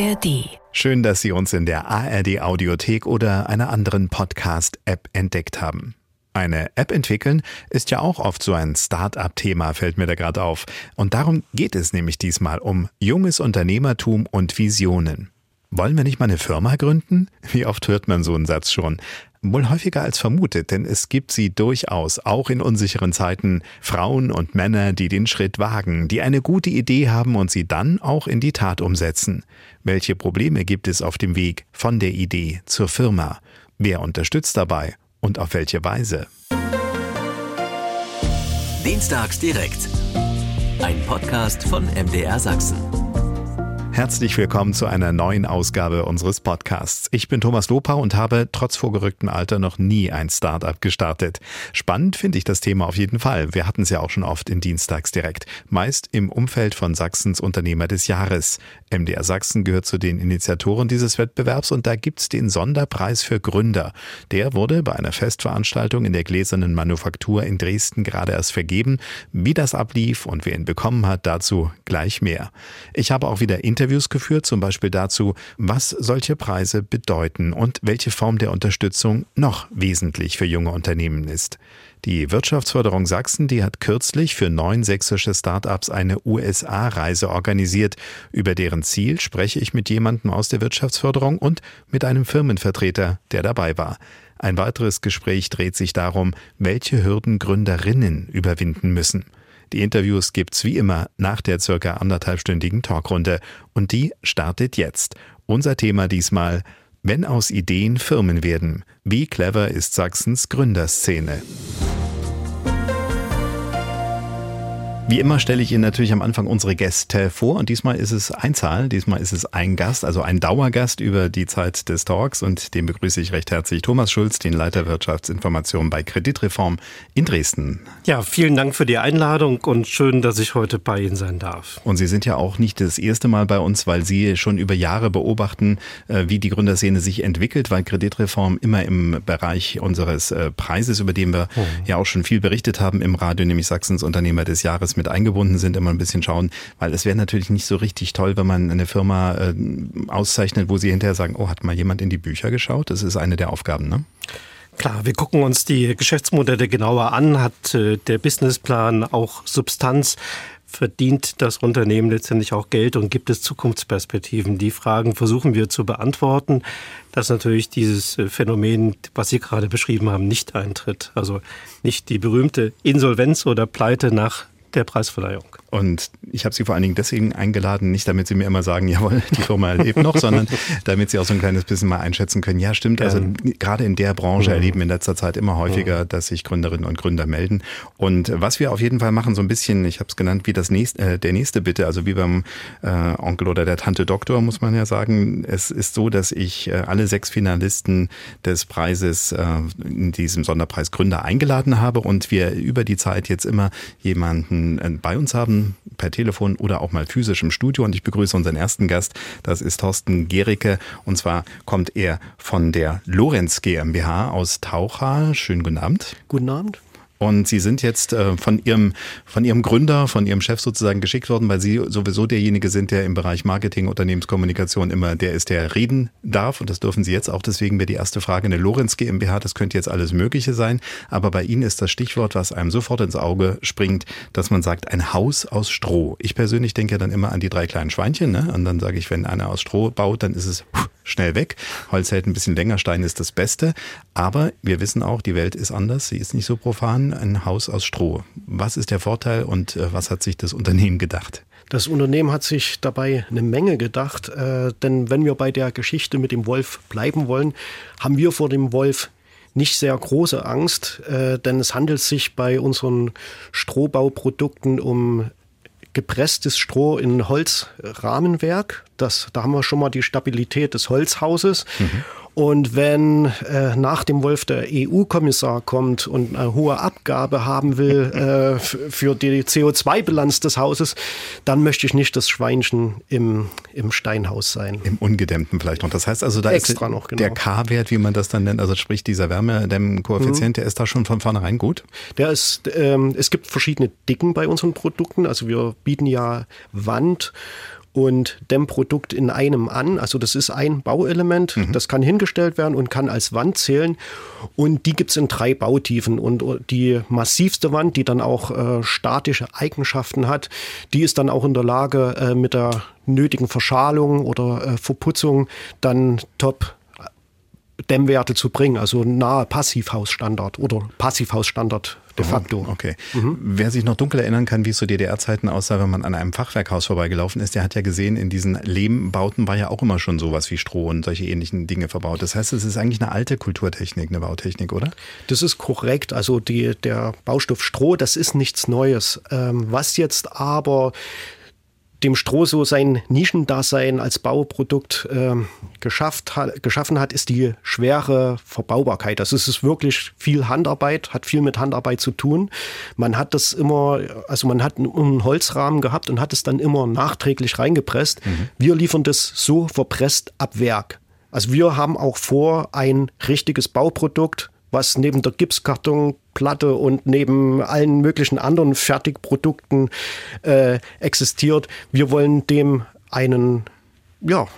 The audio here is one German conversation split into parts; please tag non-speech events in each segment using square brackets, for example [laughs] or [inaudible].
ARD. Schön, dass Sie uns in der ARD Audiothek oder einer anderen Podcast-App entdeckt haben. Eine App entwickeln ist ja auch oft so ein Start-up-Thema, fällt mir da gerade auf. Und darum geht es nämlich diesmal um junges Unternehmertum und Visionen. Wollen wir nicht mal eine Firma gründen? Wie oft hört man so einen Satz schon? Wohl häufiger als vermutet, denn es gibt sie durchaus, auch in unsicheren Zeiten, Frauen und Männer, die den Schritt wagen, die eine gute Idee haben und sie dann auch in die Tat umsetzen. Welche Probleme gibt es auf dem Weg von der Idee zur Firma? Wer unterstützt dabei und auf welche Weise? Dienstags direkt. Ein Podcast von MDR Sachsen. Herzlich willkommen zu einer neuen Ausgabe unseres Podcasts. Ich bin Thomas Lopau und habe trotz vorgerücktem Alter noch nie ein Startup gestartet. Spannend finde ich das Thema auf jeden Fall. Wir hatten es ja auch schon oft in Dienstags direkt. Meist im Umfeld von Sachsens Unternehmer des Jahres. MDR Sachsen gehört zu den Initiatoren dieses Wettbewerbs und da gibt's den Sonderpreis für Gründer. Der wurde bei einer Festveranstaltung in der Gläsernen Manufaktur in Dresden gerade erst vergeben. Wie das ablief und wer ihn bekommen hat, dazu gleich mehr. Ich habe auch wieder Interviews geführt, zum Beispiel dazu, was solche Preise bedeuten und welche Form der Unterstützung noch wesentlich für junge Unternehmen ist. Die Wirtschaftsförderung Sachsen, die hat kürzlich für neun sächsische Startups eine USA-Reise organisiert. Über deren Ziel spreche ich mit jemandem aus der Wirtschaftsförderung und mit einem Firmenvertreter, der dabei war. Ein weiteres Gespräch dreht sich darum, welche Hürden Gründerinnen überwinden müssen. Die Interviews gibt's wie immer nach der circa anderthalbstündigen Talkrunde und die startet jetzt. Unser Thema diesmal wenn aus Ideen Firmen werden. Wie clever ist Sachsens Gründerszene? Wie immer stelle ich Ihnen natürlich am Anfang unsere Gäste vor und diesmal ist es Einzahl, diesmal ist es ein Gast, also ein Dauergast über die Zeit des Talks und den begrüße ich recht herzlich Thomas Schulz, den Leiter Wirtschaftsinformation bei Kreditreform in Dresden. Ja, vielen Dank für die Einladung und schön, dass ich heute bei Ihnen sein darf. Und Sie sind ja auch nicht das erste Mal bei uns, weil Sie schon über Jahre beobachten, äh, wie die Gründerszene sich entwickelt, weil Kreditreform immer im Bereich unseres äh, Preises, über den wir oh. ja auch schon viel berichtet haben im Radio, nämlich Sachsens Unternehmer des Jahres mit eingebunden sind, immer ein bisschen schauen, weil es wäre natürlich nicht so richtig toll, wenn man eine Firma äh, auszeichnet, wo sie hinterher sagen, oh, hat mal jemand in die Bücher geschaut? Das ist eine der Aufgaben, ne? Klar, wir gucken uns die Geschäftsmodelle genauer an. Hat äh, der Businessplan auch Substanz? Verdient das Unternehmen letztendlich auch Geld und gibt es Zukunftsperspektiven? Die Fragen versuchen wir zu beantworten, dass natürlich dieses äh, Phänomen, was Sie gerade beschrieben haben, nicht eintritt. Also nicht die berühmte Insolvenz oder Pleite nach der Preisverleihung. Und ich habe Sie vor allen Dingen deswegen eingeladen, nicht damit Sie mir immer sagen, jawohl, die Firma lebt noch, [laughs] sondern damit Sie auch so ein kleines bisschen mal einschätzen können. Ja, stimmt. Also gerade in der Branche mhm. erleben wir in letzter Zeit immer häufiger, mhm. dass sich Gründerinnen und Gründer melden. Und was wir auf jeden Fall machen, so ein bisschen, ich habe es genannt, wie das nächste, äh, der nächste Bitte, also wie beim äh, Onkel oder der Tante Doktor, muss man ja sagen. Es ist so, dass ich äh, alle sechs Finalisten des Preises äh, in diesem Sonderpreis Gründer eingeladen habe und wir über die Zeit jetzt immer jemanden äh, bei uns haben, per Telefon oder auch mal physisch im Studio. Und ich begrüße unseren ersten Gast. Das ist Thorsten Gericke. Und zwar kommt er von der Lorenz GmbH aus Taucha. Schönen guten Abend. Guten Abend. Und Sie sind jetzt äh, von Ihrem, von Ihrem Gründer, von Ihrem Chef sozusagen geschickt worden, weil Sie sowieso derjenige sind, der im Bereich Marketing, Unternehmenskommunikation immer der ist, der reden darf. Und das dürfen Sie jetzt auch. Deswegen wäre die erste Frage eine Lorenz GmbH. Das könnte jetzt alles Mögliche sein. Aber bei Ihnen ist das Stichwort, was einem sofort ins Auge springt, dass man sagt, ein Haus aus Stroh. Ich persönlich denke dann immer an die drei kleinen Schweinchen. Ne? Und dann sage ich, wenn einer aus Stroh baut, dann ist es schnell weg. Holz hält ein bisschen länger, Stein ist das Beste. Aber wir wissen auch, die Welt ist anders. Sie ist nicht so profan ein Haus aus Stroh. Was ist der Vorteil und äh, was hat sich das Unternehmen gedacht? Das Unternehmen hat sich dabei eine Menge gedacht, äh, denn wenn wir bei der Geschichte mit dem Wolf bleiben wollen, haben wir vor dem Wolf nicht sehr große Angst, äh, denn es handelt sich bei unseren Strohbauprodukten um gepresstes Stroh in Holzrahmenwerk. Das, da haben wir schon mal die Stabilität des Holzhauses. Mhm. Und wenn äh, nach dem Wolf der EU-Kommissar kommt und eine hohe Abgabe haben will [laughs] äh, für die CO2-Bilanz des Hauses, dann möchte ich nicht das Schweinchen im, im Steinhaus sein. Im Ungedämmten vielleicht noch. Das heißt also, da Extra ist noch, genau. der K-Wert, wie man das dann nennt, also sprich dieser Wärmedämmkoeffizient, mhm. der ist da schon von vornherein gut? Der ist, ähm, es gibt verschiedene Dicken bei unseren Produkten. Also wir bieten ja Wand- und Dämmprodukt in einem an. Also das ist ein Bauelement, mhm. das kann hingestellt werden und kann als Wand zählen. Und die gibt es in drei Bautiefen. Und die massivste Wand, die dann auch äh, statische Eigenschaften hat, die ist dann auch in der Lage, äh, mit der nötigen Verschalung oder äh, Verputzung dann top Dämmwerte zu bringen, also nahe Passivhausstandard oder Passivhausstandard de facto. Okay. Mhm. Wer sich noch dunkel erinnern kann, wie es zu DDR-Zeiten aussah, wenn man an einem Fachwerkhaus vorbeigelaufen ist, der hat ja gesehen, in diesen Lehmbauten war ja auch immer schon sowas wie Stroh und solche ähnlichen Dinge verbaut. Das heißt, es ist eigentlich eine alte Kulturtechnik, eine Bautechnik, oder? Das ist korrekt. Also die, der Baustoff Stroh, das ist nichts Neues. Ähm, was jetzt aber dem Stroh so sein Nischendasein als Bauprodukt äh, geschafft hat, geschaffen hat, ist die schwere Verbaubarkeit. Das ist wirklich viel Handarbeit, hat viel mit Handarbeit zu tun. Man hat das immer, also man hat einen Holzrahmen gehabt und hat es dann immer nachträglich reingepresst. Mhm. Wir liefern das so verpresst ab Werk. Also wir haben auch vor, ein richtiges Bauprodukt was neben der Gipskartonplatte und neben allen möglichen anderen Fertigprodukten äh, existiert. Wir wollen dem einen ja, äh,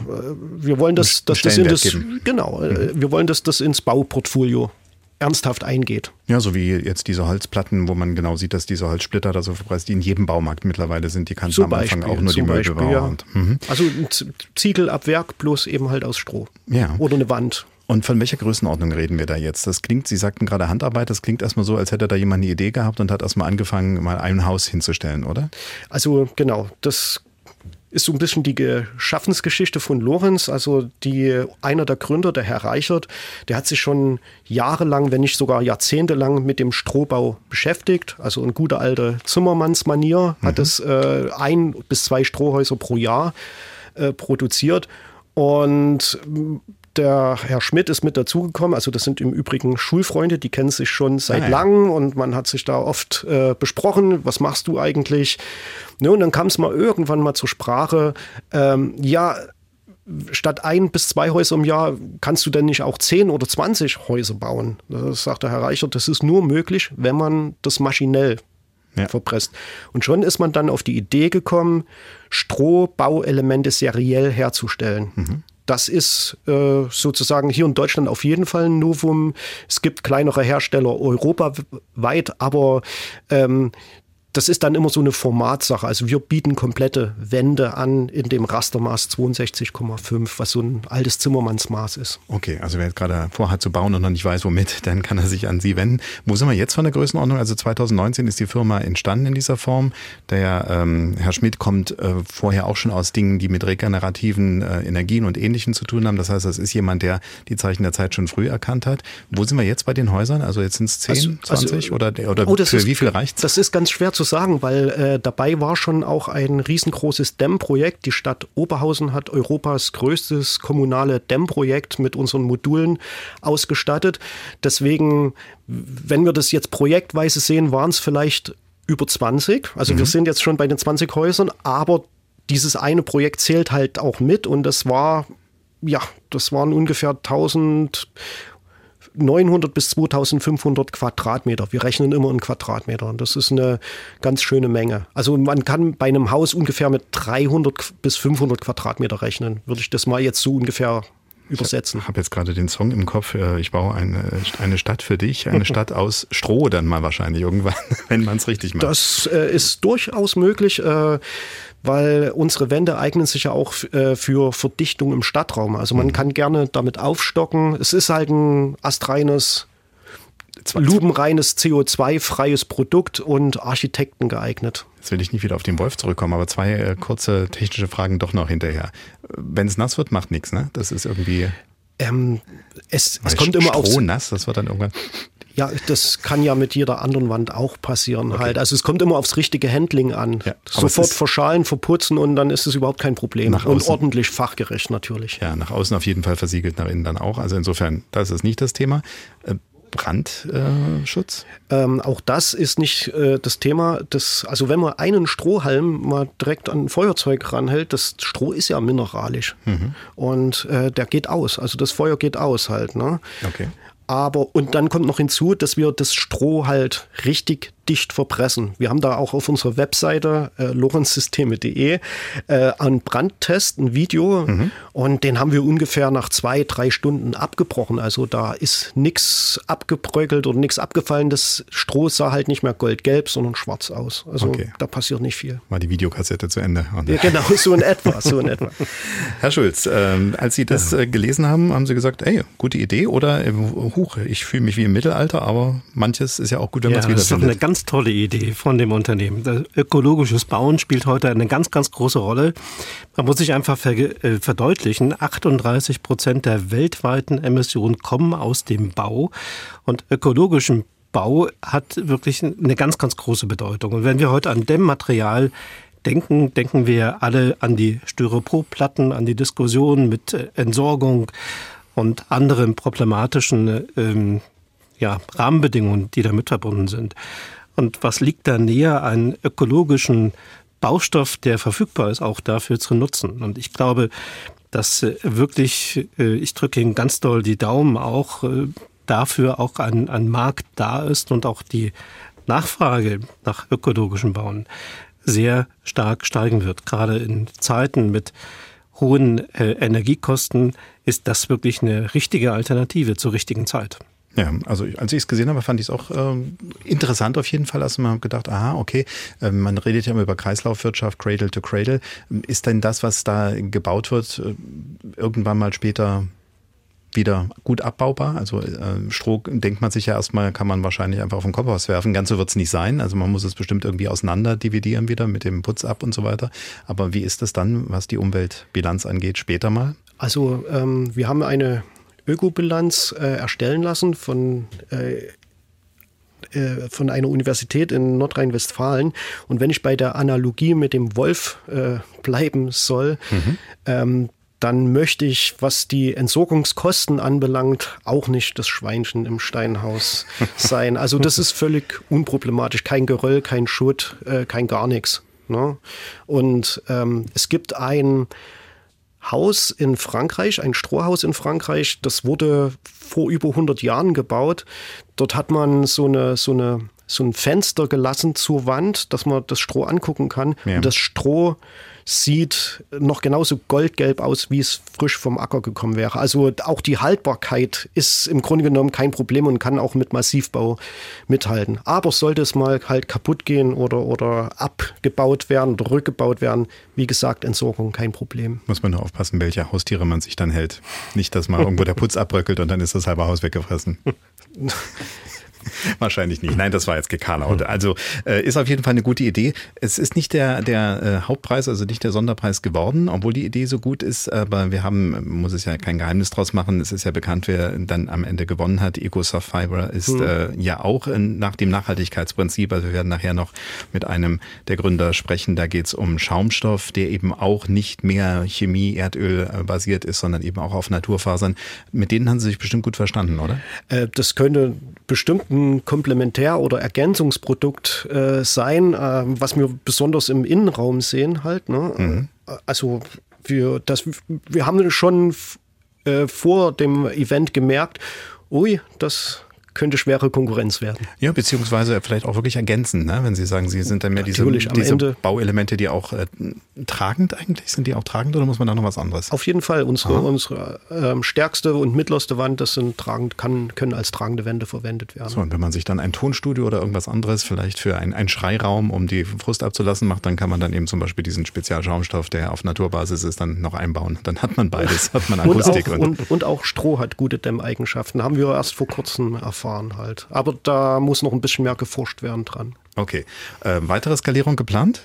wir wollen das, dass das in das, geben. genau, äh, mhm. wir wollen, dass das ins Bauportfolio ernsthaft eingeht. Ja, so wie jetzt diese Holzplatten, wo man genau sieht, dass diese Holzsplitter da so verpreist, die in jedem Baumarkt mittlerweile sind, die kannst du am Beispiel, Anfang auch nur die Möbelbauer. Ja. Mhm. Also ein Ziegel ab Werk, bloß eben halt aus Stroh. Ja. Oder eine Wand. Und von welcher Größenordnung reden wir da jetzt? Das klingt, Sie sagten gerade Handarbeit, das klingt erstmal so, als hätte da jemand eine Idee gehabt und hat erstmal angefangen, mal ein Haus hinzustellen, oder? Also genau, das ist so ein bisschen die Schaffensgeschichte von Lorenz. Also die, einer der Gründer, der Herr Reichert, der hat sich schon jahrelang, wenn nicht sogar jahrzehntelang mit dem Strohbau beschäftigt. Also ein guter alter Zimmermannsmanier, mhm. hat es äh, ein bis zwei Strohhäuser pro Jahr äh, produziert. Und der Herr Schmidt ist mit dazugekommen. Also das sind im Übrigen Schulfreunde, die kennen sich schon seit ah, ja. langem und man hat sich da oft äh, besprochen, was machst du eigentlich? Ne, und dann kam es mal irgendwann mal zur Sprache, ähm, ja, statt ein bis zwei Häuser im Jahr kannst du denn nicht auch zehn oder zwanzig Häuser bauen? Das sagt der Herr Reichert, das ist nur möglich, wenn man das maschinell ja. verpresst. Und schon ist man dann auf die Idee gekommen, Strohbauelemente seriell herzustellen. Mhm. Das ist äh, sozusagen hier in Deutschland auf jeden Fall ein Novum. Es gibt kleinere Hersteller europaweit, aber ähm, das ist dann immer so eine Formatsache. Also wir bieten komplette Wände an in dem Rastermaß 62,5, was so ein altes Zimmermannsmaß ist. Okay, also wer jetzt gerade vorhat zu bauen und noch nicht weiß, womit, dann kann er sich an Sie wenden. Wo sind wir jetzt von der Größenordnung? Also 2019 ist die Firma entstanden in dieser Form. Der ähm, Herr Schmidt kommt äh, vorher auch schon aus Dingen, die mit regenerativen äh, Energien und Ähnlichem zu tun haben. Das heißt, das ist jemand, der die Zeichen der Zeit schon früh erkannt hat. Wo sind wir jetzt bei den Häusern? Also jetzt sind es 10, also, 20 also, oder, oder oh, für ist, wie viel reicht es? Das ist ganz schwer zu zu sagen, weil äh, dabei war schon auch ein riesengroßes Dämmprojekt. Die Stadt Oberhausen hat Europas größtes kommunale Dämmprojekt mit unseren Modulen ausgestattet. Deswegen, wenn wir das jetzt projektweise sehen, waren es vielleicht über 20. Also mhm. wir sind jetzt schon bei den 20 Häusern, aber dieses eine Projekt zählt halt auch mit und das war ja, das waren ungefähr 1000 900 bis 2500 Quadratmeter. Wir rechnen immer in Quadratmetern. Das ist eine ganz schöne Menge. Also man kann bei einem Haus ungefähr mit 300 bis 500 Quadratmeter rechnen. Würde ich das mal jetzt so ungefähr übersetzen. Ich habe jetzt gerade den Song im Kopf. Äh, ich baue eine, eine Stadt für dich, eine [laughs] Stadt aus Stroh dann mal wahrscheinlich irgendwann, [laughs] wenn man es richtig macht. Das äh, ist durchaus möglich. Äh, weil unsere Wände eignen sich ja auch äh, für Verdichtung im Stadtraum. Also man mhm. kann gerne damit aufstocken. Es ist halt ein astreines lubenreines CO2-freies Produkt und Architekten geeignet. Jetzt will ich nicht wieder auf den Wolf zurückkommen, aber zwei äh, kurze technische Fragen doch noch hinterher. Wenn es nass wird, macht nichts, ne? Das ist irgendwie. Ähm, es, es kommt immer auf. nass, das wird dann irgendwann. Ja, das kann ja mit jeder anderen Wand auch passieren okay. halt. Also es kommt immer aufs richtige Handling an. Ja, Sofort verschalen, verputzen und dann ist es überhaupt kein Problem. Nach und ordentlich fachgerecht natürlich. Ja, nach außen auf jeden Fall versiegelt, nach innen dann auch. Also insofern, das ist nicht das Thema. Äh, Brandschutz? Äh, ähm, auch das ist nicht äh, das Thema. Das, also wenn man einen Strohhalm mal direkt an ein Feuerzeug ranhält, das Stroh ist ja mineralisch mhm. und äh, der geht aus. Also das Feuer geht aus halt. Ne? Okay. Aber, und dann kommt noch hinzu, dass wir das Stroh halt richtig dicht verpressen. Wir haben da auch auf unserer Webseite äh, lorenzsysteme.de äh, einen Brandtest, ein Video mhm. und den haben wir ungefähr nach zwei, drei Stunden abgebrochen. Also da ist nichts abgebröckelt oder nichts abgefallen. Das Stroh sah halt nicht mehr goldgelb, sondern schwarz aus. Also okay. da passiert nicht viel. War die Videokassette zu Ende. Ja, genau, so in etwa. So in etwa. [laughs] Herr Schulz, ähm, als Sie das äh, gelesen haben, haben Sie gesagt, ey, gute Idee oder äh, huch, ich fühle mich wie im Mittelalter, aber manches ist ja auch gut, wenn ja, man es wiederfindet ganz tolle Idee von dem Unternehmen. Das ökologisches Bauen spielt heute eine ganz, ganz große Rolle. Man muss sich einfach äh, verdeutlichen, 38 Prozent der weltweiten Emissionen kommen aus dem Bau und ökologischen Bau hat wirklich eine ganz, ganz große Bedeutung. Und wenn wir heute an Dämmmaterial denken, denken wir alle an die Styroporplatten, an die Diskussion mit äh, Entsorgung und anderen problematischen ähm, ja, Rahmenbedingungen, die damit verbunden sind. Und was liegt da näher, einen ökologischen Baustoff, der verfügbar ist, auch dafür zu nutzen? Und ich glaube, dass äh, wirklich, äh, ich drücke Ihnen ganz doll die Daumen, auch äh, dafür auch ein, ein Markt da ist und auch die Nachfrage nach ökologischem Bauen sehr stark steigen wird. Gerade in Zeiten mit hohen Energiekosten ist das wirklich eine richtige Alternative zur richtigen Zeit. Ja, also als ich es gesehen habe, fand ich es auch ähm, interessant auf jeden Fall. Also man gedacht, aha, okay, äh, man redet ja immer über Kreislaufwirtschaft, Cradle to Cradle. Ist denn das, was da gebaut wird, äh, irgendwann mal später wieder gut abbaubar? Also äh, Stroh denkt man sich ja erstmal, kann man wahrscheinlich einfach auf den Kompost werfen. Ganz so wird es nicht sein. Also man muss es bestimmt irgendwie auseinander dividieren wieder mit dem Putz ab und so weiter. Aber wie ist das dann, was die Umweltbilanz angeht, später mal? Also ähm, wir haben eine Ökobilanz äh, erstellen lassen von äh, äh, von einer Universität in Nordrhein-Westfalen. Und wenn ich bei der Analogie mit dem Wolf äh, bleiben soll, mhm. ähm, dann möchte ich, was die Entsorgungskosten anbelangt, auch nicht das Schweinchen im Steinhaus [laughs] sein. Also das ist völlig unproblematisch. Kein Geröll, kein Schutt, äh, kein gar nichts. Ne? Und ähm, es gibt ein Haus in Frankreich, ein Strohhaus in Frankreich. Das wurde vor über 100 Jahren gebaut. Dort hat man so eine, so eine, so ein Fenster gelassen zur Wand, dass man das Stroh angucken kann. Ja. Und das Stroh sieht noch genauso goldgelb aus, wie es frisch vom Acker gekommen wäre. Also auch die Haltbarkeit ist im Grunde genommen kein Problem und kann auch mit Massivbau mithalten. Aber sollte es mal halt kaputt gehen oder, oder abgebaut werden oder rückgebaut werden, wie gesagt, Entsorgung kein Problem. Muss man nur aufpassen, welche Haustiere man sich dann hält. Nicht, dass mal irgendwo der Putz abbröckelt und dann ist das halbe Haus weggefressen. [laughs] [laughs] Wahrscheinlich nicht. Nein, das war jetzt gekarlaut. Also äh, ist auf jeden Fall eine gute Idee. Es ist nicht der, der äh, Hauptpreis, also nicht der Sonderpreis geworden, obwohl die Idee so gut ist. Aber wir haben, muss es ja kein Geheimnis draus machen, es ist ja bekannt, wer dann am Ende gewonnen hat. EcoSoft Fiber ist hm. äh, ja auch in, nach dem Nachhaltigkeitsprinzip. Also wir werden nachher noch mit einem der Gründer sprechen. Da geht es um Schaumstoff, der eben auch nicht mehr Chemie, Erdöl äh, basiert ist, sondern eben auch auf Naturfasern. Mit denen haben Sie sich bestimmt gut verstanden, oder? Äh, das könnte bestimmt ein Komplementär- oder Ergänzungsprodukt äh, sein, äh, was wir besonders im Innenraum sehen halt. Ne? Mhm. Also wir, das, wir haben schon äh, vor dem Event gemerkt, ui, das könnte schwere Konkurrenz werden. Ja, beziehungsweise vielleicht auch wirklich ergänzen, ne? wenn Sie sagen, Sie sind dann mehr diese, diese Bauelemente, die auch äh, tragend eigentlich, sind die auch tragend oder muss man da noch was anderes? Auf jeden Fall. Unsere, unsere ähm, stärkste und mittlerste Wand, das sind tragend, kann, können als tragende Wände verwendet werden. So, und wenn man sich dann ein Tonstudio oder irgendwas anderes vielleicht für ein, einen Schreiraum, um die Frust abzulassen, macht, dann kann man dann eben zum Beispiel diesen Spezialschaumstoff, der auf Naturbasis ist, dann noch einbauen. Dann hat man beides, [laughs] hat man Akustik. und, auch, und, und auch Stroh hat gute Dämmeigenschaften. Haben wir erst vor kurzem erfahren fahren halt. Aber da muss noch ein bisschen mehr geforscht werden dran. Okay. Äh, weitere Skalierung geplant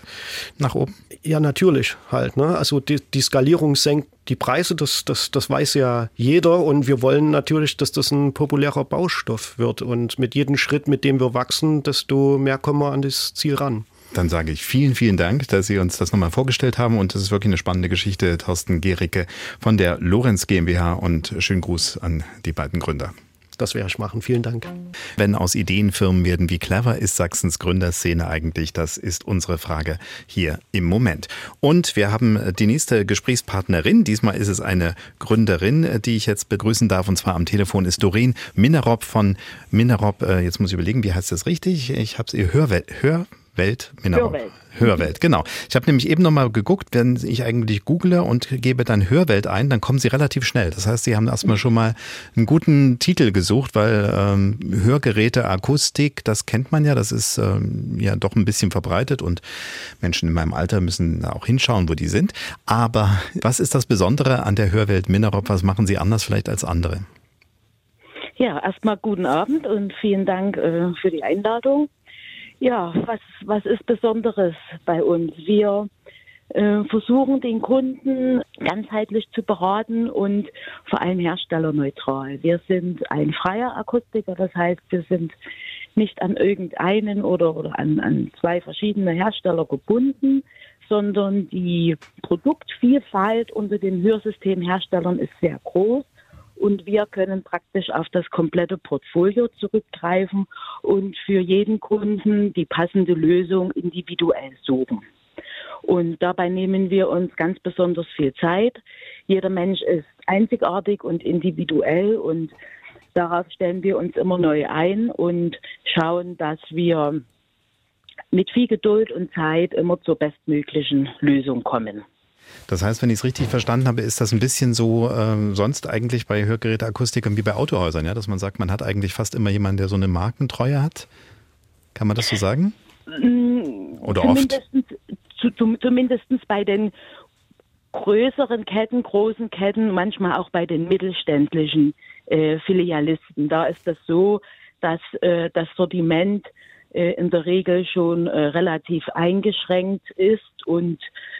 nach oben? Ja, natürlich halt. Ne? Also die, die Skalierung senkt die Preise, das, das, das weiß ja jeder. Und wir wollen natürlich, dass das ein populärer Baustoff wird. Und mit jedem Schritt, mit dem wir wachsen, desto mehr kommen wir an das Ziel ran. Dann sage ich vielen, vielen Dank, dass Sie uns das nochmal vorgestellt haben. Und das ist wirklich eine spannende Geschichte. Thorsten Gericke von der Lorenz GmbH und schönen Gruß an die beiden Gründer. Das werde ich machen. Vielen Dank. Wenn aus Ideen Firmen werden, wie clever ist Sachsens Gründerszene eigentlich? Das ist unsere Frage hier im Moment. Und wir haben die nächste Gesprächspartnerin. Diesmal ist es eine Gründerin, die ich jetzt begrüßen darf. Und zwar am Telefon ist Doreen Minerop von Minerop. Äh, jetzt muss ich überlegen, wie heißt das richtig? Ich habe es ihr Hörwelt. Hör Welt? Hörwelt. Hörwelt, genau. Ich habe nämlich eben nochmal geguckt, wenn ich eigentlich google und gebe dann Hörwelt ein, dann kommen sie relativ schnell. Das heißt, sie haben erstmal schon mal einen guten Titel gesucht, weil ähm, Hörgeräte, Akustik, das kennt man ja, das ist ähm, ja doch ein bisschen verbreitet und Menschen in meinem Alter müssen auch hinschauen, wo die sind. Aber was ist das Besondere an der Hörwelt Minerop? Was machen Sie anders vielleicht als andere? Ja, erstmal guten Abend und vielen Dank äh, für die Einladung. Ja, was, was ist Besonderes bei uns? Wir äh, versuchen den Kunden ganzheitlich zu beraten und vor allem herstellerneutral. Wir sind ein freier Akustiker, das heißt, wir sind nicht an irgendeinen oder, oder an, an zwei verschiedene Hersteller gebunden, sondern die Produktvielfalt unter den Hörsystemherstellern ist sehr groß und wir können praktisch auf das komplette Portfolio zurückgreifen und für jeden Kunden die passende Lösung individuell suchen. Und dabei nehmen wir uns ganz besonders viel Zeit. Jeder Mensch ist einzigartig und individuell und darauf stellen wir uns immer neu ein und schauen, dass wir mit viel Geduld und Zeit immer zur bestmöglichen Lösung kommen. Das heißt, wenn ich es richtig verstanden habe, ist das ein bisschen so äh, sonst eigentlich bei Hörgeräteakustikern wie bei Autohäusern, ja, dass man sagt, man hat eigentlich fast immer jemanden, der so eine Markentreue hat. Kann man das so sagen? Mm, Oder oft? Zu, zumindest bei den größeren Ketten, großen Ketten, manchmal auch bei den mittelständischen äh, Filialisten. Da ist das so, dass äh, das Sortiment äh, in der Regel schon äh, relativ eingeschränkt ist und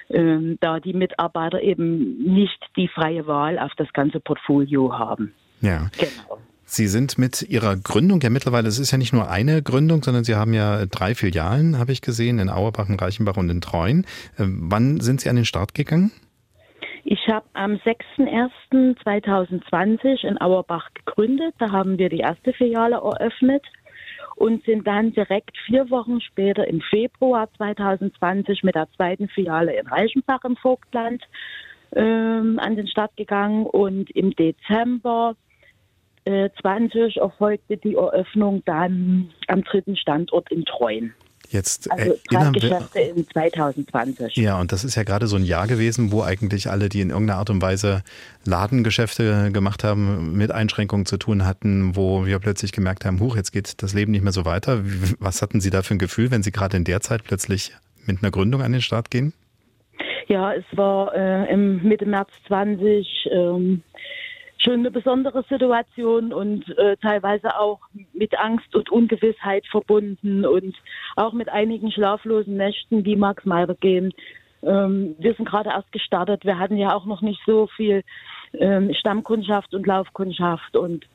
ähm, da die Mitarbeiter eben nicht die freie Wahl auf das ganze Portfolio haben. Ja. Genau. Sie sind mit Ihrer Gründung ja mittlerweile, es ist ja nicht nur eine Gründung, sondern Sie haben ja drei Filialen, habe ich gesehen, in Auerbach, in Reichenbach und in Treuen. Ähm, wann sind Sie an den Start gegangen? Ich habe am 6.01.2020 in Auerbach gegründet. Da haben wir die erste Filiale eröffnet und sind dann direkt vier Wochen später im Februar 2020 mit der zweiten Filiale in Reichenbach im Vogtland ähm, an den Start gegangen und im Dezember äh, 20 erfolgte die Eröffnung dann am dritten Standort in Treuen. Jetzt also erinnern Geschäfte in 2020. Ja, und das ist ja gerade so ein Jahr gewesen, wo eigentlich alle, die in irgendeiner Art und Weise Ladengeschäfte gemacht haben, mit Einschränkungen zu tun hatten, wo wir plötzlich gemerkt haben, huch, jetzt geht das Leben nicht mehr so weiter. Was hatten Sie da für ein Gefühl, wenn Sie gerade in der Zeit plötzlich mit einer Gründung an den Start gehen? Ja, es war äh, im Mitte März 20 ähm, schon eine besondere Situation und äh, teilweise auch mit Angst und Ungewissheit verbunden und auch mit einigen schlaflosen Nächten, die mag es mal gehen. Ähm, wir sind gerade erst gestartet. Wir hatten ja auch noch nicht so viel ähm, Stammkundschaft und Laufkundschaft und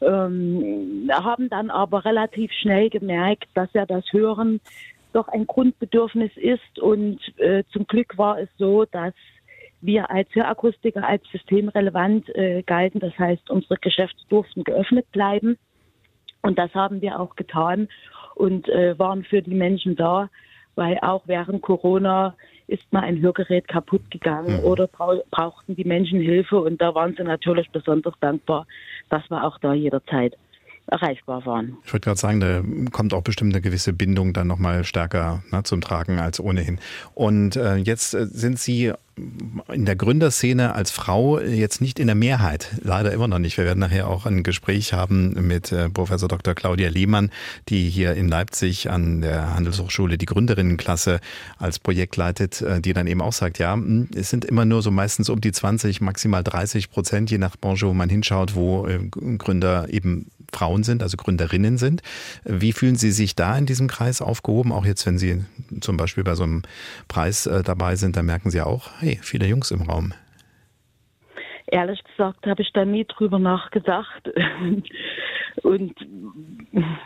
ähm, haben dann aber relativ schnell gemerkt, dass ja das Hören doch ein Grundbedürfnis ist und äh, zum Glück war es so, dass wir als Hörakustiker als systemrelevant äh, galten. Das heißt, unsere Geschäfte durften geöffnet bleiben. Und das haben wir auch getan und äh, waren für die Menschen da, weil auch während Corona ist mal ein Hörgerät kaputt gegangen mhm. oder brauchten die Menschen Hilfe und da waren sie natürlich besonders dankbar, dass wir auch da jederzeit erreichbar waren. Ich würde gerade sagen, da kommt auch bestimmt eine gewisse Bindung dann nochmal stärker ne, zum Tragen als ohnehin. Und äh, jetzt äh, sind Sie in der Gründerszene als Frau jetzt nicht in der Mehrheit, leider immer noch nicht. Wir werden nachher auch ein Gespräch haben mit äh, Professor Dr. Claudia Lehmann, die hier in Leipzig an der Handelshochschule die Gründerinnenklasse als Projekt leitet, äh, die dann eben auch sagt, ja, hm, es sind immer nur so meistens um die 20, maximal 30 Prozent, je nach Branche, wo man hinschaut, wo äh, Gründer eben Frauen sind, also Gründerinnen sind. Wie fühlen Sie sich da in diesem Kreis aufgehoben? Auch jetzt, wenn Sie zum Beispiel bei so einem Preis dabei sind, da merken Sie auch, hey, viele Jungs im Raum. Ehrlich gesagt habe ich da nie drüber nachgedacht [laughs] und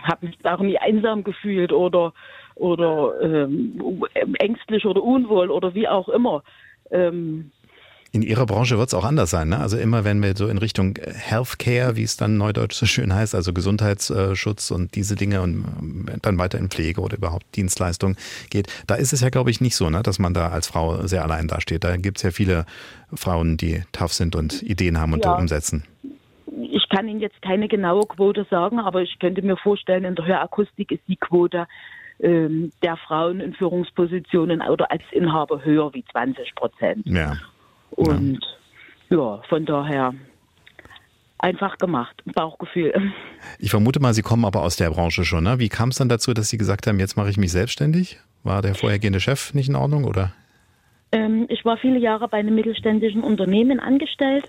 habe mich auch nie einsam gefühlt oder, oder ähm, ängstlich oder unwohl oder wie auch immer. Ähm, In Ihrer Branche wird es auch anders sein. Ne? Also immer wenn wir so in Richtung Healthcare, wie es dann neudeutsch so schön heißt, also Gesundheitsschutz und diese Dinge und ähm, dann weiter in Pflege oder überhaupt Dienstleistung geht, da ist es ja, glaube ich, nicht so, ne? dass man da als Frau sehr allein dasteht. Da gibt es ja viele Frauen, die tough sind und Ideen haben und ja. umsetzen. Ich kann Ihnen jetzt keine genaue Quote sagen, aber ich könnte mir vorstellen, in der Hörakustik ist die Quote ähm, der Frauen in Führungspositionen oder als Inhaber höher wie 20 Prozent. Ja. Und ja. ja, von daher einfach gemacht, Bauchgefühl. Ich vermute mal, Sie kommen aber aus der Branche schon. Ne? Wie kam es dann dazu, dass Sie gesagt haben, jetzt mache ich mich selbstständig? War der vorhergehende Chef nicht in Ordnung oder? Ähm, ich war viele Jahre bei einem mittelständischen Unternehmen angestellt.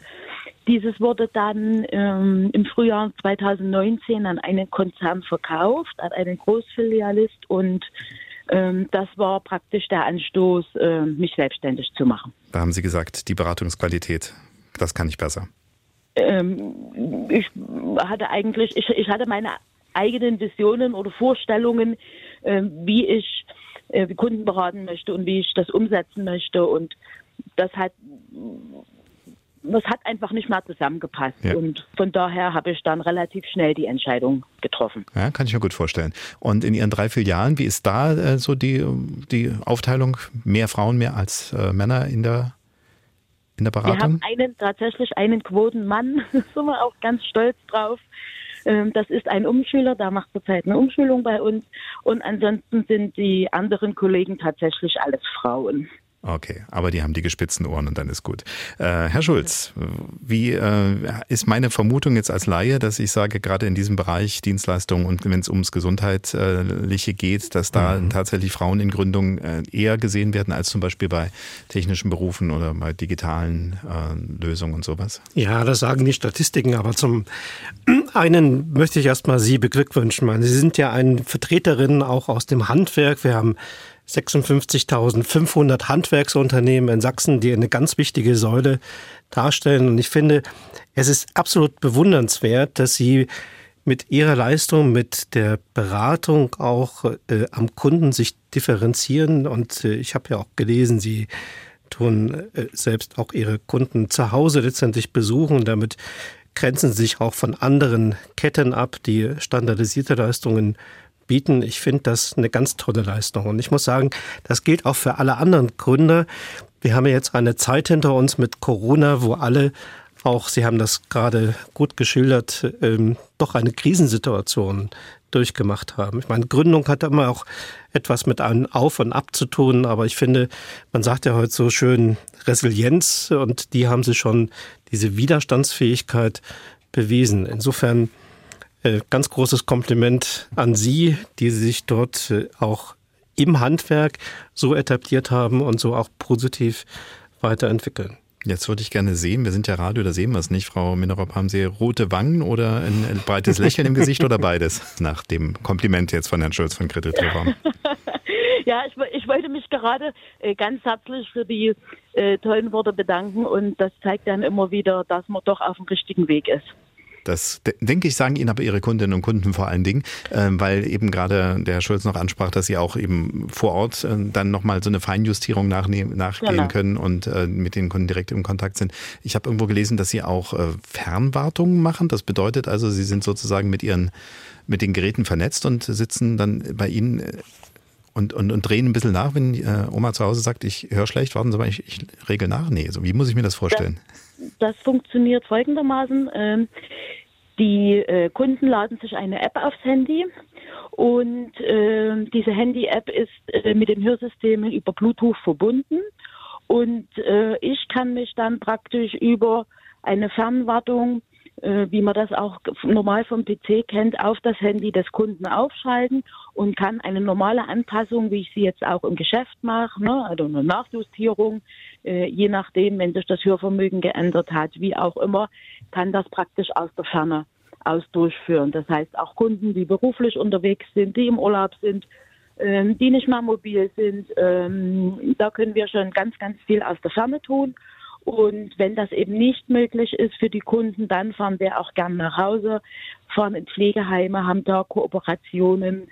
Dieses wurde dann ähm, im Frühjahr 2019 an einen Konzern verkauft, an einen Großfilialist und das war praktisch der Anstoß, äh, mich selbstständig zu machen. Da haben Sie gesagt, die Beratungsqualität, das kann ich besser. Ähm, ich hatte eigentlich, ich, ich, hatte meine eigenen Visionen oder Vorstellungen, wie ich äh, Kunden beraten möchte und wie ich das umsetzen möchte und das hat das hat einfach nicht mehr zusammengepasst. Ja. Und von daher habe ich dann relativ schnell die Entscheidung getroffen. Ja, kann ich mir gut vorstellen. Und in Ihren drei Filialen, wie ist da äh, so die, die Aufteilung? Mehr Frauen, mehr als äh, Männer in der, in der Beratung? Wir haben einen, tatsächlich einen Quotenmann, [laughs] da sind wir auch ganz stolz drauf. Ähm, das ist ein Umschüler, der macht zurzeit eine Umschulung bei uns. Und ansonsten sind die anderen Kollegen tatsächlich alles Frauen. Okay, aber die haben die gespitzten Ohren und dann ist gut. Äh, Herr Schulz, wie äh, ist meine Vermutung jetzt als Laie, dass ich sage, gerade in diesem Bereich Dienstleistungen und wenn es ums Gesundheitliche geht, dass da mhm. tatsächlich Frauen in Gründung äh, eher gesehen werden als zum Beispiel bei technischen Berufen oder bei digitalen äh, Lösungen und sowas? Ja, das sagen die Statistiken, aber zum [clears throat] einen möchte ich erstmal Sie beglückwünschen. Sie sind ja eine Vertreterin auch aus dem Handwerk. Wir haben 56.500 Handwerksunternehmen in Sachsen, die eine ganz wichtige Säule darstellen. Und ich finde, es ist absolut bewundernswert, dass Sie mit Ihrer Leistung, mit der Beratung auch äh, am Kunden sich differenzieren. Und äh, ich habe ja auch gelesen, Sie tun äh, selbst auch Ihre Kunden zu Hause letztendlich besuchen. Damit grenzen Sie sich auch von anderen Ketten ab, die standardisierte Leistungen bieten. Ich finde das eine ganz tolle Leistung. Und ich muss sagen, das gilt auch für alle anderen Gründer. Wir haben ja jetzt eine Zeit hinter uns mit Corona, wo alle auch, Sie haben das gerade gut geschildert, ähm, doch eine Krisensituation durchgemacht haben. Ich meine, Gründung hat immer auch etwas mit einem Auf und Ab zu tun, aber ich finde, man sagt ja heute so schön Resilienz und die haben sie schon diese Widerstandsfähigkeit bewiesen. Insofern ganz großes Kompliment an Sie, die sich dort äh, auch im Handwerk so etabliert haben und so auch positiv weiterentwickeln. Jetzt würde ich gerne sehen, wir sind ja Radio, da sehen wir es nicht. Frau Minerop, haben Sie rote Wangen oder ein, breites Lächeln im Gesicht oder beides? [laughs] Nach dem Kompliment jetzt von Herrn Schulz von Kreditreform. [laughs] Ja, ich, ich, wollte mich gerade äh, ganz herzlich für die äh, tollen Worte bedanken und das zeigt dann immer wieder, dass man doch auf dem richtigen Weg ist. Das denke ich, sagen Ihnen aber Ihre Kundinnen und Kunden vor allen Dingen, ähm, weil eben gerade der Herr Schulz noch ansprach, dass Sie auch eben vor Ort äh, dann nochmal so eine Feinjustierung nachnehmen, nachgehen genau. können und äh, mit den Kunden direkt im Kontakt sind. Ich habe irgendwo gelesen, dass Sie auch äh, Fernwartungen machen. Das bedeutet also, Sie sind sozusagen mit Ihren mit den Geräten vernetzt und sitzen dann bei Ihnen und, und, und drehen ein bisschen nach, wenn äh, Oma zu Hause sagt, ich höre schlecht, warten Sie mal, ich, ich regel nach. Nee, so wie muss ich mir das vorstellen? Das, das funktioniert folgendermaßen. Ähm, die äh, Kunden laden sich eine App aufs Handy und äh, diese Handy-App ist äh, mit den Hörsystemen über Bluetooth verbunden und äh, ich kann mich dann praktisch über eine Fernwartung äh, wie man das auch normal vom PC kennt, auf das Handy des Kunden aufschalten und kann eine normale Anpassung, wie ich sie jetzt auch im Geschäft mache, ne, also eine Nachjustierung, äh, je nachdem, wenn sich das Hörvermögen geändert hat, wie auch immer, kann das praktisch aus der Ferne aus durchführen. Das heißt, auch Kunden, die beruflich unterwegs sind, die im Urlaub sind, ähm, die nicht mehr mobil sind, ähm, da können wir schon ganz, ganz viel aus der Ferne tun. Und wenn das eben nicht möglich ist für die Kunden, dann fahren wir auch gern nach Hause, fahren in Pflegeheime, haben da Kooperationen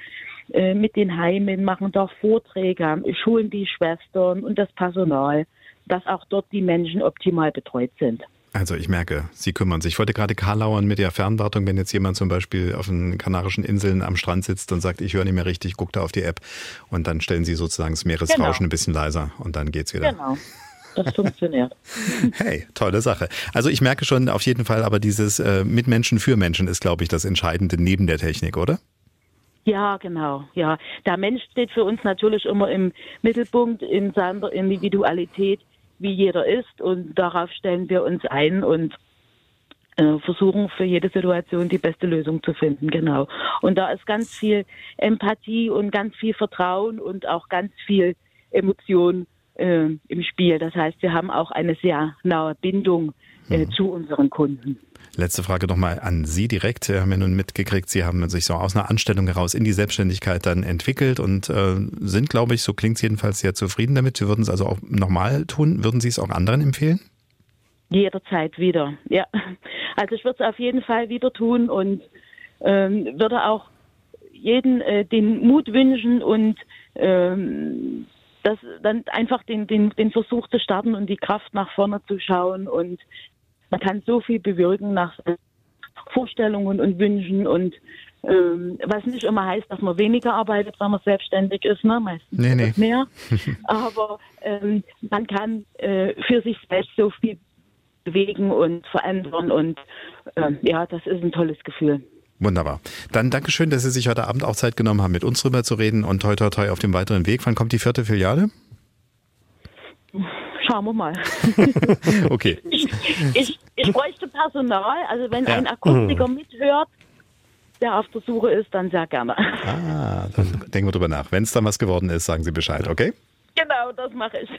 äh, mit den Heimen, machen da Vorträge, schulen die Schwestern und das Personal. Dass auch dort die Menschen optimal betreut sind. Also ich merke, Sie kümmern sich. Ich wollte gerade Karlauern mit der Fernwartung, wenn jetzt jemand zum Beispiel auf den Kanarischen Inseln am Strand sitzt und sagt, ich höre nicht mehr richtig, guckt da auf die App und dann stellen Sie sozusagen das Meeresrauschen genau. ein bisschen leiser und dann geht's wieder. Genau. Das funktioniert. [laughs] Hey, tolle Sache. Also ich merke schon auf jeden Fall, aber dieses äh, mit Menschen für Menschen ist, glaube ich, das Entscheidende neben der Technik, oder? Ja, genau. Ja, der Mensch steht für uns natürlich immer im Mittelpunkt in seiner Individualität wie jeder ist und darauf stellen wir uns ein und äh, versuchen für jede Situation die beste Lösung zu finden, genau. Und da ist ganz viel Empathie und ganz viel Vertrauen und auch ganz viel Emotion äh, im Spiel. Das heißt, wir haben auch eine sehr nahe Bindung äh, mhm. zu unseren Kunden. Letzte Frage nochmal an Sie direkt. Wir haben ja nun mitgekriegt, Sie haben sich so aus einer Anstellung heraus in die Selbstständigkeit dann entwickelt und äh, sind, glaube ich, so klingt es jedenfalls sehr zufrieden damit. Sie würden es also auch nochmal tun. Würden Sie es auch anderen empfehlen? Jederzeit wieder, ja. Also ich würde es auf jeden Fall wieder tun und ähm, würde auch jeden äh, den Mut wünschen und ähm, das dann einfach den, den, den Versuch zu starten und die Kraft nach vorne zu schauen und man kann so viel bewirken nach Vorstellungen und Wünschen und ähm, was nicht immer heißt, dass man weniger arbeitet, wenn man selbstständig ist, ne? meistens nee, nee. mehr. [laughs] Aber ähm, man kann äh, für sich selbst so viel bewegen und verändern und ähm, ja, das ist ein tolles Gefühl. Wunderbar. Dann Dankeschön, dass Sie sich heute Abend auch Zeit genommen haben, mit uns rüber zu reden und toi toi toi auf dem weiteren Weg. Wann kommt die vierte Filiale? [laughs] Schauen wir mal. [laughs] okay. Ich, ich, ich, bräuchte Personal, also wenn ja. ein Akustiker mithört, der auf der Suche ist, dann sehr gerne. Ah, dann denken wir drüber nach. Wenn es dann was geworden ist, sagen Sie Bescheid, okay? Genau, das mache ich.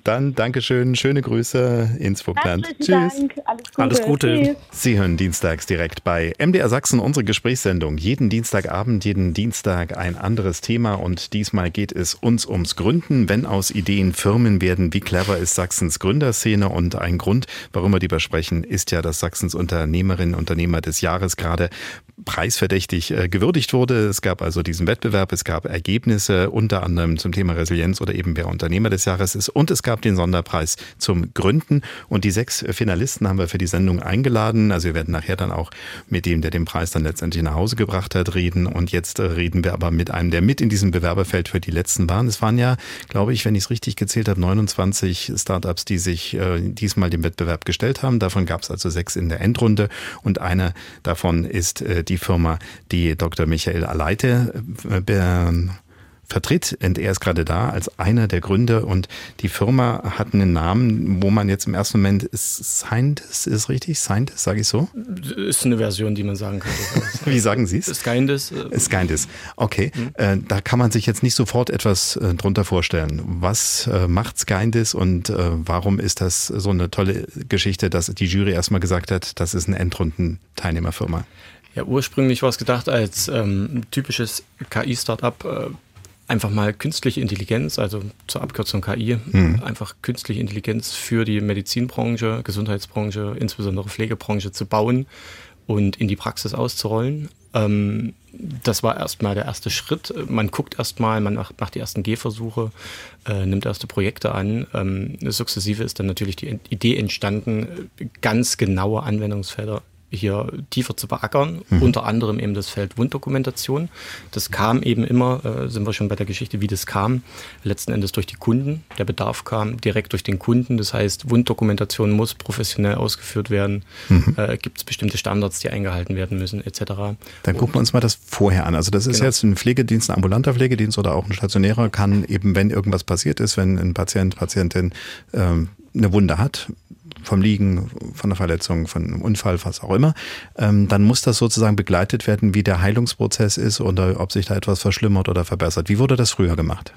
[laughs] Dann Dankeschön, schöne Grüße ins Vogtland. Tschüss. Dank. Alles Gute. Alles Gute. Sie hören dienstags direkt bei MDR Sachsen unsere Gesprächssendung. Jeden Dienstagabend, jeden Dienstag ein anderes Thema und diesmal geht es uns ums Gründen. Wenn aus Ideen Firmen werden, wie clever ist Sachsens Gründerszene? Und ein Grund, warum wir darüber sprechen, ist ja, dass Sachsens Unternehmerinnen und Unternehmer des Jahres gerade preisverdächtig äh, gewürdigt wurde. Es gab also diesen Wettbewerb, es gab Ergebnisse unter anderem zum Thema Resilienz oder eben wer Unternehmer des Jahres ist und es gab den Sonderpreis zum Gründen und die sechs Finalisten haben wir für die Sendung eingeladen. Also wir werden nachher dann auch mit dem, der den Preis dann letztendlich nach Hause gebracht hat, reden und jetzt äh, reden wir aber mit einem, der mit in diesem Bewerberfeld für die letzten waren. Es waren ja, glaube ich, wenn ich es richtig gezählt habe, 29 Startups, die sich äh, diesmal dem Wettbewerb gestellt haben. Davon gab es also sechs in der Endrunde und eine davon ist äh, die Firma, die Dr. Michael Aleite äh, vertritt. Und er ist gerade da als einer der Gründer und die Firma hat einen Namen, wo man jetzt im ersten Moment ist Scientist, ist richtig? Scientist, sage ich so? Ist eine Version, die man sagen könnte. [laughs] Wie sagen Sie es? Scientist. Äh, Scientist. Okay. Mhm. da kann man sich jetzt nicht sofort etwas äh, drunter vorstellen. Was macht Scientist und warum ist das so eine tolle Geschichte, dass die Jury erstmal gesagt hat, das ist eine Endrunden-Teilnehmerfirma? Ja, ursprünglich war es gedacht als ähm, typisches KI-Startup, äh, einfach mal künstliche Intelligenz, also zur Abkürzung KI, mhm. einfach künstliche Intelligenz für die Medizinbranche, Gesundheitsbranche, insbesondere Pflegebranche zu bauen und in die Praxis auszurollen. Ähm, das war erstmal der erste Schritt. Man guckt erstmal, man macht, macht die ersten Gehversuche, äh, nimmt erste Projekte an. Ähm, sukzessive ist dann natürlich die Idee entstanden, ganz genaue Anwendungsfelder hier tiefer zu beackern, mhm. unter anderem eben das Feld Wunddokumentation. Das kam eben immer, äh, sind wir schon bei der Geschichte, wie das kam, letzten Endes durch die Kunden. Der Bedarf kam direkt durch den Kunden. Das heißt, Wunddokumentation muss professionell ausgeführt werden. Mhm. Äh, Gibt es bestimmte Standards, die eingehalten werden müssen, etc. Dann gucken wir uns mal das vorher an. Also das ist genau. jetzt ein Pflegedienst, ein ambulanter Pflegedienst oder auch ein stationärer, kann eben, wenn irgendwas passiert ist, wenn ein Patient, Patientin ähm, eine Wunde hat, vom Liegen, von der Verletzung, von einem Unfall, was auch immer, ähm, dann muss das sozusagen begleitet werden, wie der Heilungsprozess ist oder ob sich da etwas verschlimmert oder verbessert. Wie wurde das früher gemacht?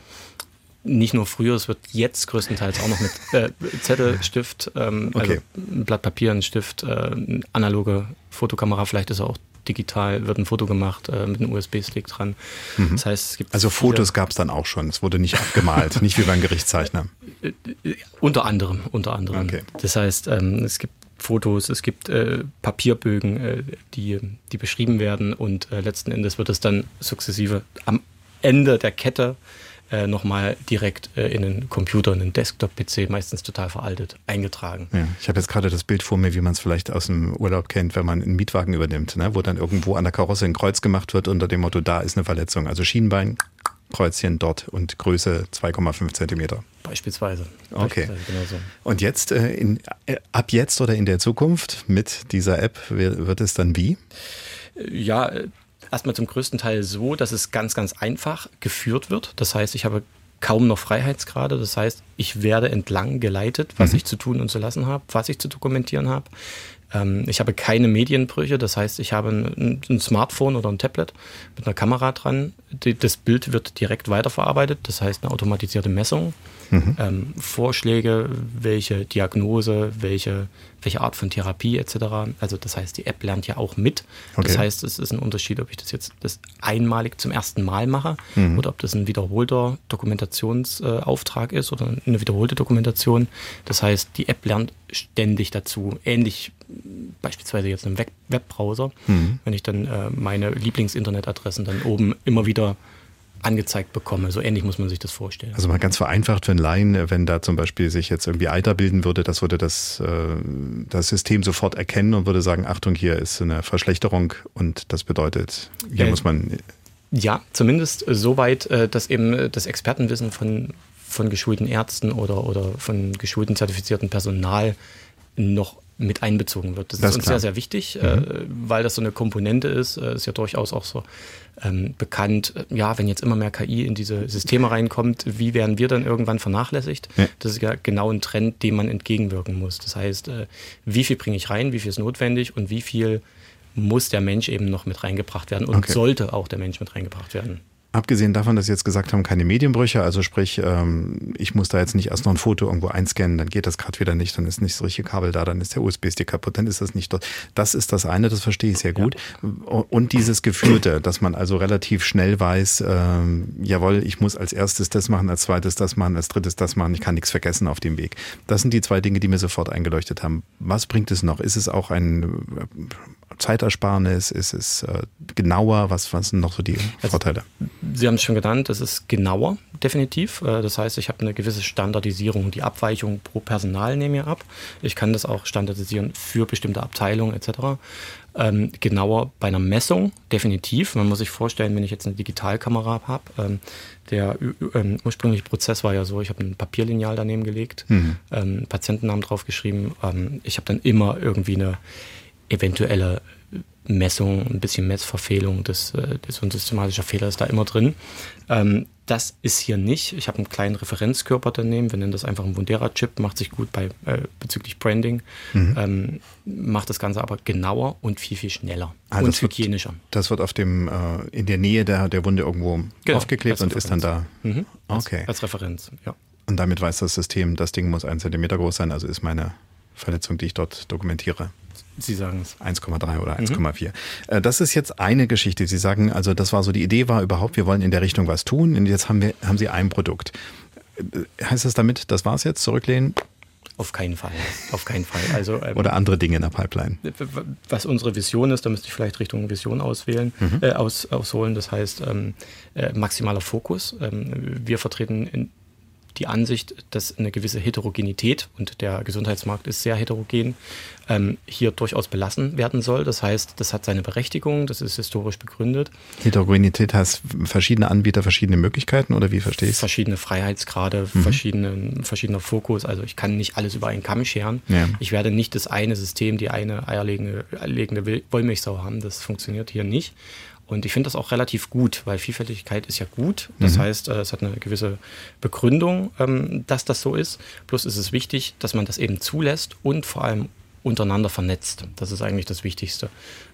Nicht nur früher, es wird jetzt größtenteils auch noch mit äh, Zettel, Stift, ähm, also okay. also ein Blatt Papier, ein Stift, äh, analoge Fotokamera, vielleicht ist auch digital, wird ein Foto gemacht äh, mit einem USB-Stick dran. Mhm. Das heißt, es gibt also Fotos gab es dann auch schon. Es wurde nicht abgemalt, [laughs] nicht wie beim Gerichtszeichner. Äh, äh, unter anderem, unter anderem. Okay. Das heißt, ähm, es gibt Fotos, es gibt äh, Papierbögen, äh, die, die beschrieben werden und äh, letzten Endes wird es dann sukzessive am Ende der Kette äh, nochmal direkt äh, in einen Computer, in einen Desktop-PC, meistens total veraltet, eingetragen. Ja, ich habe jetzt gerade das Bild vor mir, wie man es vielleicht aus dem Urlaub kennt, wenn man einen Mietwagen übernimmt, ne? wo dann irgendwo an der Karosse ein Kreuz gemacht wird unter dem Motto, da ist eine Verletzung. Also Schienbein, Kreuzchen dort und Größe 2,5 Zentimeter. Beispielsweise. Okay. Beispielsweise, genau so. Und jetzt, äh, in, äh, ab jetzt oder in der Zukunft mit dieser App wird es dann wie? Ja, erstmal zum größten Teil so, dass es ganz, ganz einfach geführt wird. Das heißt, ich habe kaum noch Freiheitsgrade. Das heißt, ich werde entlang geleitet, was ich zu tun und zu lassen habe, was ich zu dokumentieren habe. Ähm, ich habe keine Medienbrüche. Das heißt, ich habe ein, ein Smartphone oder ein Tablet mit einer Kamera dran. Die, das Bild wird direkt weiterverarbeitet. Das heißt, eine automatisierte Messung. Ähm, Vorschläge, welche Diagnose, welche, welche Art von Therapie etc. Also das heißt, die App lernt ja auch mit. Das Okay. heißt, es ist ein Unterschied, ob ich das jetzt das einmalig zum ersten Mal mache Mhm. oder ob das ein wiederholter Dokumentationsauftrag ist oder eine wiederholte Dokumentation. Das heißt, die App lernt ständig dazu. Ähnlich beispielsweise jetzt im Web Webbrowser, Mhm. wenn ich dann äh, meine Lieblingsinternetadressen dann oben immer wieder angezeigt bekomme. So ähnlich muss man sich das vorstellen. Also mal ganz vereinfacht für einen Laien, wenn da zum Beispiel sich jetzt irgendwie Eiter bilden würde, das würde das, äh, das System sofort erkennen und würde sagen, Achtung, hier ist eine Verschlechterung und das bedeutet, hier Äh, muss man, Ja, zumindest soweit, äh, dass eben äh, das Expertenwissen von, von geschulten Ärzten oder, oder von geschulten zertifizierten Personal noch mit einbezogen wird. Das, Das ist uns klar. sehr, sehr wichtig, äh, weil das so eine Komponente ist. Äh, ist ja durchaus auch so ähm, bekannt, äh, ja, wenn jetzt immer mehr KI in diese Systeme reinkommt, wie werden wir dann irgendwann vernachlässigt? Ja. Das ist ja genau ein Trend, dem man entgegenwirken muss. Das heißt, äh, wie viel bringe ich rein, wie viel ist notwendig und wie viel muss der Mensch eben noch mit reingebracht werden und Okay. sollte auch der Mensch mit reingebracht werden. Abgesehen davon, dass Sie jetzt gesagt haben, keine Medienbrüche, also sprich, ähm, ich muss da jetzt nicht erst noch ein Foto irgendwo einscannen, dann geht das gerade wieder nicht, dann ist nicht das richtige Kabel da, dann ist der USB-Stick kaputt, dann ist das nicht dort. Das ist das eine, das verstehe ich sehr gut. Und dieses Geführte, dass man also relativ schnell weiß, ähm, jawohl, ich muss als erstes das machen, als zweites das machen, als drittes das machen, ich kann nichts vergessen auf dem Weg. Das sind die zwei Dinge, die mir sofort eingeleuchtet haben. Was bringt es noch? Ist es auch ein äh, Zeitersparnis? Ist es äh, genauer? Was, was sind noch so die Vorteile? Sie haben es schon genannt, es ist genauer, definitiv. Äh, Das heißt, ich habe eine gewisse Standardisierung. Die Abweichung pro Personal nehme ich ab. Ich kann das auch standardisieren für bestimmte Abteilungen etc. Ähm, genauer bei einer Messung, definitiv. Man muss sich vorstellen, wenn ich jetzt eine Digitalkamera habe, ähm, der ähm, ursprüngliche Prozess war ja so, ich habe ein Papierlineal daneben gelegt, ähm, Patientennamen draufgeschrieben. Ähm, ich habe dann immer irgendwie eine eventuelle Messung, ein bisschen Messverfehlung, das, äh, das so ein systematischer Fehler ist da immer drin. Ähm, das ist hier nicht. Ich habe einen kleinen Referenzkörper daneben. Wir nennen das einfach einen Wundera-Chip, macht sich gut bei äh, bezüglich Branding, ähm, macht das Ganze aber genauer und viel, viel schneller Ah, und das wird- hygienischer. Das wird auf dem, äh, in der Nähe der, der Wunde irgendwo Genau, aufgeklebt als und ist dann da. Mhm. Als, Okay. Als Referenz, ja. Und damit weiß das System, das Ding muss ein Zentimeter groß sein, also ist meine Verletzung, die ich dort dokumentiere, Sie sagen es. 1,3 oder 1,4. Äh, Das ist jetzt eine Geschichte. Sie sagen, also das war so, die Idee war überhaupt, wir wollen in der Richtung was tun und jetzt haben wir, haben Sie ein Produkt. Äh, Heißt das damit, das war's jetzt, zurücklehnen Auf keinen Fall. Auf keinen Fall. Also, ähm, oder andere Dinge in der Pipeline? was unsere Vision ist, da müsste ich vielleicht Richtung Vision auswählen, äh, aus, ausholen. Das heißt, ähm, äh, maximaler Fokus. Ähm, wir vertreten in die Ansicht, dass eine gewisse Heterogenität, und der Gesundheitsmarkt ist sehr heterogen, ähm, hier durchaus belassen werden soll. Das heißt, das hat seine Berechtigung, das ist historisch begründet. Heterogenität heißt verschiedene Anbieter, verschiedene Möglichkeiten oder wie verstehe ich verschiedene Freiheitsgrade, Mhm. verschiedene, verschiedener Fokus. Also ich kann nicht alles über einen Kamm scheren. Ja. Ich werde nicht das eine System, die eine eierlegende eierlegende Wollmilchsau haben. Das funktioniert hier nicht. Und ich finde das auch relativ gut, weil Vielfältigkeit ist ja gut. Das heißt, äh, es hat eine gewisse Begründung, ähm, dass das so ist. Plus ist es wichtig, dass man das eben zulässt und vor allem untereinander vernetzt. Das ist eigentlich das Wichtigste.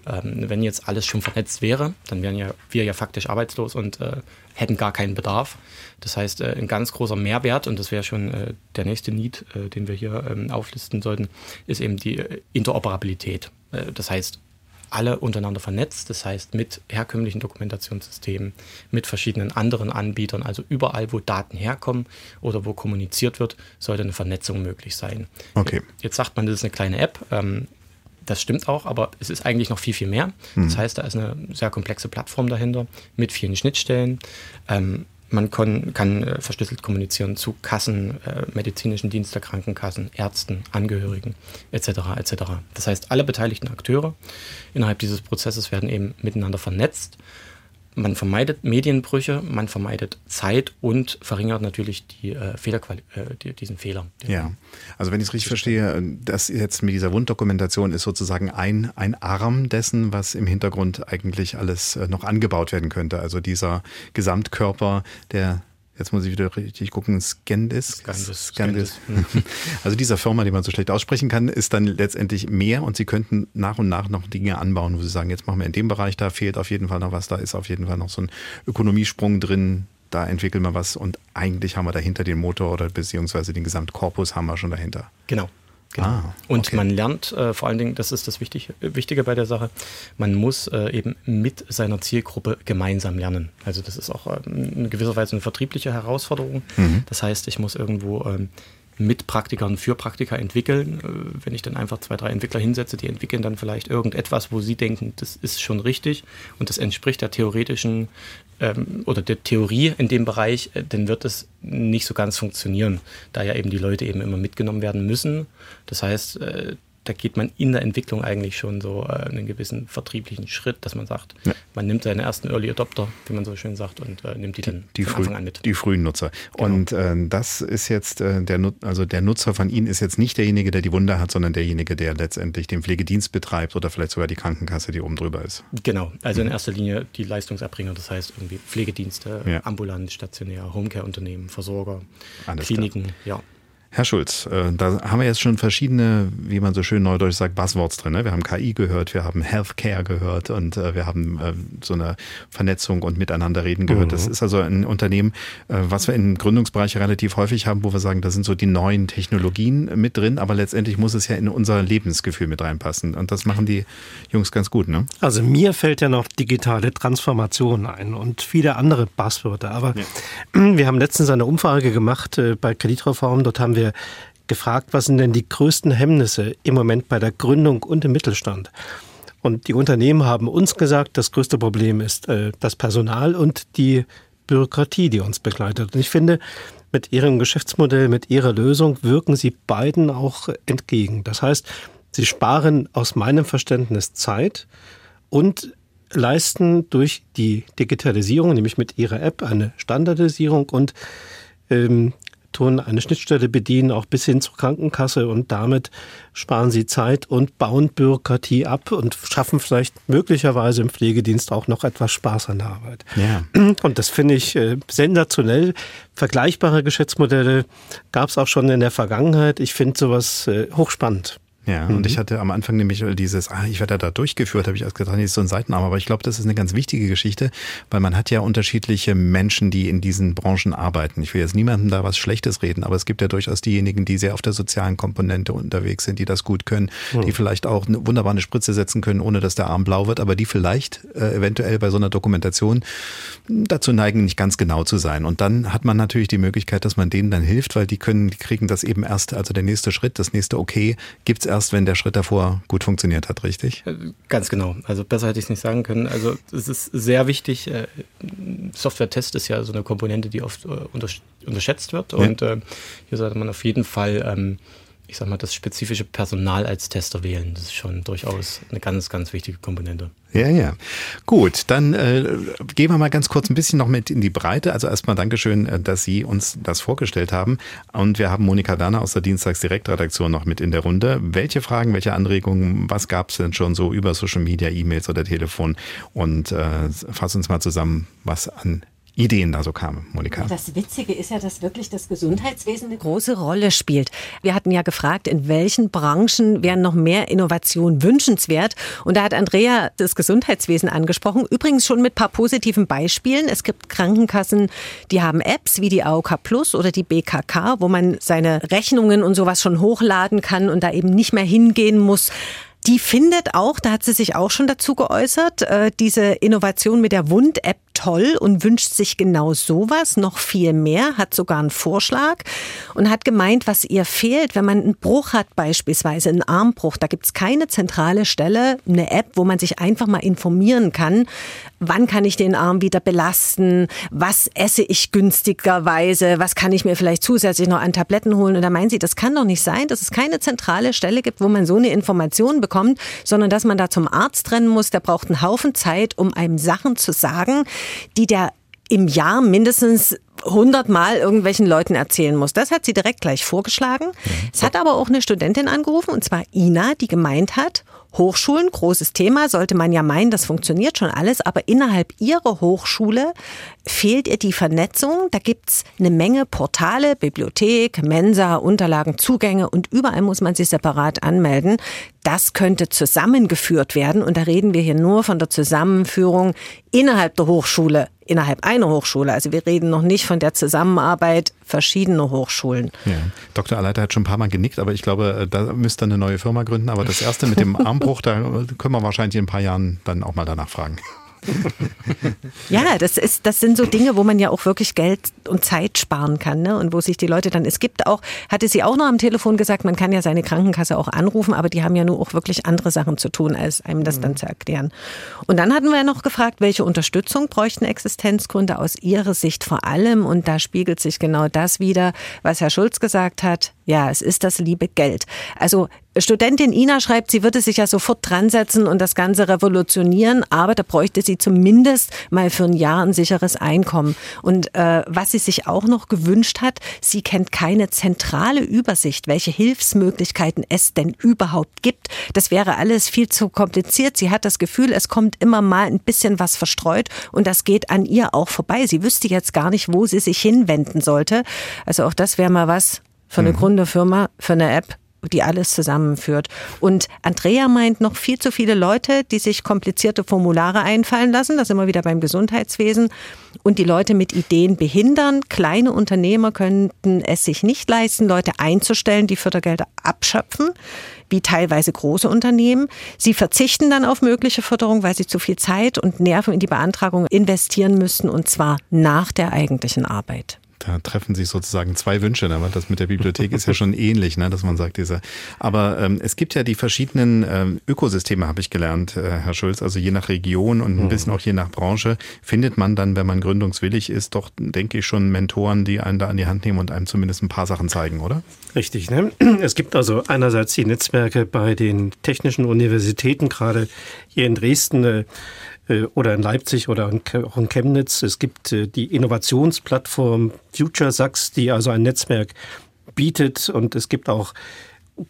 Ähm, wenn jetzt alles schon vernetzt wäre, dann wären ja wir ja faktisch arbeitslos und äh, hätten gar keinen Bedarf. Das heißt, äh, ein ganz großer Mehrwert, und das wäre schon der nächste Need, den wir hier ähm, auflisten sollten, ist eben die Interoperabilität. Das heißt, alle untereinander vernetzt, das heißt mit herkömmlichen Dokumentationssystemen, mit verschiedenen anderen Anbietern, also überall, wo Daten herkommen oder wo kommuniziert wird, sollte eine Vernetzung möglich sein. Okay. Jetzt sagt man, das ist eine kleine App. Ähm, das stimmt auch, aber es ist eigentlich noch viel, viel mehr. Das heißt, da ist eine sehr komplexe Plattform dahinter mit vielen Schnittstellen. Ähm, Man kann, kann äh, verschlüsselt kommunizieren zu Kassen, äh, medizinischen Dienste, Krankenkassen, Ärzten, Angehörigen etc. etc. Das heißt, alle beteiligten Akteure innerhalb dieses Prozesses werden eben miteinander vernetzt man vermeidet Medienbrüche, man vermeidet Zeit und verringert natürlich die, äh, Fehlerquali äh, die, diesen Fehler. Ja, also wenn ich es richtig verstehe, das jetzt mit dieser Wunddokumentation ist sozusagen ein, ein Arm dessen, was im Hintergrund eigentlich alles äh, noch angebaut werden könnte. Also dieser Gesamtkörper, der jetzt muss ich wieder richtig gucken, Scandis. Scandis. Scandis. [laughs] Also dieser Firma, die man so schlecht aussprechen kann, ist dann letztendlich mehr und sie könnten nach und nach noch Dinge anbauen, wo sie sagen, jetzt machen wir in dem Bereich, da fehlt auf jeden Fall noch was, da ist auf jeden Fall noch so ein Ökonomiesprung drin, da entwickeln wir was und eigentlich haben wir dahinter den Motor oder beziehungsweise den Gesamtkorpus haben wir schon dahinter. Genau. Genau. Ah, okay. Und man lernt äh, vor allen Dingen, das ist das Wichtige, Wichtige bei der Sache, man muss äh, eben mit seiner Zielgruppe gemeinsam lernen. Also das ist auch äh, in gewisser Weise eine vertriebliche Herausforderung. Mhm. Das heißt, ich muss irgendwo ähm, mit Praktikern für Praktiker entwickeln. Äh, wenn ich dann einfach zwei, drei Entwickler hinsetze, die entwickeln dann vielleicht irgendetwas, wo sie denken, das ist schon richtig und das entspricht der theoretischen ähm, oder der Theorie in dem Bereich, äh, dann wird es nicht so ganz funktionieren, da ja eben die Leute eben immer mitgenommen werden müssen. Das heißt, äh, da geht man in der Entwicklung eigentlich schon so äh, einen gewissen vertrieblichen Schritt, dass man sagt, ja. man nimmt seine ersten Early Adopter, wie man so schön sagt, und äh, nimmt die, die dann die von Anfang an mit. Die frühen Nutzer. Genau. Und äh, das ist jetzt äh, der also der Nutzer von Ihnen ist jetzt nicht derjenige, der die Wunder hat, sondern derjenige, der letztendlich den Pflegedienst betreibt oder vielleicht sogar die Krankenkasse, die oben drüber ist. Genau, also mhm. in erster Linie die Leistungserbringer, das heißt irgendwie Pflegedienste, ja. ambulant, stationär, Homecare-Unternehmen, Versorger, Alles Kliniken, klar. ja. Herr Schulz, äh, da haben wir jetzt schon verschiedene, wie man so schön neudeutsch sagt, Buzzwords drin. Ne? Wir haben KI gehört, wir haben Healthcare gehört und äh, wir haben äh, so eine Vernetzung und Miteinanderreden gehört. Mhm. Das ist also ein Unternehmen, was wir im Gründungsbereich relativ häufig haben, wo wir sagen, da sind so die neuen Technologien mit drin, aber letztendlich muss es ja in unser Lebensgefühl mit reinpassen. Und das machen die Jungs ganz gut, ne? Also mir fällt ja noch digitale Transformation ein und viele andere Buzzwörter. Aber ja. wir haben letztens eine Umfrage gemacht bei Kreditreform. Dort haben wir gefragt, was sind denn die größten Hemmnisse im Moment bei der Gründung und im Mittelstand? Und die Unternehmen haben uns gesagt, das größte Problem ist äh, das Personal und die Bürokratie, die uns begleitet. Und ich finde, mit ihrem Geschäftsmodell, mit ihrer Lösung wirken sie beiden auch entgegen. Das heißt, sie sparen aus meinem Verständnis Zeit und leisten durch die Digitalisierung, nämlich mit ihrer App, eine Standardisierung und ähm, tun eine Schnittstelle bedienen, auch bis hin zur Krankenkasse und damit sparen sie Zeit und bauen Bürokratie ab und schaffen vielleicht möglicherweise im Pflegedienst auch noch etwas Spaß an der Arbeit. Ja. [clears throat] Und das finde ich äh, sensationell. Vergleichbare Geschäftsmodelle gab es auch schon in der Vergangenheit. Ich finde sowas äh, hochspannend. Ja, mhm. und ich hatte am Anfang nämlich dieses, ah, ich werde da durchgeführt, habe ich erst gedacht, nee, ist so ein Seitenarm. Aber ich glaube, das ist eine ganz wichtige Geschichte, weil man hat ja unterschiedliche Menschen, die in diesen Branchen arbeiten. Ich will jetzt niemandem da was Schlechtes reden, aber es gibt ja durchaus diejenigen, die sehr auf der sozialen Komponente unterwegs sind, die das gut können, mhm. die vielleicht auch eine wunderbare Spritze setzen können, ohne dass der Arm blau wird, aber die vielleicht äh, eventuell bei so einer Dokumentation dazu neigen, nicht ganz genau zu sein. Und dann hat man natürlich die Möglichkeit, dass man denen dann hilft, weil die können, die kriegen das eben erst, also der nächste Schritt, das nächste Okay, gibt's erst, wenn der Schritt davor gut funktioniert hat, richtig? Äh, ganz genau. Also besser hätte ich es nicht sagen können. Also es ist sehr wichtig. Äh, Software-Test ist ja so eine Komponente, die oft äh, unterschätzt wird. Ja. Und hier sollte man auf jeden Fall ähm, ich sag mal, das spezifische Personal als Tester wählen. Das ist schon durchaus eine ganz, ganz wichtige Komponente. Ja, ja. Gut, dann äh, gehen wir mal ganz kurz ein bisschen noch mit in die Breite. Also erstmal Dankeschön, äh, dass Sie uns das vorgestellt haben. Und wir haben Monika Werner aus der Dienstagsdirektredaktion noch mit in der Runde. Welche Fragen, welche Anregungen, was gab es denn schon so über Social Media, E-Mails oder Telefon? Und äh, fass uns mal zusammen, was an Ideen da so kamen, Monika. Das Witzige ist ja, dass wirklich das Gesundheitswesen eine große Rolle spielt. Wir hatten ja gefragt, in welchen Branchen wären noch mehr Innovation wünschenswert. Und da hat Andrea das Gesundheitswesen angesprochen. Übrigens schon mit paar positiven Beispielen. Es gibt Krankenkassen, die haben Apps wie die AOK Plus oder die BKK, wo man seine Rechnungen und sowas schon hochladen kann und da eben nicht mehr hingehen muss. Die findet auch, da hat sie sich auch schon dazu geäußert, äh, diese Innovation mit der Wund-App toll und wünscht sich genau sowas, noch viel mehr, hat sogar einen Vorschlag und hat gemeint, was ihr fehlt, wenn man einen Bruch hat, beispielsweise einen Armbruch. Da gibt es keine zentrale Stelle, eine App, wo man sich einfach mal informieren kann, wann kann ich den Arm wieder belasten, was esse ich günstigerweise, was kann ich mir vielleicht zusätzlich noch an Tabletten holen. Und da meinen sie, das kann doch nicht sein, dass es keine zentrale Stelle gibt, wo man so eine Information bekommt, sondern dass man da zum Arzt rennen muss, der braucht einen Haufen Zeit, um einem Sachen zu sagen, die der im Jahr mindestens 100 Mal irgendwelchen Leuten erzählen muss. Das hat sie direkt gleich vorgeschlagen. Es hat aber auch eine Studentin angerufen, und zwar Ina, die gemeint hat, Hochschulen, großes Thema, sollte man ja meinen, das funktioniert schon alles, aber innerhalb ihrer Hochschule fehlt ihr die Vernetzung. Da gibt's eine Menge Portale, Bibliothek, Mensa, Unterlagen, Zugänge und überall muss man sich separat anmelden. Das könnte zusammengeführt werden und da reden wir hier nur von der Zusammenführung innerhalb der Hochschule innerhalb einer Hochschule. Also wir reden noch nicht von der Zusammenarbeit verschiedener Hochschulen. Ja. Dr. Aleiter hat schon ein paar Mal genickt, aber ich glaube, äh, da müsste eine neue Firma gründen. Aber das erste mit dem [laughs] Armbruch, da können wir wahrscheinlich in ein paar Jahren dann auch mal danach fragen ja, das ist, das sind so Dinge, wo man ja auch wirklich Geld und Zeit sparen kann, ne? Und wo sich die Leute dann, es gibt auch, hatte sie auch noch am Telefon gesagt, man kann ja seine Krankenkasse auch anrufen, aber die haben ja nur auch wirklich andere Sachen zu tun, als einem das dann mhm. zu erklären. Und dann hatten wir ja noch gefragt, welche Unterstützung bräuchten Existenzgründe aus ihrer Sicht vor allem? Und da spiegelt sich genau das wieder, was Herr Schulz gesagt hat. Ja, es ist das liebe Geld. Also Studentin Ina schreibt, sie würde sich ja sofort dran setzen und das Ganze revolutionieren, aber da bräuchte sie zumindest mal für ein Jahr ein sicheres Einkommen. Und äh, was sie sich auch noch gewünscht hat, sie kennt keine zentrale Übersicht, welche Hilfsmöglichkeiten es denn überhaupt gibt. Das wäre alles viel zu kompliziert. Sie hat das Gefühl, es kommt immer mal ein bisschen was verstreut und das geht an ihr auch vorbei. Sie wüsste jetzt gar nicht, wo sie sich hinwenden sollte. Also auch das wäre mal was für eine mhm. Gründerfirma, für eine App, die alles zusammenführt. Und Andrea meint noch viel zu viele Leute, die sich komplizierte Formulare einfallen lassen. Das wir wieder beim Gesundheitswesen. Und die Leute mit Ideen behindern. Kleine Unternehmer könnten es sich nicht leisten, Leute einzustellen, die Fördergelder abschöpfen wie teilweise große Unternehmen. Sie verzichten dann auf mögliche Förderung, weil sie zu viel Zeit und Nerven in die Beantragung investieren müssten, und zwar nach der eigentlichen Arbeit da treffen sich sozusagen zwei Wünsche. Aber das mit der Bibliothek ist ja schon ähnlich, ne, dass man sagt, diese. Aber ähm, es gibt ja die verschiedenen ähm, Ökosysteme, habe ich gelernt, äh, Herr Schulz. Also je nach Region und ein mhm. bisschen auch je nach Branche findet man dann, wenn man gründungswillig ist, doch, denke ich, schon Mentoren, die einen da an die Hand nehmen und einem zumindest ein paar Sachen zeigen, oder? Richtig. Ne? Es gibt also einerseits die Netzwerke bei den technischen Universitäten, gerade hier in Dresden. Äh, oder in Leipzig oder auch in Chemnitz. Es gibt äh, die Innovationsplattform FutureSachs, die also ein Netzwerk bietet und es gibt auch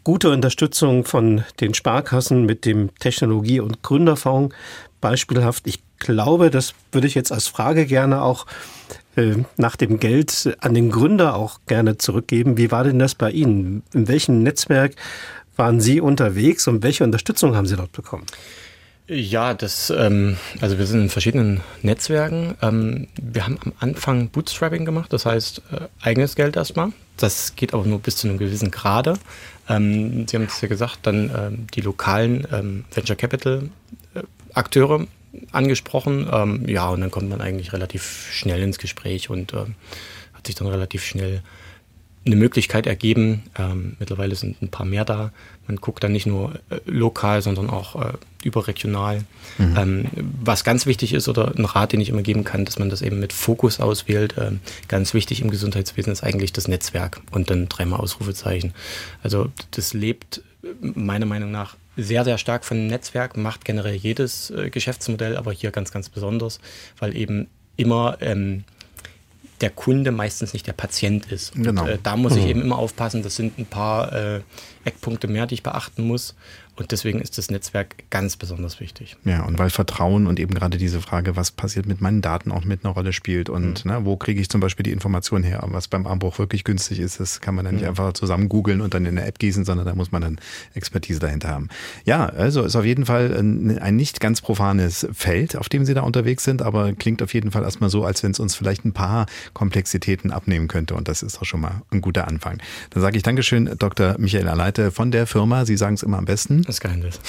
gute Unterstützung von den Sparkassen mit dem Technologie- und Gründerfonds beispielhaft. Ich glaube, das würde ich jetzt als Frage gerne auch äh, nach dem Geld an den Gründer auch gerne zurückgeben. Wie war denn das bei Ihnen? In welchem Netzwerk waren Sie unterwegs und welche Unterstützung haben Sie dort bekommen? Ja, das, ähm, also wir sind in verschiedenen Netzwerken. Ähm, wir haben am Anfang Bootstrapping gemacht, das heißt äh, eigenes Geld erstmal. Das geht aber nur bis zu einem gewissen Grade. Ähm, Sie haben es ja gesagt, dann ähm, die lokalen ähm, Venture Capital äh, Akteure angesprochen. Ähm, ja, und dann kommt man eigentlich relativ schnell ins Gespräch und äh, hat sich dann relativ schnell eine Möglichkeit ergeben. Ähm, mittlerweile sind ein paar mehr da. Man guckt dann nicht nur äh, lokal, sondern auch äh, überregional. Mhm. Ähm, was ganz wichtig ist oder ein Rat, den ich immer geben kann, dass man das eben mit Fokus auswählt. Ähm, ganz wichtig im Gesundheitswesen ist eigentlich das Netzwerk und dann dreimal Ausrufezeichen. Also das lebt meiner Meinung nach sehr, sehr stark von Netzwerk, macht generell jedes äh, Geschäftsmodell, aber hier ganz, ganz besonders, weil eben immer ähm, der Kunde meistens nicht der Patient ist. Genau. Und, äh, da muss ich mhm. eben immer aufpassen, das sind ein paar äh, Eckpunkte mehr, die ich beachten muss. Und deswegen ist das Netzwerk ganz besonders wichtig. Ja, und weil Vertrauen und eben gerade diese Frage, was passiert mit meinen Daten auch mit einer Rolle spielt und mhm. ne, wo kriege ich zum Beispiel die Informationen her, was beim Armbruch wirklich günstig ist, das kann man dann mhm. nicht einfach zusammen googeln und dann in eine App gießen, sondern da muss man dann Expertise dahinter haben. Ja, also ist auf jeden Fall ein, ein nicht ganz profanes Feld, auf dem Sie da unterwegs sind, aber klingt auf jeden Fall erstmal so, als wenn es uns vielleicht ein paar Komplexitäten abnehmen könnte und das ist auch schon mal ein guter Anfang. Dann sage ich Dankeschön, Dr. Michael Aleite von der Firma, Sie sagen es immer am besten, Das Geheimnis.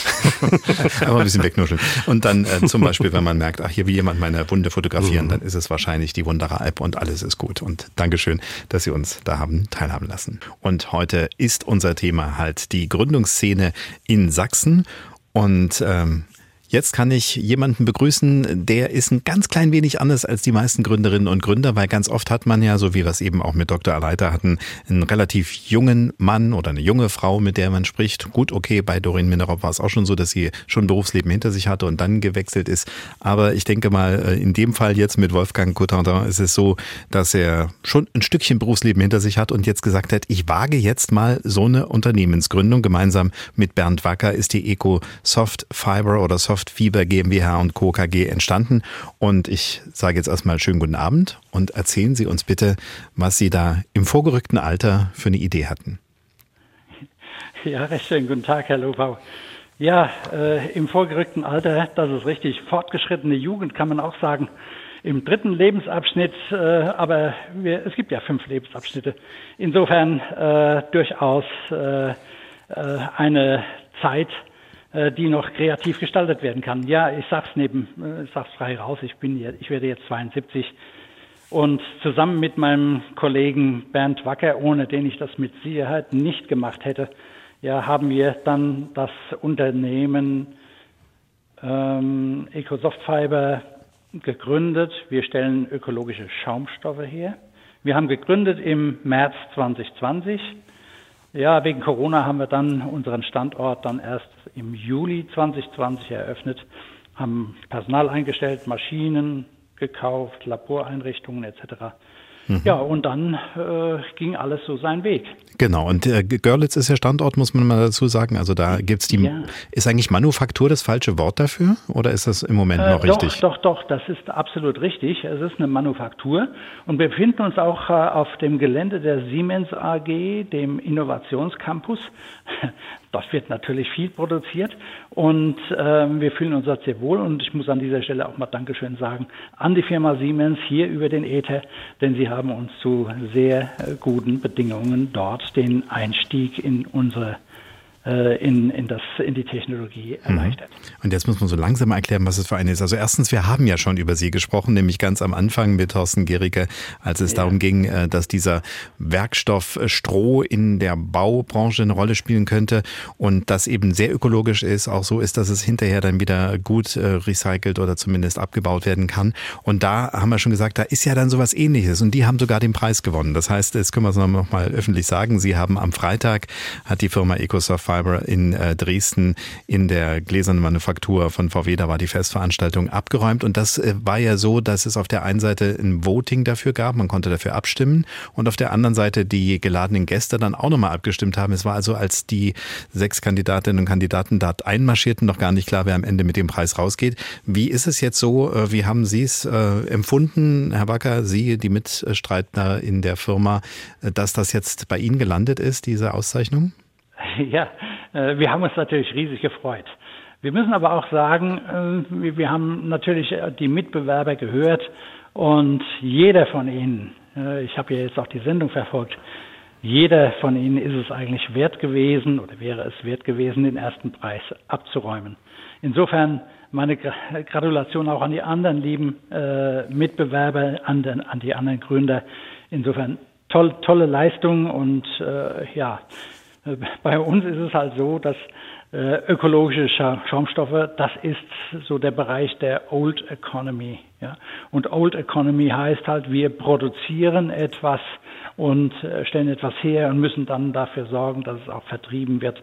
[laughs] Einfach ein bisschen wegnuscheln. Und dann äh, zum Beispiel, wenn man merkt, ach, hier will jemand meine Wunde fotografieren, mhm. dann ist es wahrscheinlich die Wunderer Alp und alles ist gut. Und Dankeschön, dass Sie uns da haben teilhaben lassen. Und heute ist unser Thema halt die Gründungsszene in Sachsen. Und ähm, Jetzt kann ich jemanden begrüßen, der ist ein ganz klein wenig anders als die meisten Gründerinnen und Gründer, weil ganz oft hat man ja, so wie wir es eben auch mit Dr. Aleiter hatten, einen relativ jungen Mann oder eine junge Frau, mit der man spricht. Gut, okay, bei Doreen Minerop war es auch schon so, dass sie schon Berufsleben hinter sich hatte und dann gewechselt ist. Aber ich denke mal, äh, in dem Fall jetzt mit Wolfgang Cotentin ist es so, dass er schon ein Stückchen Berufsleben hinter sich hat und jetzt gesagt hat, ich wage jetzt mal so eine Unternehmensgründung. Gemeinsam mit Bernd Wacker ist die Eco Soft Fiber oder Soft Softfiber GmbH und Co. KG entstanden. Und ich sage jetzt erstmal schönen guten Abend und erzählen Sie uns bitte, was Sie da im vorgerückten Alter für eine Idee hatten. Ja, recht schönen guten Tag, Herr Lobau. Ja, äh, im vorgerückten Alter, das ist richtig. Fortgeschrittene Jugend kann man auch sagen. Im dritten Lebensabschnitt, äh, aber wir, es gibt ja fünf Lebensabschnitte. Insofern äh, durchaus äh, äh eine Zeit, die noch kreativ gestaltet werden kann. Ja, ich sag's neben, äh, ich sag's frei raus, ich bin, ich werde jetzt 72 und zusammen mit meinem Kollegen Bernd Wacker, ohne den ich das mit Sicherheit nicht gemacht hätte, ja, haben wir dann das Unternehmen ähm, EcoSoft Fiber gegründet. Wir stellen ökologische Schaumstoffe her. Wir haben gegründet im März 2020 ja, wegen Corona haben wir dann unseren Standort dann erst im Juli 2020 eröffnet, haben Personal eingestellt, Maschinen gekauft, Laboreinrichtungen etc. Mhm. Ja, und dann äh, ging alles so seinen Weg. Genau, und äh, Görlitz ist der Standort, muss man mal dazu sagen. Also da gibt's die, ja. ist eigentlich Manufaktur das falsche Wort dafür oder ist das im Moment äh, noch doch, richtig? Doch, doch, das ist absolut richtig. Es ist eine Manufaktur und wir befinden uns auch äh, auf dem Gelände der Siemens AG, dem Innovationscampus. Dort wird natürlich viel produziert und äh, wir fühlen uns sehr wohl und ich muss an dieser Stelle auch mal Dankeschön sagen an die Firma Siemens hier über den Ether, denn sie haben uns zu sehr äh, guten Bedingungen dort den Einstieg in unsere in, in, das, in die Technologie mhm. erleichtert. Und jetzt muss man so langsam erklären, was es für eine ist. Also erstens, wir haben ja schon über sie gesprochen, nämlich ganz am Anfang mit Thorsten Gericke, als es ja. darum ging, äh, dass dieser Werkstoff äh, Stroh in der Baubranche eine Rolle spielen könnte und das eben sehr ökologisch ist, auch so ist, dass es hinterher dann wieder gut recycelt oder zumindest abgebaut werden kann. Und da haben wir schon gesagt, da ist ja dann sowas ähnliches und die haben sogar den Preis gewonnen. Das heißt, jetzt können wir es noch mal öffentlich sagen, sie haben am Freitag, hat die Firma EcoSoft Fiber in äh, Dresden in der gläsernen Manufaktur von VW. Da war die Festveranstaltung abgeräumt. Und das äh, war ja so, dass es auf der einen Seite ein Voting dafür gab. Man konnte dafür abstimmen. Und auf der anderen Seite die geladenen Gäste dann auch nochmal abgestimmt haben. Es war also, als die sechs Kandidatinnen und Kandidaten dort einmarschierten, noch gar nicht klar, wer am Ende mit dem Preis rausgeht. Wie ist es jetzt so? Äh, wie haben Sie es empfunden, Herr Backer, Sie, die Mitstreiter in der Firma, dass das jetzt bei Ihnen gelandet ist, diese Auszeichnung? [laughs] Ja, äh, wir haben uns natürlich riesig gefreut. Wir müssen aber auch sagen, äh, wir haben natürlich die Mitbewerber gehört und jeder von ihnen, äh, ich habe ja jetzt auch die Sendung verfolgt, jeder von ihnen ist es eigentlich wert gewesen oder wäre es wert gewesen, den ersten Preis abzuräumen. Insofern meine Gratulation auch an die anderen lieben Mitbewerber, an, den, an die anderen Gründer. Insofern toll, tolle Leistung und äh, ja, äh, bei uns ist es halt so, dass äh, ökologische Schaumstoffe, das ist so der Bereich der Old Economy. Ja? Und Old Economy heißt halt, wir produzieren etwas und äh, stellen etwas her und müssen dann dafür sorgen, dass es auch vertrieben wird.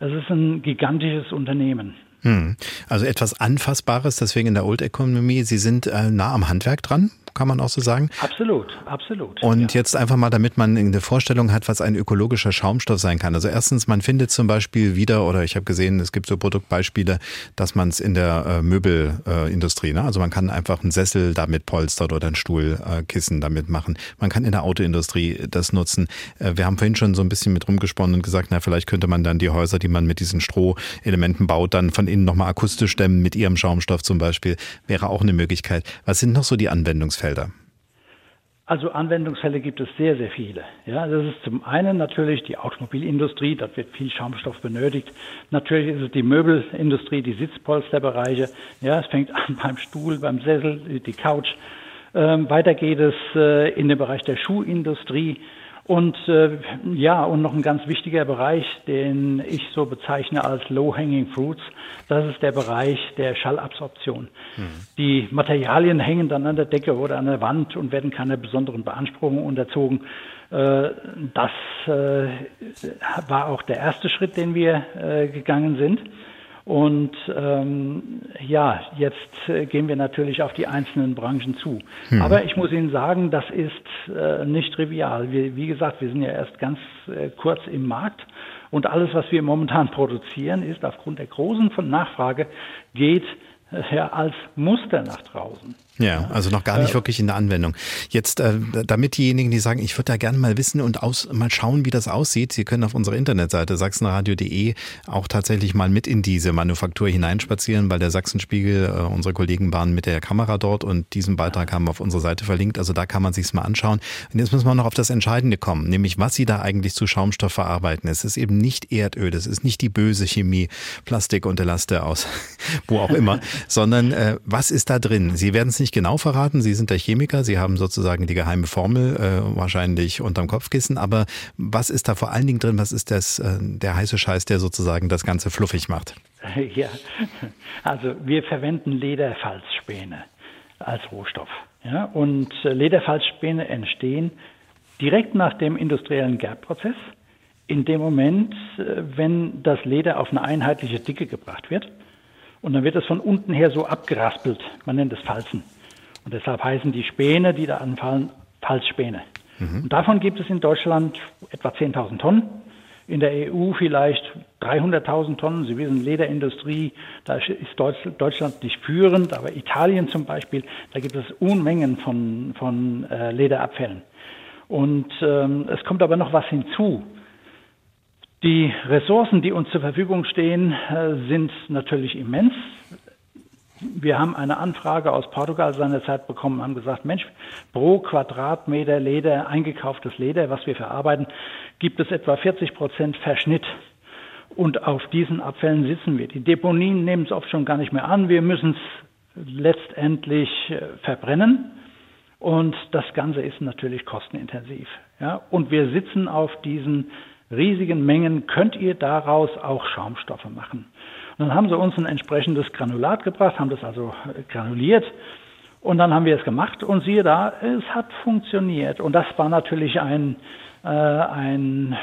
Es ist ein gigantisches Unternehmen. Hm. Also etwas Anfassbares, deswegen in der Old Economy. Sie sind äh, nah am Handwerk dran, kann man auch so sagen? Absolut, absolut. Und ja. jetzt einfach mal, damit man eine Vorstellung hat, was ein ökologischer Schaumstoff sein kann. Also erstens, man findet zum Beispiel wieder, oder ich habe gesehen, es gibt so Produktbeispiele, dass man es in der äh, Möbelindustrie, ne? also man kann einfach einen Sessel damit polstern oder ein Stuhlkissen äh, damit machen. Man kann in der Autoindustrie das nutzen. Äh, wir haben vorhin schon so ein bisschen mit rumgesponnen und gesagt, na, vielleicht könnte man dann die Häuser, die man mit diesen Strohelementen baut, dann von innen nochmal akustisch dämmen, mit ihrem Schaumstoff zum Beispiel, wäre auch eine Möglichkeit. Was sind noch so die Anwendungsfälle? Felder? Also Anwendungsfälle gibt es sehr, sehr viele. Ja, das ist zum einen natürlich die Automobilindustrie, dort wird viel Schaumstoff benötigt. Natürlich ist es die Möbelindustrie, die Sitzpolsterbereiche. Ja, es fängt an [laughs] beim Stuhl, beim Sessel, die Couch. Ähm, weiter geht es äh, in den Bereich der Schuhindustrie. Und äh, ja, und noch ein ganz wichtiger Bereich, den ich so bezeichne als Low-Hanging Fruits, das ist der Bereich der Schallabsorption. Mhm. Die Materialien hängen dann an der Decke oder an der Wand und werden keiner besonderen Beanspruchung unterzogen. Äh, das äh, war auch der erste Schritt, den wir äh, gegangen sind. Und ähm, ja, jetzt äh, gehen wir natürlich auf die einzelnen Branchen zu. Hm. Aber ich muss Ihnen sagen, das ist äh, nicht trivial. Wir, wie gesagt, wir sind ja erst ganz äh, kurz im Markt und alles, was wir momentan produzieren, ist aufgrund der großen Nachfrage, geht äh, ja, als Muster nach draußen. Ja, also noch gar nicht äh, wirklich in der Anwendung. Jetzt, äh, damit diejenigen, die sagen, ich würde da gerne mal wissen und aus, mal schauen, wie das aussieht, Sie können auf unserer Internetseite sachsenradio.de auch tatsächlich mal mit in diese Manufaktur hineinspazieren, weil der Sachsenspiegel, äh, unsere Kollegen waren mit der Kamera dort und diesen Beitrag haben wir auf unserer Seite verlinkt. Also da kann man sich's mal anschauen. Und jetzt müssen wir noch auf das Entscheidende kommen, nämlich was Sie da eigentlich zu Schaumstoff verarbeiten. Es ist eben nicht Erdöl, es ist nicht die böse Chemie, Plastik und Elaste aus, [laughs] wo auch immer, [laughs] sondern äh, was ist da drin? Sie werden es nicht genau verraten. Sie sind der Chemiker, Sie haben sozusagen die geheime Formel äh, wahrscheinlich unterm Kopfkissen. Aber was ist da vor allen Dingen drin? Was ist das, äh, der heiße Scheiß, der sozusagen das Ganze fluffig macht? [laughs] Ja, also wir verwenden Lederfalzspäne als Rohstoff. Ja, und äh, Lederfalzspäne entstehen direkt nach dem industriellen Gerbprozess, in dem Moment, äh, wenn das Leder auf eine einheitliche Dicke gebracht wird. Und dann wird es von unten her so abgeraspelt. Man nennt es Falzen. Und deshalb heißen die Späne, die da anfallen, Falzspäne. Mhm. Und davon gibt es in Deutschland etwa 10.000 Tonnen. In der EU vielleicht 300.000 Tonnen. Sie wissen, Lederindustrie, da ist Deutschland nicht führend, aber Italien zum Beispiel, da gibt es Unmengen von, von äh, Lederabfällen. Und ähm, es kommt aber noch was hinzu. Die Ressourcen, die uns zur Verfügung stehen, äh, sind natürlich immens. Wir haben eine Anfrage aus Portugal seinerzeit bekommen, haben gesagt, Mensch, pro Quadratmeter Leder, eingekauftes Leder, was wir verarbeiten, gibt es etwa 40 Prozent Verschnitt. Und auf diesen Abfällen sitzen wir. Die Deponien nehmen es oft schon gar nicht mehr an. Wir müssen es letztendlich äh, verbrennen. Und das Ganze ist natürlich kostenintensiv. Ja? Und wir sitzen auf diesen riesigen Mengen. Könnt ihr daraus auch Schaumstoffe machen? Und dann haben sie uns ein entsprechendes Granulat gebracht, haben das also granuliert. Und dann haben wir es gemacht und siehe da, es hat funktioniert. Und das war natürlich ein, äh, ein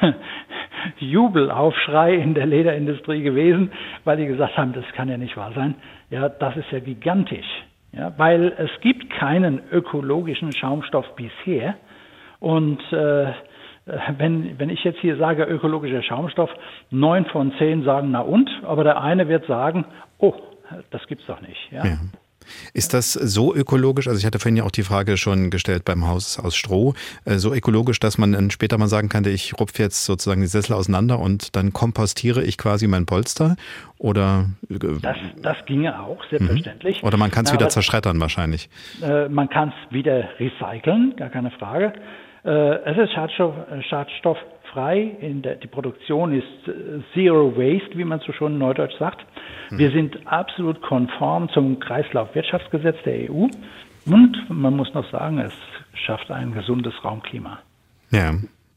[laughs] Jubelaufschrei in der Lederindustrie gewesen, weil die gesagt haben, das kann ja nicht wahr sein. Ja, das ist ja gigantisch. Ja, weil es gibt keinen ökologischen Schaumstoff bisher. Und äh, wenn, wenn ich jetzt hier sage ökologischer Schaumstoff, neun von zehn sagen na und, aber der eine wird sagen, oh, das gibt's doch nicht. Ja. ja. Ist das so ökologisch? Also ich hatte vorhin ja auch die Frage schon gestellt beim Haus aus Stroh, äh, so ökologisch, dass man dann später mal sagen kann, ich rupfe jetzt sozusagen die Sessel auseinander und dann kompostiere ich quasi mein Polster? Oder äh, das, das ginge auch, selbstverständlich. Mhm. Oder man kann es wieder zerschreddern wahrscheinlich. Äh, man kann es wieder recyceln, gar keine Frage. Äh, es ist Schadstoff, äh, schadstofffrei. Der, die Produktion ist äh, Zero Waste, wie man so schon neudeutsch sagt. Hm. Wir sind absolut konform zum Kreislaufwirtschaftsgesetz der EU. Und man muss noch sagen, es schafft ein gesundes Raumklima. Ja.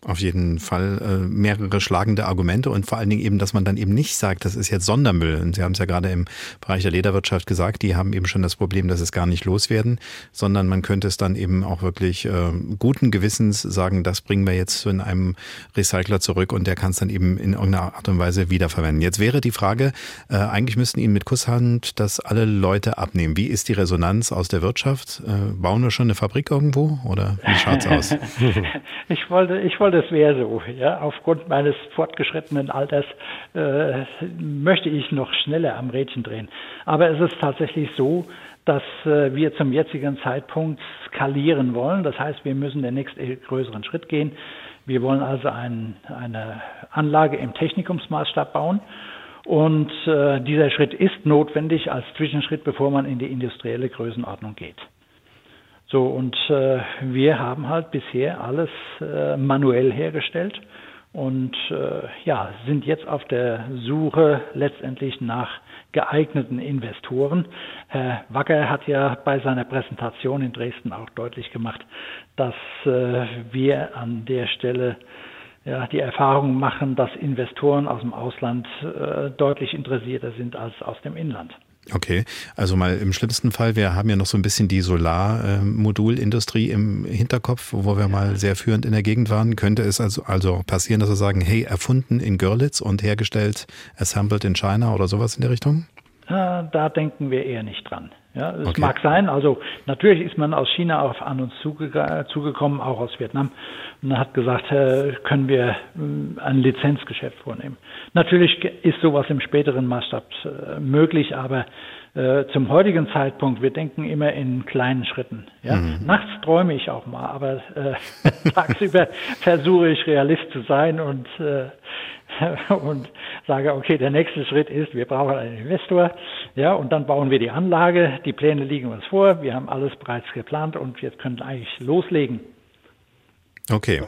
Auf jeden Fall äh, mehrere schlagende Argumente und vor allen Dingen eben, dass man dann eben nicht sagt, das ist jetzt Sondermüll. Und Sie haben es ja gerade im Bereich der Lederwirtschaft gesagt, die haben eben schon das Problem, dass es gar nicht loswerden, sondern man könnte es dann eben auch wirklich äh, guten Gewissens sagen, das bringen wir jetzt in einem Recycler zurück und der kann es dann eben in irgendeiner Art und Weise wiederverwenden. Jetzt wäre die Frage, äh, eigentlich müssten Ihnen mit Kusshand das alle Leute abnehmen. Wie ist die Resonanz aus der Wirtschaft? Äh, bauen wir schon eine Fabrik irgendwo oder wie schaut's aus? [laughs] ich wollte, ich wollte das wäre so. Ja, aufgrund meines fortgeschrittenen Alters äh, möchte ich noch schneller am Rädchen drehen. Aber es ist tatsächlich so, dass äh, wir zum jetzigen Zeitpunkt skalieren wollen. Das heißt, wir müssen den nächsten größeren Schritt gehen. Wir wollen also ein, eine Anlage im Technikumsmaßstab bauen. Und äh, dieser Schritt ist notwendig als Zwischenschritt, bevor man in die industrielle Größenordnung geht. So, und äh, wir haben halt bisher alles äh, manuell hergestellt und äh, ja, sind jetzt auf der Suche letztendlich nach geeigneten Investoren. Herr Wacker hat ja bei seiner Präsentation in Dresden auch deutlich gemacht, dass äh, wir an der Stelle ja, die Erfahrung machen, dass Investoren aus dem Ausland äh, deutlich interessierter sind als aus dem Inland. Okay, also mal im schlimmsten Fall, wir haben ja noch so ein bisschen die Solarmodulindustrie im Hinterkopf, wo wir mal sehr führend in der Gegend waren. Könnte es also, also passieren, dass wir sagen, hey, erfunden in Görlitz und hergestellt, assembled in China oder sowas in der Richtung? Äh, da denken wir eher nicht dran. Ja, es okay. mag sein, also natürlich ist man aus China auf an uns zuge zugekommen, auch aus Vietnam, und hat gesagt, äh, können wir äh, ein Lizenzgeschäft vornehmen. Natürlich ist sowas im späteren Maßstab äh, möglich, aber äh, zum heutigen Zeitpunkt, wir denken immer in kleinen Schritten. Ja? Mhm. Nachts träume ich auch mal, aber äh, [laughs] tagsüber versuche ich Realist zu sein und äh, [laughs] und sage, okay, der nächste Schritt ist, wir brauchen einen Investor, ja, und dann bauen wir die Anlage, die Pläne liegen uns vor, wir haben alles bereits geplant und jetzt können eigentlich loslegen. Okay.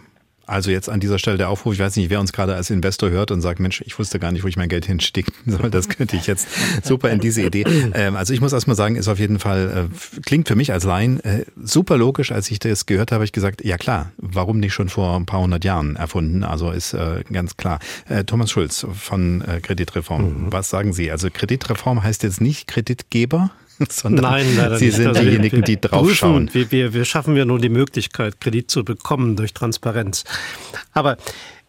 Also jetzt an dieser Stelle der Aufruf, ich weiß nicht, wer uns gerade als Investor hört und sagt, Mensch, ich wusste gar nicht, wo ich mein Geld hinstecken [laughs] soll, das könnte ich jetzt super in diese Idee. Ähm, also ich muss erstmal sagen, ist auf jeden Fall, äh, klingt für mich als Laien äh, super logisch. Als ich das gehört habe, habe ich gesagt, ja klar, warum nicht schon vor ein paar hundert Jahren erfunden? Also ist äh, ganz klar. Äh, Thomas Schulz von äh, Kreditreform, mhm. was sagen Sie? Also Kreditreform heißt jetzt nicht Kreditgeber? [laughs] sondern Nein, Sie nicht. sind also diejenigen, die draufschauen. Wir, wir, wir schaffen ja nur die Möglichkeit, Kredit zu bekommen durch Transparenz. Aber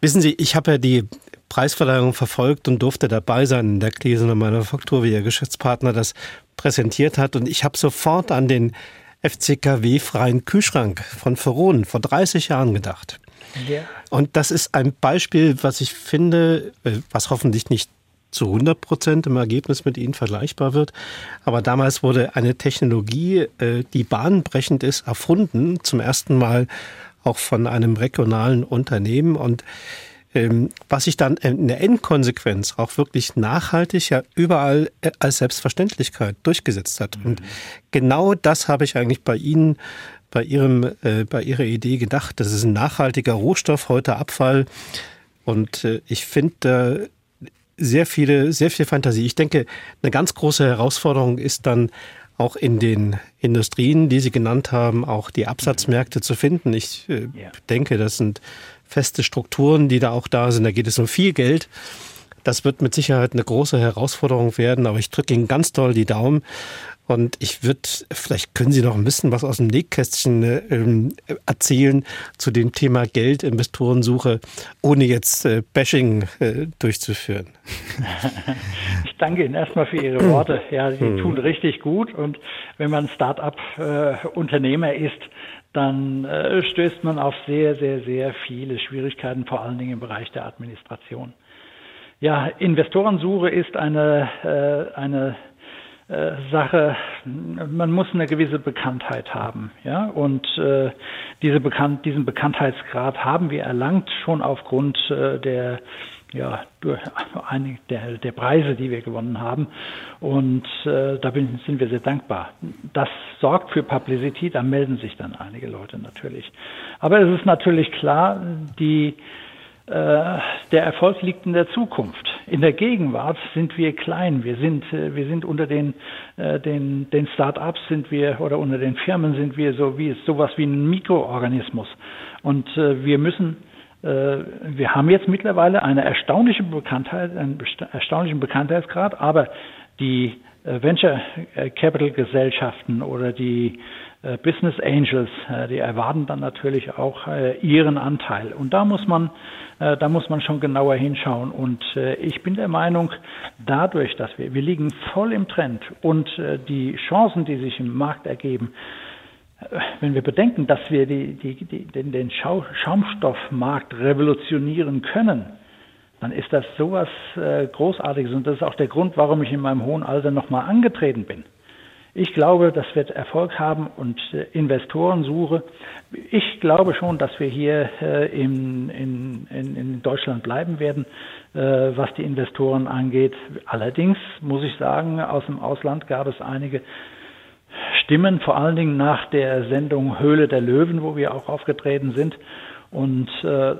wissen Sie, ich habe ja die Preisverleihung verfolgt und durfte dabei sein in der Krise meiner Faktur, wie Ihr Geschäftspartner das präsentiert hat. Und ich habe sofort an den FCKW-freien Kühlschrank von Veron vor 30 Jahren gedacht. Ja. Und das ist ein Beispiel, was ich finde, äh, was hoffentlich nicht zu 100 Prozent im Ergebnis mit ihnen vergleichbar wird. Aber damals wurde eine Technologie, äh, die bahnbrechend ist, erfunden, zum ersten Mal auch von einem regionalen Unternehmen und ähm, was sich dann in der Endkonsequenz auch wirklich nachhaltig ja überall äh, als Selbstverständlichkeit durchgesetzt hat. Und genau das habe ich eigentlich bei Ihnen bei Ihrem, äh, bei Ihrer Idee gedacht. Das ist ein nachhaltiger Rohstoff, heute Abfall. Und äh, ich finde, sehr viele, sehr viel Fantasie. Ich denke, eine ganz große Herausforderung ist dann auch in den Industrien, die Sie genannt haben, auch die Absatzmärkte zu finden. Ich äh, denke, das sind feste Strukturen, die da auch da sind. Da geht es um viel Geld. Das wird mit Sicherheit eine große Herausforderung werden, aber ich drücke Ihnen ganz doll die Daumen. Und ich würde, vielleicht können Sie noch ein bisschen was aus dem Nähkästchen äh, erzählen zu dem Thema Geld, Investorensuche, ohne jetzt äh, Bashing äh, durchzuführen. [laughs] Ich danke Ihnen erstmal für Ihre Worte. Ja, Sie hm. tun richtig gut. Und wenn man Start-up-Unternehmer äh, ist, dann äh, stößt man auf sehr, sehr, sehr viele Schwierigkeiten, vor allen Dingen im Bereich der Administration. Ja, Investorensuche ist eine, äh, eine äh, Sache, man muss eine gewisse Bekanntheit haben, ja, und äh, diese Bekannt, diesen Bekanntheitsgrad haben wir erlangt schon aufgrund äh, der ja, durch einige der, der Preise, die wir gewonnen haben. Und äh, da bin, sind wir sehr dankbar. Das sorgt für Publicity, da melden sich dann einige Leute natürlich. Aber es ist natürlich klar, die der Erfolg liegt in der Zukunft. In der Gegenwart sind wir klein. Wir sind, äh, wir sind unter den, äh, den, den Start-ups sind wir oder unter den Firmen sind wir so wie sowas wie ein Mikroorganismus. Und wir müssen wir haben jetzt mittlerweile eine erstaunliche Bekanntheit, einen erstaunlichen Bekanntheitsgrad, aber die Venture Capital Gesellschaften oder die Business Angels, die erwarten dann natürlich auch ihren Anteil. Und da muss man äh, da muss man schon genauer hinschauen. Und äh, ich bin der Meinung, dadurch, dass wir, wir liegen voll im Trend und äh, die Chancen, die sich im Markt ergeben, wenn wir bedenken, dass wir die, die, die, den, den Schaumstoffmarkt revolutionieren können, dann ist das sowas Großartiges. Und das ist auch der Grund, warum ich in meinem hohen Alter nochmal angetreten bin. Ich glaube, das wird Erfolg haben und äh, Investorensuche. Ich glaube schon, dass wir hier äh, in, in, in Deutschland bleiben werden, äh, was die Investoren angeht. Allerdings muss ich sagen, aus dem Ausland gab es einige stimmen, vor allen Dingen nach der Sendung Höhle der Löwen, wo wir auch aufgetreten sind. Und äh,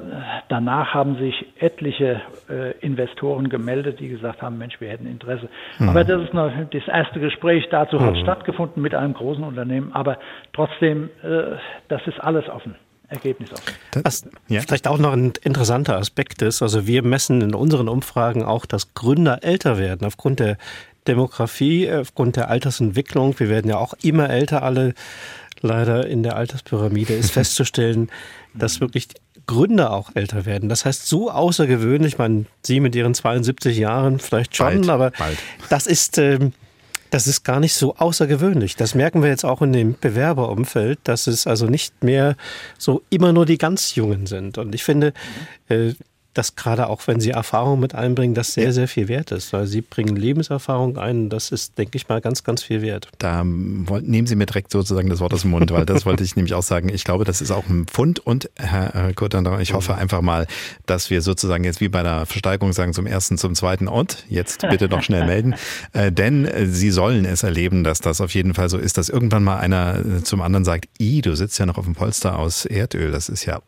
danach haben sich etliche äh, Investoren gemeldet, die gesagt haben, Mensch, wir hätten Interesse. Mhm. Aber das ist noch das erste Gespräch dazu hat mhm. stattgefunden mit einem großen Unternehmen. Aber trotzdem, äh, das ist alles offen. Ergebnis offen. Was ja. vielleicht auch noch ein interessanter Aspekt ist, also wir messen in unseren Umfragen auch, dass Gründer älter werden aufgrund der Demografie, aufgrund der Altersentwicklung. Wir werden ja auch immer älter alle leider in der Alterspyramide ist festzustellen, [laughs] dass wirklich Gründer auch älter werden. Das heißt, so außergewöhnlich, man Sie mit Ihren 72 Jahren vielleicht schon, bald, aber bald. das ist, äh, das ist gar nicht so außergewöhnlich. Das merken wir jetzt auch in dem Bewerberumfeld, dass es also nicht mehr so immer nur die ganz Jungen sind. Und ich finde, äh, dass gerade auch wenn Sie Erfahrung mit einbringen, das sehr, sehr viel wert ist. Weil Sie bringen Lebenserfahrung ein, das ist, denke ich mal, ganz, ganz viel wert. Da nehmen Sie mir direkt sozusagen das Wort aus dem Mund, weil das wollte ich [laughs] nämlich auch sagen. Ich glaube, das ist auch ein Pfund und Herr Kurtander, ich hoffe einfach mal, dass wir sozusagen jetzt wie bei der Versteigerung sagen, zum ersten, zum zweiten und jetzt bitte noch schnell [laughs] melden. Äh, denn äh, Sie sollen es erleben, dass das auf jeden Fall so ist, dass irgendwann mal einer äh, zum anderen sagt, i, du sitzt ja noch auf dem Polster aus Erdöl, das ist ja,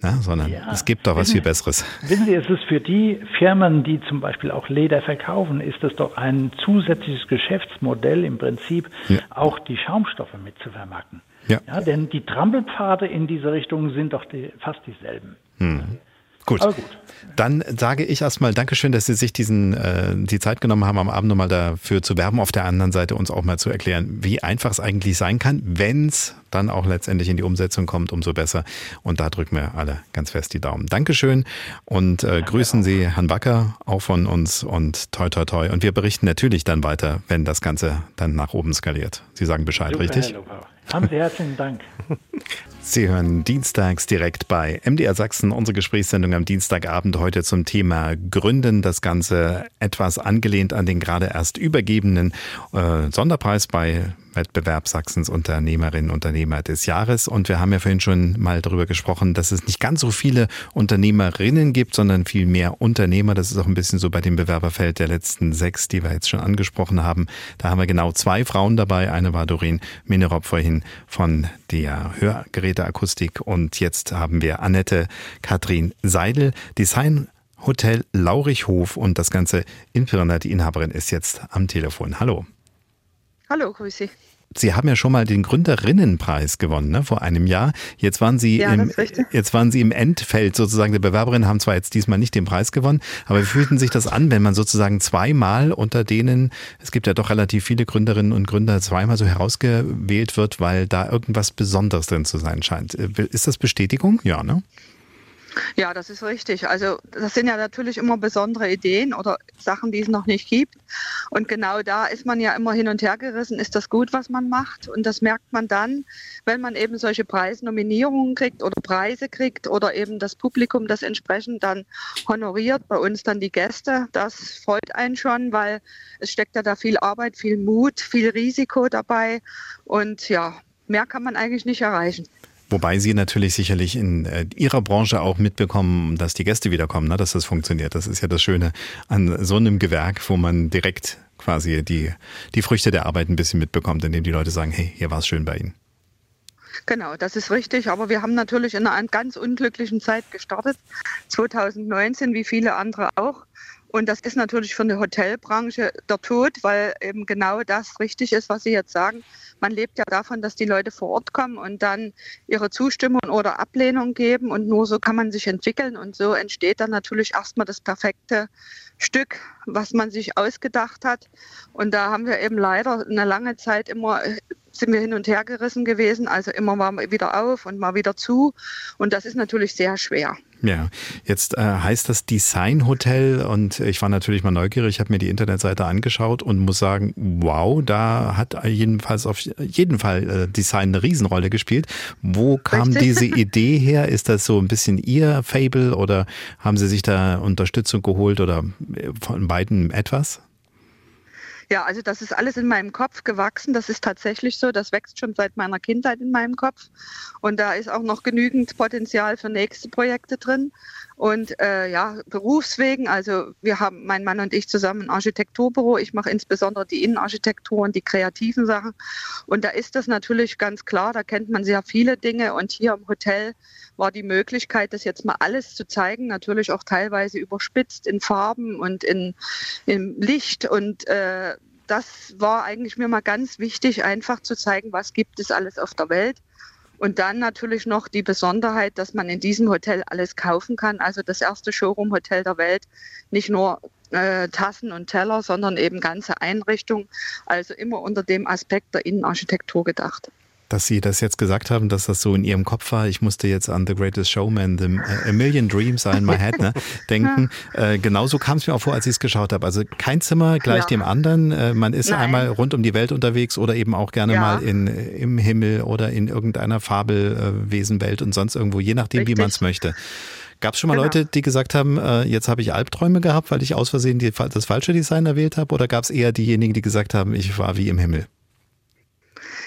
na, sondern ja. es gibt doch was wissen, viel Besseres. [laughs] Wissen Sie, es ist für die Firmen, die zum Beispiel auch Leder verkaufen, ist es doch ein zusätzliches Geschäftsmodell im Prinzip, ja. auch die Schaumstoffe mit zu vermarkten. Ja. ja. denn die Trampelpfade in diese Richtung sind doch die, fast dieselben. Hm. Gut. gut. Dann sage ich erstmal Dankeschön, dass Sie sich diesen, äh, die Zeit genommen haben, am Abend nochmal dafür zu werben, auf der anderen Seite uns auch mal zu erklären, wie einfach es eigentlich sein kann, wenn es dann auch letztendlich in die Umsetzung kommt, umso besser. Und da drücken wir alle ganz fest die Daumen. Dankeschön und äh, grüßen Sie Herrn Wacker auch von uns und toi toi toi. Und wir berichten natürlich dann weiter, wenn das Ganze dann nach oben skaliert. Sie sagen Bescheid, Super, richtig? Haben Sie herzlichen Dank. [laughs] Sie hören dienstags direkt bei MDR Sachsen unsere Gesprächssendung am Dienstagabend heute zum Thema Gründen. Das Ganze etwas angelehnt an den gerade erst übergebenen äh, Sonderpreis bei Wettbewerb Sachsens Unternehmerinnen und Unternehmer des Jahres. Und wir haben ja vorhin schon mal darüber gesprochen, dass es nicht ganz so viele Unternehmerinnen gibt, sondern viel mehr Unternehmer. Das ist auch ein bisschen so bei dem Bewerberfeld der letzten sechs, die wir jetzt schon angesprochen haben. Da haben wir genau zwei Frauen dabei. Eine war Doreen Minerop vorhin von der Hörgeräteakustik und jetzt haben wir Annette Katrin Seidel, Design Hotel Laurichhof und das Ganze in Pirna. Die Inhaberin ist jetzt am Telefon. Hallo. Hallo, grüße. Sie haben ja schon mal den Gründerinnenpreis gewonnen, ne, vor einem Jahr. Jetzt waren Sie ja, im, jetzt waren Sie im Endfeld sozusagen der Bewerberinnen, haben zwar jetzt diesmal nicht den Preis gewonnen, aber wie fühlten sich das an, wenn man sozusagen zweimal unter denen, es gibt ja doch relativ viele Gründerinnen und Gründer, zweimal so herausgewählt wird, weil da irgendwas Besonderes drin zu sein scheint. Äh, ist das Bestätigung? Ja, ne? Ja, das ist richtig. Also das sind ja natürlich immer besondere Ideen oder Sachen, die es noch nicht gibt. Und genau da ist man ja immer hin und her gerissen. Ist das gut, was man macht? Und das merkt man dann, wenn man eben solche Preisnominierungen kriegt oder Preise kriegt oder eben das Publikum das entsprechend dann honoriert, bei uns dann die Gäste. Das freut einen schon, weil es steckt ja da viel Arbeit, viel Mut, viel Risiko dabei. Und ja, mehr kann man eigentlich nicht erreichen. Wobei Sie natürlich sicherlich in äh, Ihrer Branche auch mitbekommen, dass die Gäste wiederkommen, ne? dass das funktioniert. Das ist ja das Schöne an so einem Gewerk, wo man direkt quasi die, die Früchte der Arbeit ein bisschen mitbekommt, indem die Leute sagen, hey, hier war es schön bei Ihnen. Genau, das ist richtig. Aber wir haben natürlich in einer ganz unglücklichen Zeit gestartet, 2019, wie viele andere auch. Und das ist natürlich für eine Hotelbranche der Tod, weil eben genau das richtig ist, was Sie jetzt sagen. Man lebt ja davon, dass die Leute vor Ort kommen und dann ihre Zustimmung oder Ablehnung geben. Und nur so kann man sich entwickeln. Und so entsteht dann natürlich erstmal das perfekte Stück, was man sich ausgedacht hat. Und da haben wir eben leider eine lange Zeit immer sind wir hin und her gerissen gewesen. Also immer mal wieder auf und mal wieder zu. Und das ist natürlich sehr schwer. Ja, jetzt äh, heißt das Design Hotel und ich war natürlich mal neugierig, habe mir die Internetseite angeschaut und muss sagen, wow, da hat jedenfalls auf jeden Fall äh, Design eine Riesenrolle gespielt. Wo kam Richtig? diese Idee her? Ist das so ein bisschen Ihr Fable oder haben Sie sich da Unterstützung geholt oder äh, von beiden etwas? Ja, also das ist alles in meinem Kopf gewachsen. Das ist tatsächlich so. Das wächst schon seit meiner Kindheit in meinem Kopf. Und da ist auch noch genügend Potenzial für nächste Projekte drin. Und äh, ja, Berufswegen, also wir haben, mein Mann und ich zusammen ein Architekturbüro. Ich mache insbesondere die Innenarchitektur und die kreativen Sachen. Und da ist das natürlich ganz klar, da kennt man sehr viele Dinge. Und hier im Hotel war die Möglichkeit, das jetzt mal alles zu zeigen, natürlich auch teilweise überspitzt in Farben und in, in Licht. Und äh, das war eigentlich mir mal ganz wichtig, einfach zu zeigen, was gibt es alles auf der Welt. Und dann natürlich noch die Besonderheit, dass man in diesem Hotel alles kaufen kann. Also das erste Showroom-Hotel der Welt. Nicht nur äh, Tassen und Teller, sondern eben ganze Einrichtungen. Also immer unter dem Aspekt der Innenarchitektur gedacht dass Sie das jetzt gesagt haben, dass das so in Ihrem Kopf war. Ich musste jetzt an The Greatest Showman, The äh, A Million Dreams in My Head ne, [laughs] denken. Äh, genauso kam es mir auch vor, als ich es geschaut habe. Also kein Zimmer gleich ja. dem anderen. Äh, man ist Nein. einmal rund um die Welt unterwegs oder eben auch gerne ja. mal in, im Himmel oder in irgendeiner Fabelwesenwelt und sonst irgendwo, je nachdem, Richtig. wie man es möchte. Gab es schon mal genau. Leute, die gesagt haben, äh, jetzt habe ich Albträume gehabt, weil ich aus Versehen die, das falsche Design erwählt habe? Oder gab es eher diejenigen, die gesagt haben, ich war wie im Himmel?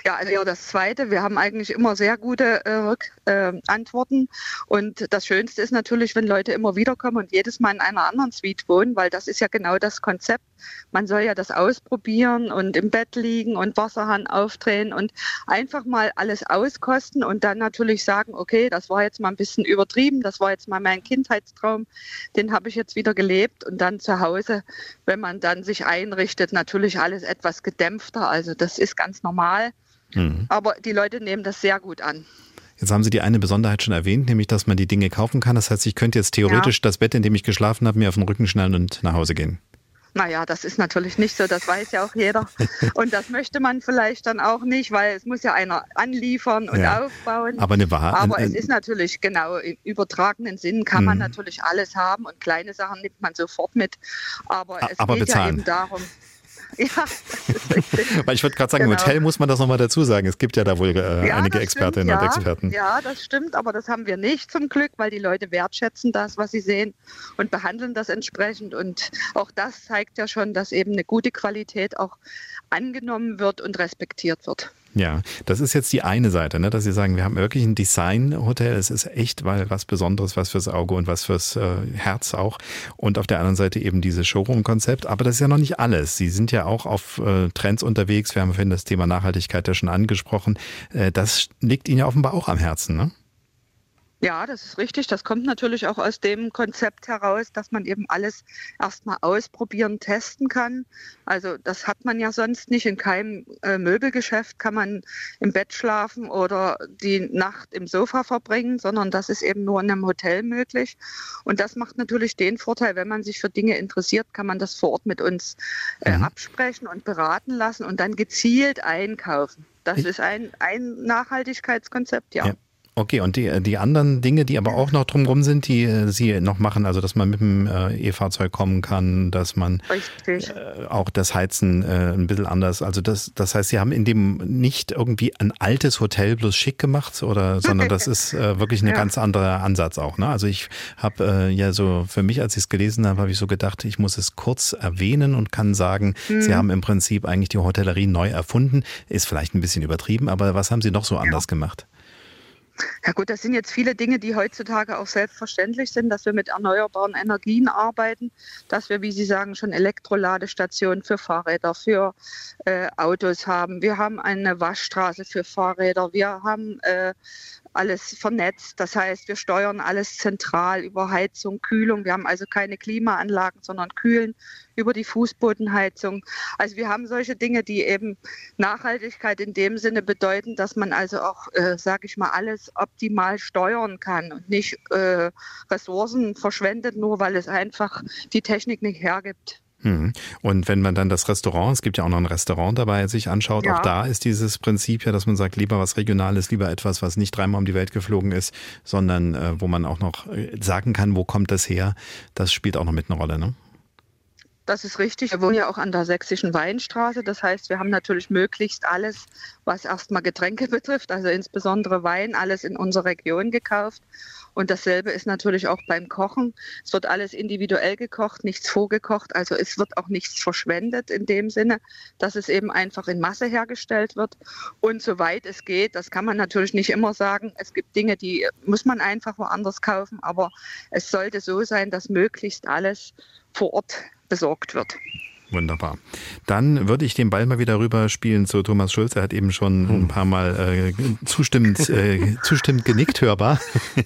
Ja, also eher das Zweite. Wir haben eigentlich immer sehr gute äh, äh, Antworten. Und das Schönste ist natürlich, wenn Leute immer wiederkommen und jedes Mal in einer anderen Suite wohnen, weil das ist ja genau das Konzept. Man soll ja das ausprobieren und im Bett liegen und Wasserhahn aufdrehen und einfach mal alles auskosten und dann natürlich sagen, okay, das war jetzt mal ein bisschen übertrieben, das war jetzt mal mein Kindheitstraum, den habe ich jetzt wieder gelebt und dann zu Hause, wenn man dann sich einrichtet, natürlich alles etwas gedämpfter. Also das ist ganz normal. Mhm. Aber die Leute nehmen das sehr gut an. Jetzt haben Sie die eine Besonderheit schon erwähnt, nämlich, dass man die Dinge kaufen kann. Das heißt, ich könnte jetzt theoretisch ja. das Bett, in dem ich geschlafen habe, mir auf den Rücken schnallen und nach Hause gehen. Naja, das ist natürlich nicht so, das weiß ja auch jeder. [laughs] Und das möchte man vielleicht dann auch nicht, weil es muss ja einer anliefern und ja, aufbauen. Aber eine Wahrheit. Aber es ist natürlich, genau, im übertragenen Sinn kann man mhm. natürlich alles haben und kleine Sachen nimmt man sofort mit. Aber es aber geht bezahlen. ja eben darum. Ja, [laughs] Weil ich würde gerade sagen, genau. im Hotel muss man das nochmal dazu sagen. Es gibt ja da wohl äh, ja, einige Expertinnen stimmt, und Experten. Ja, das stimmt, aber das haben wir nicht zum Glück, weil die Leute wertschätzen das, was sie sehen und behandeln das entsprechend. Und auch das zeigt ja schon, dass eben eine gute Qualität auch angenommen wird und respektiert wird. Ja, das ist jetzt die eine Seite, ne, dass Sie sagen, wir haben wirklich ein Design-Hotel. Es ist echt weil was Besonderes, was fürs Auge und was fürs äh, Herz auch. Und auf der anderen Seite eben dieses Showroom-Konzept. Aber das ist ja noch nicht alles. Sie sind ja auch auf äh, Trends unterwegs. Wir haben vorhin das Thema Nachhaltigkeit ja schon angesprochen. Äh, das liegt Ihnen ja offenbar auch am Herzen, ne? Ja, das ist richtig. Das kommt natürlich auch aus dem Konzept heraus, dass man eben alles erstmal ausprobieren, testen kann. Also das hat man ja sonst nicht. In keinem äh, Möbelgeschäft kann man im Bett schlafen oder die Nacht im Sofa verbringen, sondern das ist eben nur in einem Hotel möglich. Und das macht natürlich den Vorteil, wenn man sich für Dinge interessiert, kann man das vor Ort mit uns äh, mhm. absprechen und beraten lassen und dann gezielt einkaufen. Das ist ein, ein Nachhaltigkeitskonzept, ja. ja. Okay, und die, die anderen Dinge, die aber auch noch drumherum sind, die äh, Sie noch machen, also dass man mit dem äh, E-Fahrzeug kommen kann, dass man äh, auch das Heizen äh, ein bisschen anders, also das, das heißt, Sie haben in dem nicht irgendwie ein altes Hotel bloß schick gemacht, oder, sondern das [laughs] ist äh, wirklich ein ja. ganz anderer Ansatz auch. Ne? Also ich habe äh, ja so, für mich, als ich es gelesen habe, habe ich so gedacht, ich muss es kurz erwähnen und kann sagen, mhm. Sie haben im Prinzip eigentlich die Hotellerie neu erfunden. Ist vielleicht ein bisschen übertrieben, aber was haben Sie noch so ja. anders gemacht? Ja gut, das sind jetzt viele Dinge, die heutzutage auch selbstverständlich sind, dass wir mit erneuerbaren Energien arbeiten, dass wir, wie Sie sagen, schon Elektroladestationen für Fahrräder, für äh, Autos haben. Wir haben eine Waschstraße für Fahrräder. Wir haben äh, alles vernetzt. Das heißt, wir steuern alles zentral über Heizung, Kühlung. Wir haben also keine Klimaanlagen, sondern kühlen über die Fußbodenheizung. Also wir haben solche Dinge, die eben Nachhaltigkeit in dem Sinne bedeuten, dass man also auch, äh, sage ich mal, alles optimal steuern kann und nicht äh, Ressourcen verschwendet, nur weil es einfach die Technik nicht hergibt. Mhm. Und wenn man dann das Restaurant, es gibt ja auch noch ein Restaurant dabei, sich anschaut, ja. auch da ist dieses Prinzip ja, dass man sagt, lieber was Regionales, lieber etwas, was nicht dreimal um die Welt geflogen ist, sondern äh, wo man auch noch äh, sagen kann, wo kommt das her, das spielt auch noch mit eine Rolle, ne? Das ist richtig. Wir wohnen ja auch an der sächsischen Weinstraße. Das heißt, wir haben natürlich möglichst alles, was erstmal Getränke [laughs] betrifft, also insbesondere Wein, alles in unserer Region gekauft. Und dasselbe ist natürlich auch beim Kochen. Es wird alles individuell gekocht, nichts vorgekocht. Also es wird auch nichts verschwendet in dem Sinne, dass es eben einfach in Masse hergestellt wird. Und soweit es geht, das kann man natürlich nicht immer sagen. Es gibt Dinge, die muss man einfach woanders kaufen. Aber es sollte so sein, dass möglichst alles vor Ort besorgt wird. Wunderbar. Dann würde ich den Ball mal wieder rüberspielen zu Thomas Schulz. Er hat eben schon ein paar Mal äh, zustimmend, äh, [laughs] zustimmend genickt, hörbar.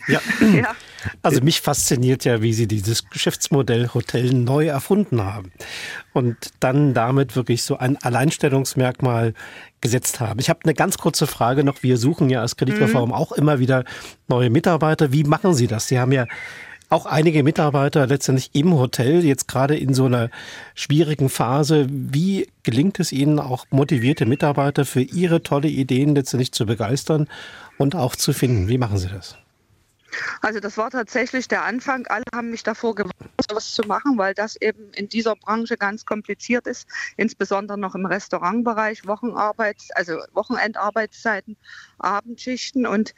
Ja. ja. Also mich fasziniert ja, wie Sie dieses Geschäftsmodell Hotel neu erfunden haben und dann damit wirklich so ein Alleinstellungsmerkmal gesetzt haben. Ich habe eine ganz kurze Frage noch. Wir suchen ja als Kreditreform mhm. auch immer wieder neue Mitarbeiter. Wie machen Sie das? Sie haben ja auch einige Mitarbeiter letztendlich im Hotel, jetzt gerade in so einer schwierigen Phase. Wie gelingt es Ihnen auch motivierte Mitarbeiter für Ihre tolle Ideen letztendlich zu begeistern und auch zu finden? Wie machen Sie das? Also das war tatsächlich der Anfang. Alle haben mich davor gewarnt, sowas zu machen, weil das eben in dieser Branche ganz kompliziert ist, insbesondere noch im Restaurantbereich, Wochenarbeits, also Wochenendarbeitszeiten, Abendschichten. Und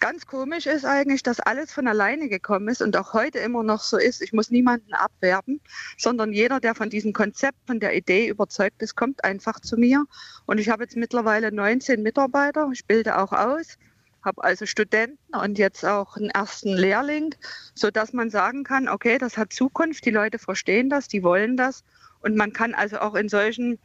ganz komisch ist eigentlich, dass alles von alleine gekommen ist und auch heute immer noch so ist. Ich muss niemanden abwerben, sondern jeder, der von diesem Konzept, von der Idee überzeugt ist, kommt einfach zu mir. Und ich habe jetzt mittlerweile 19 Mitarbeiter. Ich bilde auch aus habe also Studenten und jetzt auch einen ersten Lehrling, sodass man sagen kann, okay, das hat Zukunft, die Leute verstehen das, die wollen das und man kann also auch in solchen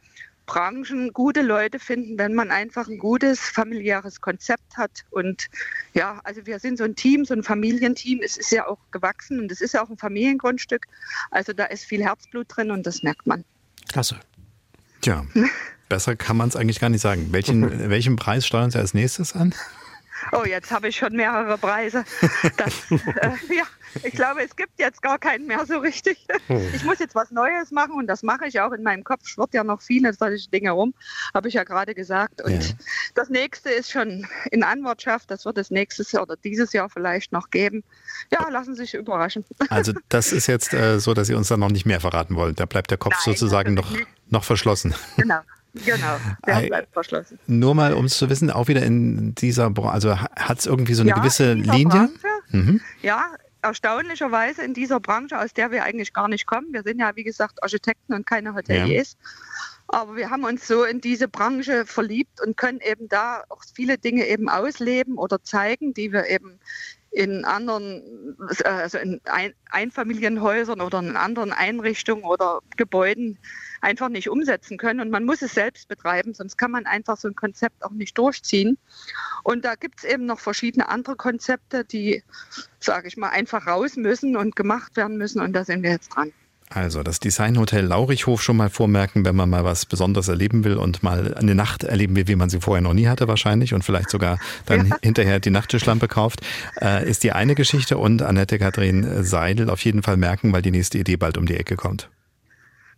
Branchen gute Leute finden, wenn man einfach ein gutes familiäres Konzept hat. Und ja, also wir sind so ein Team, so ein Familienteam. Es ist ja auch gewachsen und es ist ja auch ein Familiengrundstück. Also da ist viel Herzblut drin und das merkt man. Klasse. Tja, [laughs] besser kann man es eigentlich gar nicht sagen. Welchen, [laughs] welchen Preis steuern Sie als nächstes an? Oh, jetzt habe ich schon mehrere Preise. [laughs] Das, äh, ja, ich glaube, es gibt jetzt gar keinen mehr so richtig. Hm. Ich muss jetzt was Neues machen und das mache ich auch in meinem Kopf. Schwirrt ja noch viele solche Dinge rum, habe ich ja gerade gesagt. Und ja. das nächste ist schon in Anwartschaft. Das wird es nächstes Jahr oder dieses Jahr vielleicht noch geben. Ja, lassen Sie sich überraschen. [laughs] Also das ist jetzt äh, so, dass Sie uns dann noch nicht mehr verraten wollen. Da bleibt der Kopf Nein, sozusagen noch, noch verschlossen. Genau. Genau, der bleibt verschlossen. Nur mal, um es zu wissen, auch wieder in dieser Branche, also hat es irgendwie so eine ja, gewisse Linie? Mhm. Ja, erstaunlicherweise in dieser Branche, aus der wir eigentlich gar nicht kommen. Wir sind ja, wie gesagt, Architekten und keine Hoteliers. Ja. Aber wir haben uns so in diese Branche verliebt und können eben da auch viele Dinge eben ausleben oder zeigen, die wir eben in anderen, also in Einfamilienhäusern oder in anderen Einrichtungen oder Gebäuden einfach nicht umsetzen können. Und man muss es selbst betreiben, sonst kann man einfach so ein Konzept auch nicht durchziehen. Und da gibt es eben noch verschiedene andere Konzepte, die, sage ich mal, einfach raus müssen und gemacht werden müssen. Und da sind wir jetzt dran. Also das Designhotel Laurichhof schon mal vormerken, wenn man mal was Besonderes erleben will und mal eine Nacht erleben will, wie man sie vorher noch nie hatte wahrscheinlich und vielleicht sogar dann [laughs] ja. hinterher die Nachttischlampe kauft, äh, ist die eine Geschichte und Annette Kathrin Seidel auf jeden Fall merken, weil die nächste Idee bald um die Ecke kommt.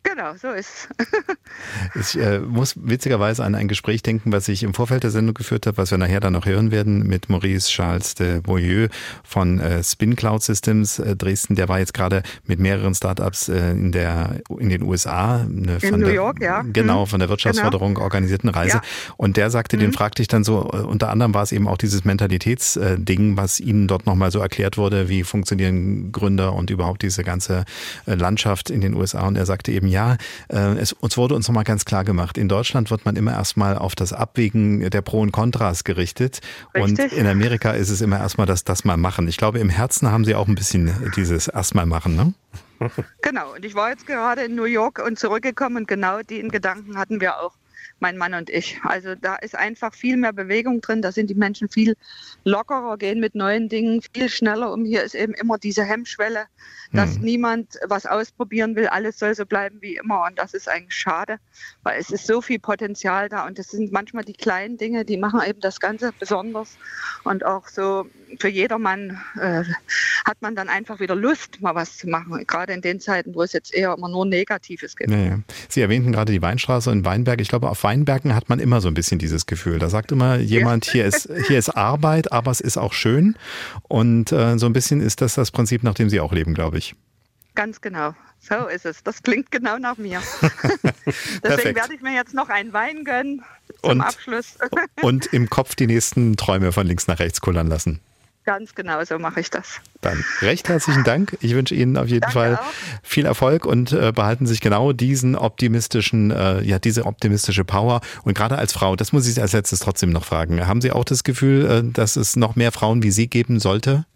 Genau, so ist [laughs] Ich äh, muss witzigerweise an ein Gespräch denken, was ich im Vorfeld der Sendung geführt habe, was wir nachher dann noch hören werden, mit Maurice Charles de Boyeux von äh, Spin Cloud Systems äh, Dresden. Der war jetzt gerade mit mehreren Startups äh, in, der, in den USA. Eine in New der, York, ja. Genau, mhm. von der Wirtschaftsförderung genau. organisierten Reise. Ja. Und der sagte, mhm. den fragte ich dann so, äh, unter anderem war es eben auch dieses Mentalitätsding, was Ihnen dort nochmal so erklärt wurde, wie funktionieren Gründer und überhaupt diese ganze äh, Landschaft in den USA. Und er sagte eben, ja, äh, es, uns wurde uns nochmal ganz klar gemacht, in Deutschland wird man immer erstmal auf das Abwägen der Pro und Kontras gerichtet. Richtig. Und in Amerika ist es immer erstmal das, das mal machen. Ich glaube, im Herzen haben Sie auch ein bisschen dieses erstmal machen, ne? Genau, und ich war jetzt gerade in New York und zurückgekommen und genau den Gedanken hatten wir auch mein Mann und ich. Also da ist einfach viel mehr Bewegung drin, da sind die Menschen viel lockerer, gehen mit neuen Dingen viel schneller um. Hier ist eben immer diese Hemmschwelle, dass hm. niemand was ausprobieren will, alles soll so bleiben wie immer und das ist eigentlich schade, weil es ist so viel Potenzial da und es sind manchmal die kleinen Dinge, die machen eben das Ganze besonders und auch so für jedermann äh, hat man dann einfach wieder Lust, mal was zu machen, gerade in den Zeiten, wo es jetzt eher immer nur Negatives gibt. Ja, ja. Sie erwähnten gerade die Weinstraße in Weinberg. Ich glaube, auf Weinbergen hat man immer so ein bisschen dieses Gefühl. Da sagt immer jemand, ja. hier, ist, hier ist Arbeit, aber es ist auch schön. Und äh, so ein bisschen ist das das Prinzip, nach dem Sie auch leben, glaube ich. Ganz genau. So ist es. Das klingt genau nach mir. [laughs] Deswegen werde ich mir jetzt noch einen Wein gönnen zum und, Abschluss. und im Kopf die nächsten Träume von links nach rechts kullern lassen. Ganz genau, so mache ich das. Dann recht herzlichen Dank. Ich wünsche Ihnen auf jeden Danke Fall auch. viel Erfolg und äh, behalten sich genau diesen optimistischen, äh, ja, diese optimistische Power. Und gerade als Frau, das muss ich als letztes trotzdem noch fragen. Haben Sie auch das Gefühl, äh, dass es noch mehr Frauen wie Sie geben sollte?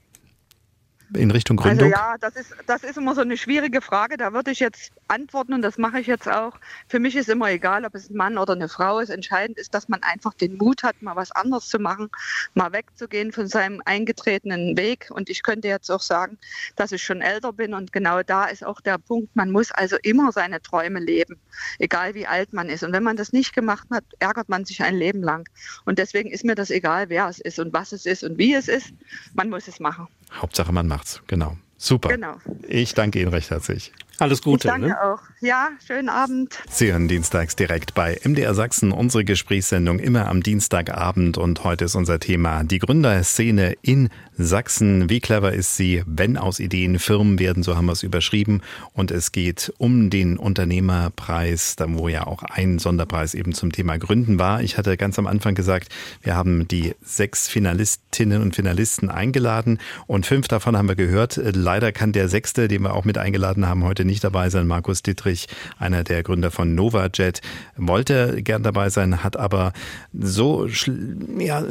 In Richtung also Gründung? Also ja, das ist, das ist immer so eine schwierige Frage. Da würde ich jetzt antworten und das mache ich jetzt auch. Für mich ist immer egal, ob es ein Mann oder eine Frau ist. Entscheidend ist, dass man einfach den Mut hat, mal was anderes zu machen, mal wegzugehen von seinem eingetretenen Weg. Und ich könnte jetzt auch sagen, dass ich schon älter bin und genau da ist auch der Punkt, man muss also immer seine Träume leben, egal wie alt man ist. Und wenn man das nicht gemacht hat, ärgert man sich ein Leben lang. Und deswegen ist mir das egal, wer es ist und was es ist und wie es ist. Man muss es machen. Hauptsache, man macht's. Genau. Super. Genau. Ich danke Ihnen recht herzlich. Alles Gute. Ich danke ne? auch. Ja, schönen Abend. Sie hören dienstags direkt bei MDR Sachsen unsere Gesprächssendung immer am Dienstagabend und heute ist unser Thema die Gründerszene in Sachsen. Wie clever ist sie, wenn aus Ideen Firmen werden, so haben wir es überschrieben und es geht um den Unternehmerpreis, wo ja auch ein Sonderpreis eben zum Thema Gründen war. Ich hatte ganz am Anfang gesagt, wir haben die sechs Finalistinnen und Finalisten eingeladen und fünf davon haben wir gehört. Leider kann der sechste, den wir auch mit eingeladen haben, heute nicht dabei sein. Markus Dittrich, einer der Gründer von NovaJet, wollte gern dabei sein, hat aber so, ja,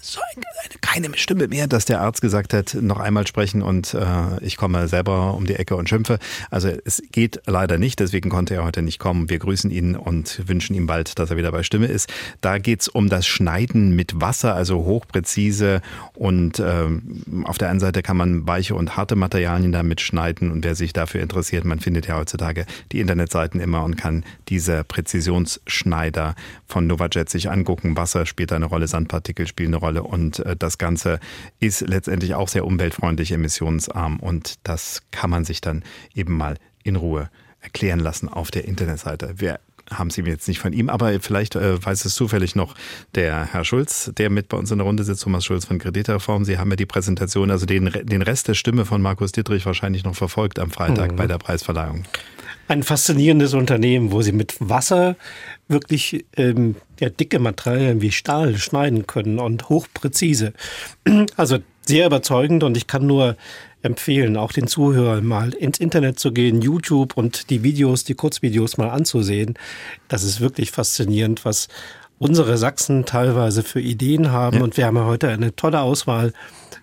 so eine, keine Stimme mehr, dass der Arzt gesagt hat, noch einmal sprechen und äh, ich komme selber um die Ecke und schimpfe. Also es geht leider nicht, deswegen konnte er heute nicht kommen. Wir grüßen ihn und wünschen ihm bald, dass er wieder bei Stimme ist. Da geht es um das Schneiden mit Wasser, also hochpräzise und äh, auf der einen Seite kann man weiche und harte Materialien damit schneiden und wer sich dafür interessiert, Man findet ja heutzutage die Internetseiten immer und kann diese Präzisionsschneider von Novajet sich angucken. Wasser spielt eine Rolle, Sandpartikel spielen eine Rolle und äh, das Ganze ist letztendlich auch sehr umweltfreundlich, emissionsarm und das kann man sich dann eben mal in Ruhe erklären lassen auf der Internetseite. Wir haben Sie mir jetzt nicht von ihm, aber vielleicht äh, weiß es zufällig noch der Herr Schulz, der mit bei uns in der Runde sitzt, Thomas Schulz von Kreditreform. Sie haben ja die Präsentation, also den, den Rest der Stimme von Markus Dietrich wahrscheinlich noch verfolgt am Freitag mhm. bei der Preisverleihung. Ein faszinierendes Unternehmen, wo Sie mit Wasser wirklich ähm, ja, dicke Materialien wie Stahl schneiden können und hochpräzise. Also sehr überzeugend und ich kann nur empfehlen, auch den Zuhörern mal ins Internet zu gehen, YouTube und die Videos, die Kurzvideos mal anzusehen. Das ist wirklich faszinierend, was unsere Sachsen teilweise für Ideen haben. Ja. Und wir haben ja heute eine tolle Auswahl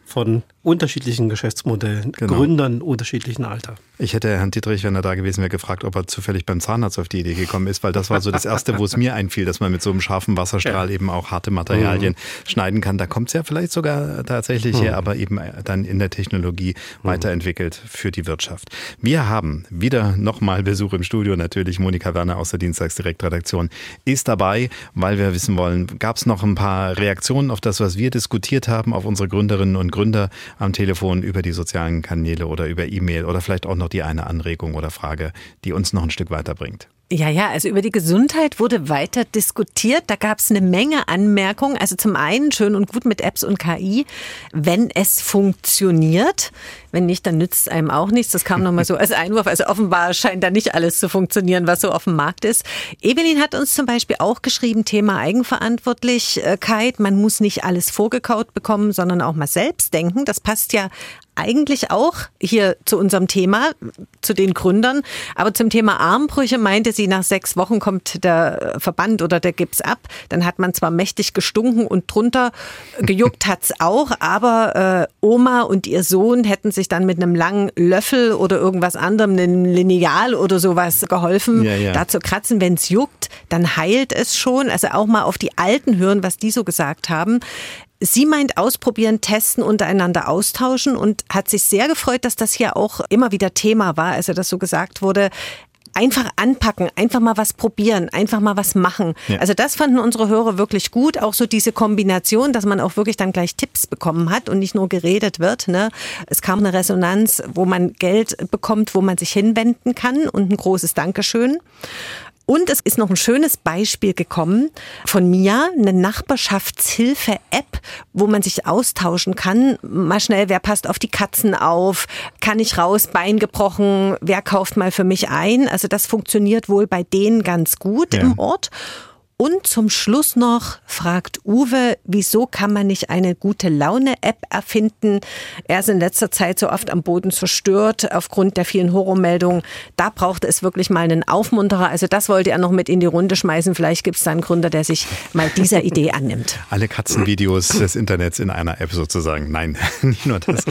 von unterschiedlichen Geschäftsmodellen, genau. Gründern unterschiedlichen Alter. Ich hätte Herrn Dietrich, wenn er da gewesen wäre, gefragt, ob er zufällig beim Zahnarzt auf die Idee gekommen ist, weil das war so das Erste, wo es mir einfiel, dass man mit so einem scharfen Wasserstrahl ja. eben auch harte Materialien mhm. schneiden kann. Da kommt es ja vielleicht sogar tatsächlich mhm. her, aber eben dann in der Technologie mhm. weiterentwickelt für die Wirtschaft. Wir haben wieder nochmal Besuch im Studio, natürlich Monika Werner aus der Dienstagsdirektredaktion ist dabei, weil wir wissen wollen, gab es noch ein paar Reaktionen auf das, was wir diskutiert haben, auf unsere Gründerinnen und Gründer am Telefon, über die sozialen Kanäle oder über E-Mail oder vielleicht auch noch die eine Anregung oder Frage, die uns noch ein Stück weiterbringt. Ja, ja, also über die Gesundheit wurde weiter diskutiert. Da gab es eine Menge Anmerkungen. Also zum einen schön und gut mit Apps und KI, wenn es funktioniert. Wenn nicht, dann nützt es einem auch nichts. Das kam nochmal so als Einwurf. Also offenbar scheint da nicht alles zu funktionieren, was so auf dem Markt ist. Evelyn hat uns zum Beispiel auch geschrieben, Thema Eigenverantwortlichkeit. Man muss nicht alles vorgekaut bekommen, sondern auch mal selbst denken. Das passt ja eigentlich auch hier zu unserem Thema, zu den Gründern. Aber zum Thema Armbrüche meinte sie, nach sechs Wochen kommt der Verband oder der Gips ab. Dann hat man zwar mächtig gestunken und drunter [laughs] gejuckt hat's auch, aber äh, Oma und ihr Sohn hätten sich dann mit einem langen Löffel oder irgendwas anderem, einem Lineal oder sowas geholfen, ja, ja. da zu kratzen. Wenn's juckt, dann heilt es schon. Also auch mal auf die Alten hören, was die so gesagt haben. Sie meint ausprobieren, testen, untereinander austauschen und hat sich sehr gefreut, dass das hier auch immer wieder Thema war, also dass so gesagt wurde, einfach anpacken, einfach mal was probieren, einfach mal was machen. Ja. Also das fanden unsere Hörer wirklich gut, auch so diese Kombination, dass man auch wirklich dann gleich Tipps bekommen hat und nicht nur geredet wird. Ne? Es kam eine Resonanz, wo man Geld bekommt, wo man sich hinwenden kann und ein großes Dankeschön. Und es ist noch ein schönes Beispiel gekommen von Mia, eine Nachbarschaftshilfe-App, wo man sich austauschen kann. Mal schnell, wer passt auf die Katzen auf? Kann ich raus? Bein gebrochen? Wer kauft mal für mich ein? Also das funktioniert wohl bei denen ganz gut ja. im Ort. Und zum Schluss noch fragt Uwe, wieso kann man nicht eine gute Laune-App erfinden? Er ist in letzter Zeit so oft am Boden zerstört aufgrund der vielen Horrormeldungen. Da braucht es wirklich mal einen Aufmunterer. Also das wollte er noch mit in die Runde schmeißen. Vielleicht gibt es da einen Gründer, der sich mal dieser Idee annimmt. Alle Katzenvideos des Internets in einer App sozusagen. Nein, [laughs] nicht nur das,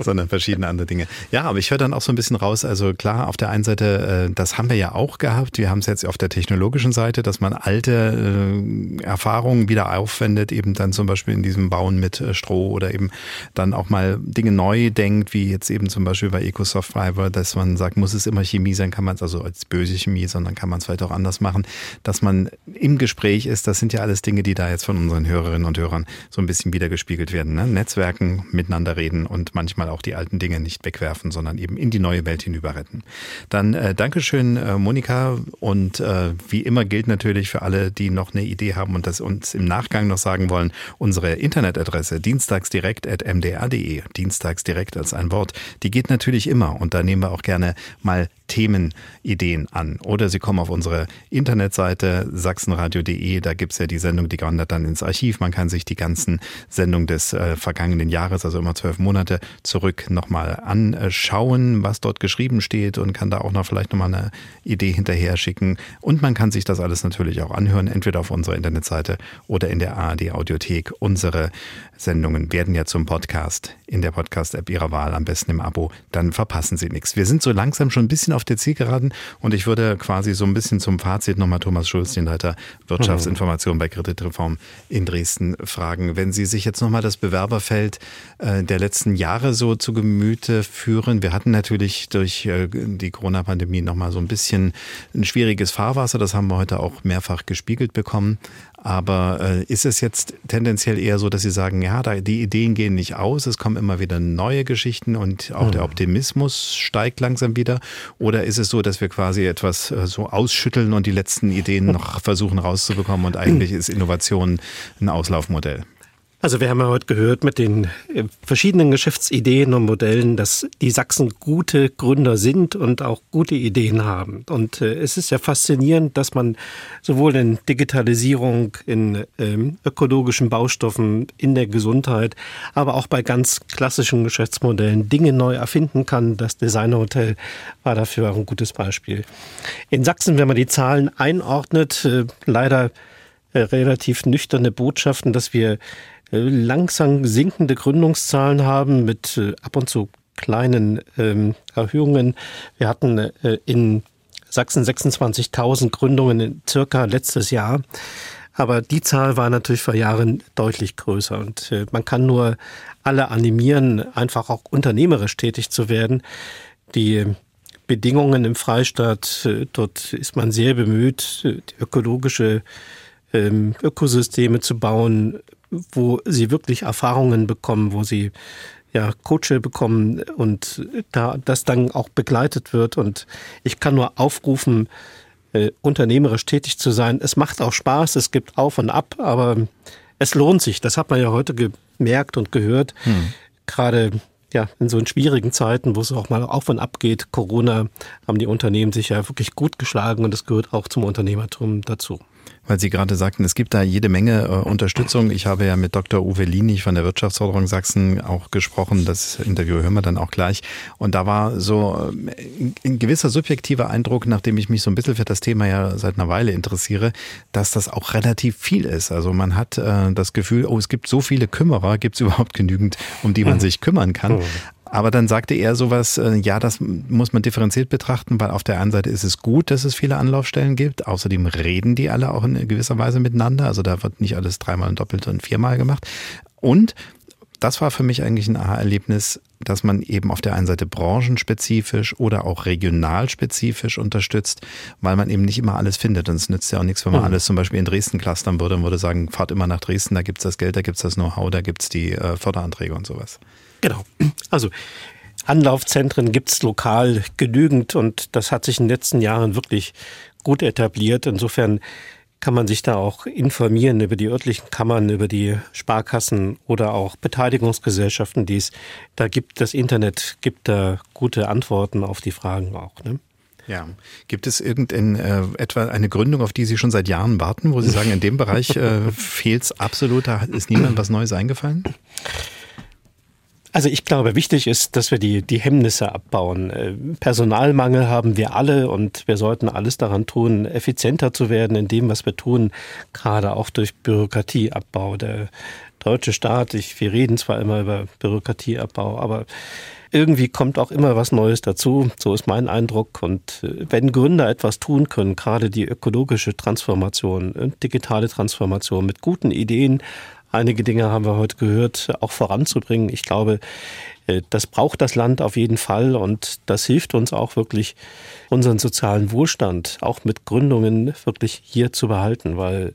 sondern verschiedene andere Dinge. Ja, aber ich höre dann auch so ein bisschen raus. Also klar, auf der einen Seite, äh, das haben wir ja auch gehabt. Wir haben es jetzt auf der technologischen Seite, dass man alte äh, Erfahrungen wieder aufwendet, eben dann zum Beispiel in diesem Bauen mit äh, Stroh oder eben dann auch mal Dinge neu denkt, wie jetzt eben zum Beispiel bei Ecosoft Fiber, dass man sagt, muss es immer Chemie sein, kann man es also als böse Chemie, sondern kann man es vielleicht auch anders machen, dass man im Gespräch ist. Das sind ja alles Dinge, die da jetzt von unseren Hörerinnen und Hörern so ein bisschen wiedergespiegelt werden. Ne? Netzwerken, miteinander reden und manchmal auch die alten Dinge nicht wegwerfen, sondern eben in die neue Welt hinüber retten. Dann äh, Dankeschön, äh, Monika. Und äh, wie immer gilt natürlich für alle, die noch eine Idee haben und das uns im Nachgang noch sagen wollen, unsere Internetadresse dienstagsdirekt.mdr.de, dienstagsdirekt als ein Wort, die geht natürlich immer und da nehmen wir auch gerne mal Themenideen an. Oder Sie kommen auf unsere Internetseite sachsenradio.de, da gibt's ja die Sendung, die wandert dann ins Archiv. Man kann sich die ganzen Sendungen des äh, vergangenen Jahres, also immer zwölf Monate zurück, nochmal anschauen, was dort geschrieben steht und kann da auch noch vielleicht nochmal eine Idee hinterher schicken. Und man kann sich das alles natürlich auch anhören, entweder auf unserer Internetseite oder in der ARD Audiothek. Unsere Sendungen werden ja zum Podcast in der Podcast-App Ihrer Wahl, am besten im Abo. Dann verpassen Sie nichts. Wir sind so langsam schon ein bisschen auf der Zielgeraden und ich würde quasi so ein bisschen zum Fazit nochmal Thomas Schulz, den Leiter Wirtschaftsinformation bei Kreditreform in Dresden, fragen. Wenn Sie sich jetzt nochmal das Bewerberfeld äh, der letzten Jahre so zu Gemüte führen. Wir hatten natürlich durch äh, die Corona-Pandemie nochmal so ein bisschen ein schwieriges Fahrwasser. Das haben wir heute auch mehrfach gespiegelt bekommen. Aber äh, ist es jetzt tendenziell eher so, dass Sie sagen, ja, da, die Ideen gehen nicht aus, es kommen immer wieder neue Geschichten und auch mhm. der Optimismus steigt langsam wieder? Oder ist es so, dass wir quasi etwas äh, so ausschütteln und die letzten Ideen noch versuchen rauszubekommen und eigentlich ist Innovation ein Auslaufmodell? Also wir haben ja heute gehört mit den äh, verschiedenen Geschäftsideen und Modellen, dass die Sachsen gute Gründer sind und auch gute Ideen haben. Und äh, es ist ja faszinierend, dass man sowohl in Digitalisierung, in ähm, ökologischen Baustoffen, in der Gesundheit, aber auch bei ganz klassischen Geschäftsmodellen Dinge neu erfinden kann. Das Designerhotel war dafür ein gutes Beispiel. In Sachsen, wenn man die Zahlen einordnet, äh, leider relativ nüchterne Botschaften, dass wir langsam sinkende Gründungszahlen haben mit äh, ab und zu kleinen ähm, Erhöhungen. Wir hatten äh, in Sachsen 26.000 Gründungen circa letztes Jahr. Aber die Zahl war natürlich vor Jahren deutlich größer. Und äh, man kann nur alle animieren, einfach auch unternehmerisch tätig zu werden. Die Bedingungen im Freistaat, dort ist man sehr bemüht, ökologische ähm, Ökosysteme zu bauen, wo sie wirklich Erfahrungen bekommen, wo sie ja, Coache bekommen und da das dann auch begleitet wird. Und ich kann nur aufrufen, äh, unternehmerisch tätig zu sein. Es macht auch Spaß, es gibt auf und ab, aber es lohnt sich. Das hat man ja heute gemerkt und gehört. Hm. Gerade ja, in so schwierigen Zeiten, wo es auch mal auf und ab geht, Corona, haben die Unternehmen sich ja wirklich gut geschlagen und es gehört auch zum Unternehmertum dazu. Weil Sie gerade sagten, es gibt da jede Menge äh, Unterstützung. Ich habe ja mit Dr. Uwe Lienig von der Wirtschaftsförderung Sachsen auch gesprochen. Das Interview hören wir dann auch gleich. Und da war so äh, ein gewisser subjektiver Eindruck, nachdem ich mich so ein bisschen für das Thema ja seit einer Weile interessiere, dass das auch relativ viel ist. Also man hat äh, das Gefühl, oh, es gibt so viele Kümmerer, gibt es [laughs] überhaupt genügend, um die man sich kümmern kann. Hm. Aber dann sagte er sowas, äh, ja, das muss man differenziert betrachten, weil auf der einen Seite ist es gut, dass es viele Anlaufstellen gibt. Außerdem reden die alle auch in gewisser Weise miteinander. Also da wird nicht alles dreimal und doppelt und viermal gemacht. Und das war für mich eigentlich ein Aha-Erlebnis, dass man eben auf der einen Seite branchenspezifisch oder auch regionalspezifisch unterstützt, weil man eben nicht immer alles findet. Und es nützt ja auch nichts, wenn man mhm. alles zum Beispiel in Dresden clustern würde und würde sagen, fahrt immer nach Dresden, da gibt's das Geld, da gibt's das Know-how, da gibt's die äh, Förderanträge und sowas. Genau. Also Anlaufzentren gibt's lokal genügend und das hat sich in den letzten Jahren wirklich gut etabliert. Insofern kann man sich da auch informieren über die örtlichen Kammern, über die Sparkassen oder auch Beteiligungsgesellschaften, die es da gibt. Das Internet gibt da gute Antworten auf die Fragen auch. Ne? Ja. Gibt es irgendein äh, etwa eine Gründung, auf die Sie schon seit Jahren warten, wo Sie sagen, in dem Bereich äh, [laughs] fehlt es absolut, da ist niemand was Neues eingefallen? Also ich glaube, wichtig ist, dass wir die, die Hemmnisse abbauen. Äh, Personalmangel haben wir alle und wir sollten alles daran tun, effizienter zu werden in dem, was wir tun, gerade auch durch Bürokratieabbau. Der deutsche Staat, ich, wir reden zwar immer über Bürokratieabbau, aber irgendwie kommt auch immer was Neues dazu. So ist mein Eindruck. Und äh, wenn Gründer etwas tun können, gerade die ökologische Transformation und digitale Transformation mit guten Ideen, einige Dinge haben wir heute gehört, auch voranzubringen. Ich glaube, äh, das braucht das Land auf jeden Fall und das hilft uns auch wirklich, unseren sozialen Wohlstand auch mit Gründungen wirklich hier zu behalten, weil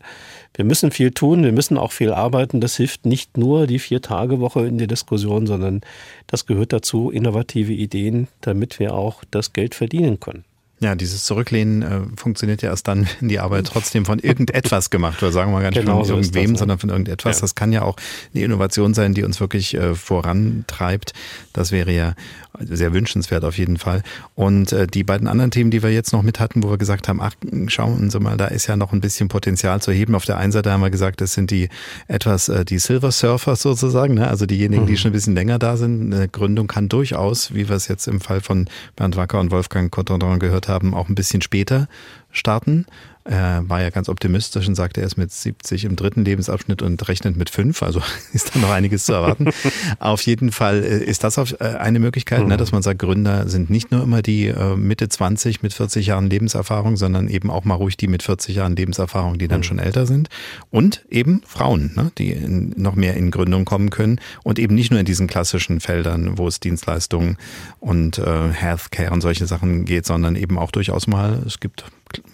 wir müssen viel tun, wir müssen auch viel arbeiten. Das hilft nicht nur die Vier-Tage-Woche in der Diskussion, sondern das gehört dazu, innovative Ideen, damit wir auch das Geld verdienen können. Ja, dieses Zurücklehnen äh, funktioniert ja erst dann, [laughs] wenn die Arbeit trotzdem von irgendetwas gemacht wird. Sagen wir gar nicht genau von so irgendwem, ne? sondern von irgendetwas. Ja. Das kann ja auch eine Innovation sein, die uns wirklich äh, vorantreibt. Das wäre ja sehr wünschenswert auf jeden Fall. Und äh, die beiden anderen Themen, die wir jetzt noch mit hatten, wo wir gesagt haben, ach, schauen Sie mal, da ist ja noch ein bisschen Potenzial zu heben. Auf der einen Seite haben wir gesagt, das sind die etwas äh, die Silver Surfers sozusagen, ne? also diejenigen, die mhm. schon ein bisschen länger da sind. Eine Gründung kann durchaus, wie wir es jetzt im Fall von Bernd Wacker und Wolfgang Cottondron gehört haben, auch ein bisschen später starten. Er war ja ganz optimistisch und sagte, er ist mit 70 im dritten Lebensabschnitt und rechnet mit fünf. Also [laughs] ist da noch einiges zu erwarten. [laughs] auf jeden Fall äh, ist das äh, eine Möglichkeit, ne, mhm. ne, dass man sagt, Gründer sind nicht nur immer die äh, Mitte 20 mit 40 Jahren Lebenserfahrung, sondern eben auch mal ruhig die mit 40 Jahren Lebenserfahrung, die dann mhm. schon älter sind. Und eben Frauen, ne, die in, noch mehr in Gründung kommen können und eben nicht nur in diesen klassischen Feldern, wo es Dienstleistungen und äh, Healthcare und solche Sachen geht, sondern eben auch durchaus mal, es gibt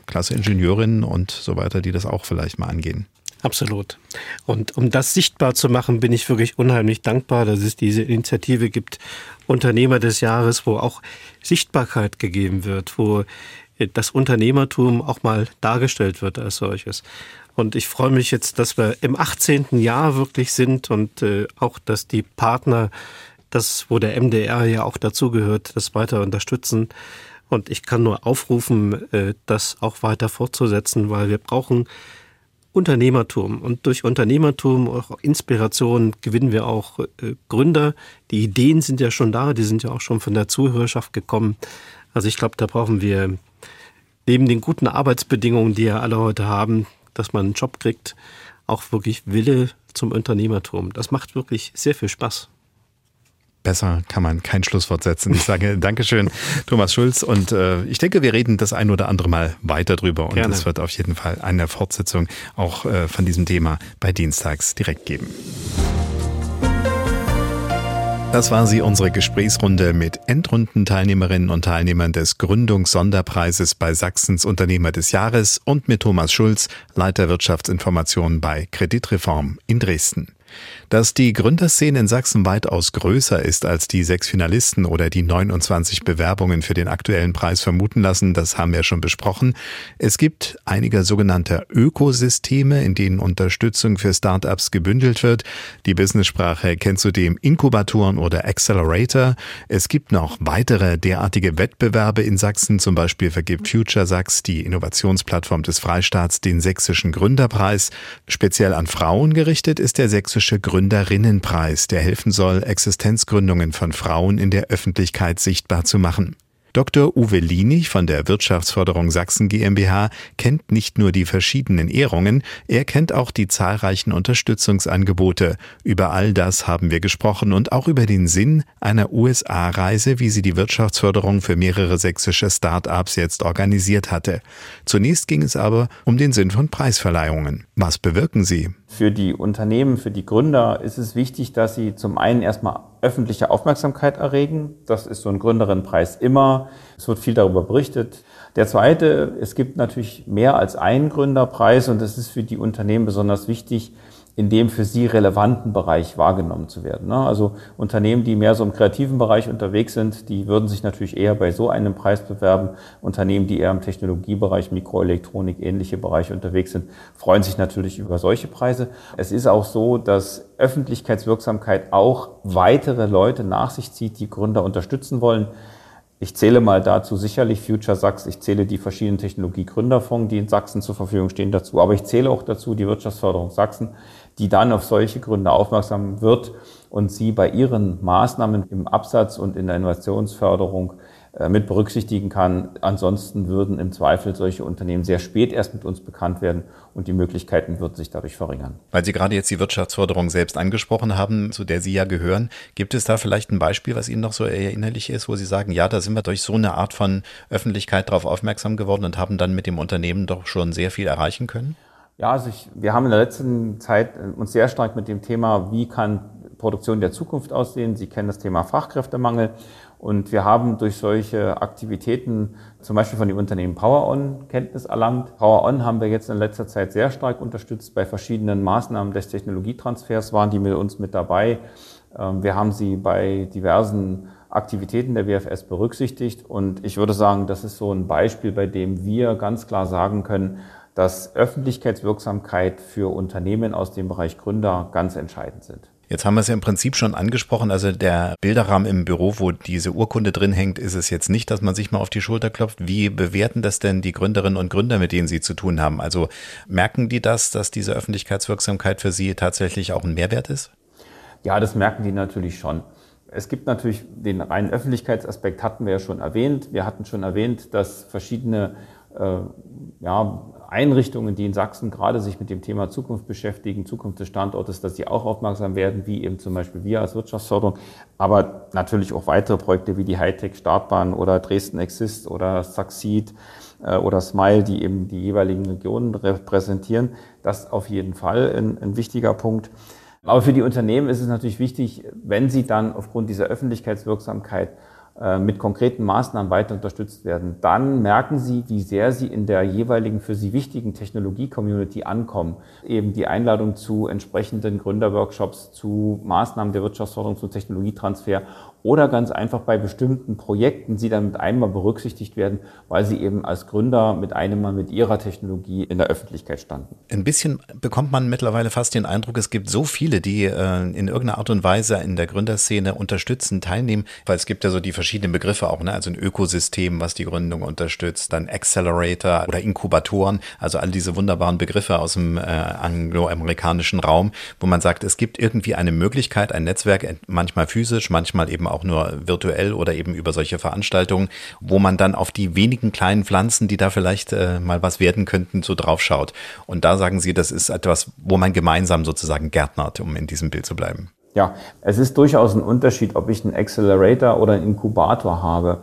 klasse Ingenieurinnen und so weiter, die das auch vielleicht mal angehen. Absolut. Und um das sichtbar zu machen, bin ich wirklich unheimlich dankbar, dass es diese Initiative gibt, Unternehmer des Jahres, wo auch Sichtbarkeit gegeben wird, wo das Unternehmertum auch mal dargestellt wird als solches. Und ich freue mich jetzt, dass wir im 18. Jahr wirklich sind und äh, auch, dass die Partner, das, wo der MDR ja auch dazugehört, das weiter unterstützen. Und ich kann nur aufrufen, äh, das auch weiter fortzusetzen, weil wir brauchen Unternehmertum. Und durch Unternehmertum, auch Inspiration gewinnen wir auch äh, Gründer. Die Ideen sind ja schon da, die sind ja auch schon von der Zuhörerschaft gekommen. Also ich glaube, da brauchen wir neben den guten Arbeitsbedingungen, die ja alle heute haben, dass man einen Job kriegt, auch wirklich Wille zum Unternehmertum. Das macht wirklich sehr viel Spaß. Besser kann man kein Schlusswort setzen. Ich sage [laughs] Dankeschön, Thomas Schulz. Und äh, ich denke, wir reden das ein oder andere Mal weiter drüber. Und es wird auf jeden Fall eine Fortsetzung auch äh, von diesem Thema bei Dienstags direkt geben. Das war sie, unsere Gesprächsrunde mit Endrundenteilnehmerinnen und Teilnehmern des Gründungssonderpreises bei Sachsens Unternehmer des Jahres und mit Thomas Schulz, Leiter Wirtschaftsinformation bei Kreditreform in Dresden. Dass die Gründerszene in Sachsen weitaus größer ist als die sechs Finalisten oder die 29 Bewerbungen für den aktuellen Preis vermuten lassen, das haben wir schon besprochen. Es gibt einige sogenannte Ökosysteme, in denen Unterstützung für Startups gebündelt wird. Die Business-Sprache kennt zudem Inkubatoren oder Accelerator. Es gibt noch weitere derartige Wettbewerbe in Sachsen. Zum Beispiel vergibt Future Sachs, die Innovationsplattform des Freistaats, den sächsischen Gründerpreis. Speziell an Frauen gerichtet ist der sächsische Gründer Gründerinnenpreis, der helfen soll, Existenzgründungen von Frauen in der Öffentlichkeit sichtbar zu machen. Dr. Uwe Lienig von der Wirtschaftsförderung Sachsen GmbH kennt nicht nur die verschiedenen Ehrungen, er kennt auch die zahlreichen Unterstützungsangebote. Über all das haben wir gesprochen und auch über den Sinn einer USA-Reise, wie sie die Wirtschaftsförderung für mehrere sächsische Start-ups jetzt organisiert hatte. Zunächst ging es aber um den Sinn von Preisverleihungen. Was bewirken sie? Für die Unternehmen, für die Gründer ist es wichtig, dass sie zum einen erstmal öffentliche Aufmerksamkeit erregen. Das ist so ein Gründerinnenpreis immer. Es wird viel darüber berichtet. Der zweite, es gibt natürlich mehr als einen Gründerpreis und es ist für die Unternehmen besonders wichtig, in dem für sie relevanten Bereich wahrgenommen zu werden. Ne? Also Unternehmen, die mehr so im kreativen Bereich unterwegs sind, die würden sich natürlich eher bei so einem Preis bewerben. Unternehmen, die eher im Technologiebereich, Mikroelektronik, ähnliche Bereiche unterwegs sind, freuen sich natürlich über solche Preise. Es ist auch so, dass Öffentlichkeitswirksamkeit auch weitere Leute nach sich zieht, die Gründer unterstützen wollen. Ich zähle mal dazu sicherlich Future Sachs, ich zähle die verschiedenen Technologiegründerfonds, die in Sachsen zur Verfügung stehen dazu, aber ich zähle auch dazu die Wirtschaftsförderung Sachsen, die dann auf solche Gründe aufmerksam wird und sie bei ihren Maßnahmen im Absatz und in der Innovationsförderung äh, mit berücksichtigen kann. Ansonsten würden im Zweifel solche Unternehmen sehr spät erst mit uns bekannt werden und die Möglichkeiten würden sich dadurch verringern. Weil Sie gerade jetzt die Wirtschaftsförderung selbst angesprochen haben, zu der Sie ja gehören, gibt es da vielleicht ein Beispiel, was Ihnen noch so erinnerlich ist, wo Sie sagen, ja, da sind wir durch so eine Art von Öffentlichkeit darauf aufmerksam geworden und haben dann mit dem Unternehmen doch schon sehr viel erreichen können? Ja, also ich, wir haben in der letzten Zeit uns sehr stark mit dem Thema, wie kann Produktion der Zukunft aussehen. Sie kennen das Thema Fachkräftemangel und wir haben durch solche Aktivitäten, zum Beispiel von dem Unternehmen PowerOn, Kenntnis erlangt. PowerOn haben wir jetzt in letzter Zeit sehr stark unterstützt. Bei verschiedenen Maßnahmen des Technologietransfers waren die mit uns mit dabei. Ähm, wir haben sie bei diversen Aktivitäten der WFS berücksichtigt. Und ich würde sagen, das ist so ein Beispiel, bei dem wir ganz klar sagen können, dass Öffentlichkeitswirksamkeit für Unternehmen aus dem Bereich Gründer ganz entscheidend sind. Jetzt haben wir es ja im Prinzip schon angesprochen. Also der Bilderrahmen im Büro, wo diese Urkunde drin hängt, ist es jetzt nicht, dass man sich mal auf die Schulter klopft. Wie bewerten das denn die Gründerinnen und Gründer, mit denen Sie zu tun haben? Also merken die das, dass diese Öffentlichkeitswirksamkeit für Sie tatsächlich auch ein Mehrwert ist? Ja, das merken die natürlich schon. Es gibt natürlich den reinen Öffentlichkeitsaspekt, hatten wir ja schon erwähnt. Wir hatten schon erwähnt, dass verschiedene äh, ja, Einrichtungen, die in Sachsen gerade sich mit dem Thema Zukunft beschäftigen, Zukunft des Standortes, dass sie auch aufmerksam werden, wie eben zum Beispiel wir als Wirtschaftsförderung, aber natürlich auch weitere Projekte wie die Hightech Startbahn oder Dresden Exist oder Succeed äh, oder Smile, die eben die jeweiligen Regionen repräsentieren. Das auf jeden Fall ein, ein wichtiger Punkt. Aber für die Unternehmen ist es natürlich wichtig, wenn sie dann aufgrund dieser Öffentlichkeitswirksamkeit mit konkreten Maßnahmen weiter unterstützt werden, dann merken Sie, wie sehr Sie in der jeweiligen für Sie wichtigen Technologie-Community ankommen. Eben die Einladung zu entsprechenden Gründerworkshops, zu Maßnahmen der Wirtschaftsförderung, zum Technologietransfer oder ganz einfach bei bestimmten Projekten sie dann mit einmal berücksichtigt werden, weil sie eben als Gründer mit einem Mal mit ihrer Technologie in der Öffentlichkeit standen. Ein bisschen bekommt man mittlerweile fast den Eindruck, es gibt so viele, die äh, in irgendeiner Art und Weise in der Gründerszene unterstützen, teilnehmen, weil es gibt ja so die verschiedenen Begriffe auch, ne? also ein Ökosystem, was die Gründung unterstützt, dann Accelerator oder Inkubatoren, also all diese wunderbaren Begriffe aus dem äh, angloamerikanischen Raum, wo man sagt, es gibt irgendwie eine Möglichkeit, ein Netzwerk, manchmal physisch, manchmal eben auch nur virtuell oder eben über solche Veranstaltungen, wo man dann auf die wenigen kleinen Pflanzen, die da vielleicht äh, mal was werden könnten, so draufschaut. Und da sagen Sie, das ist etwas, wo man gemeinsam sozusagen gärtnert, um in diesem Bild zu bleiben. Ja, es ist durchaus ein Unterschied, ob ich einen Accelerator oder einen Inkubator habe.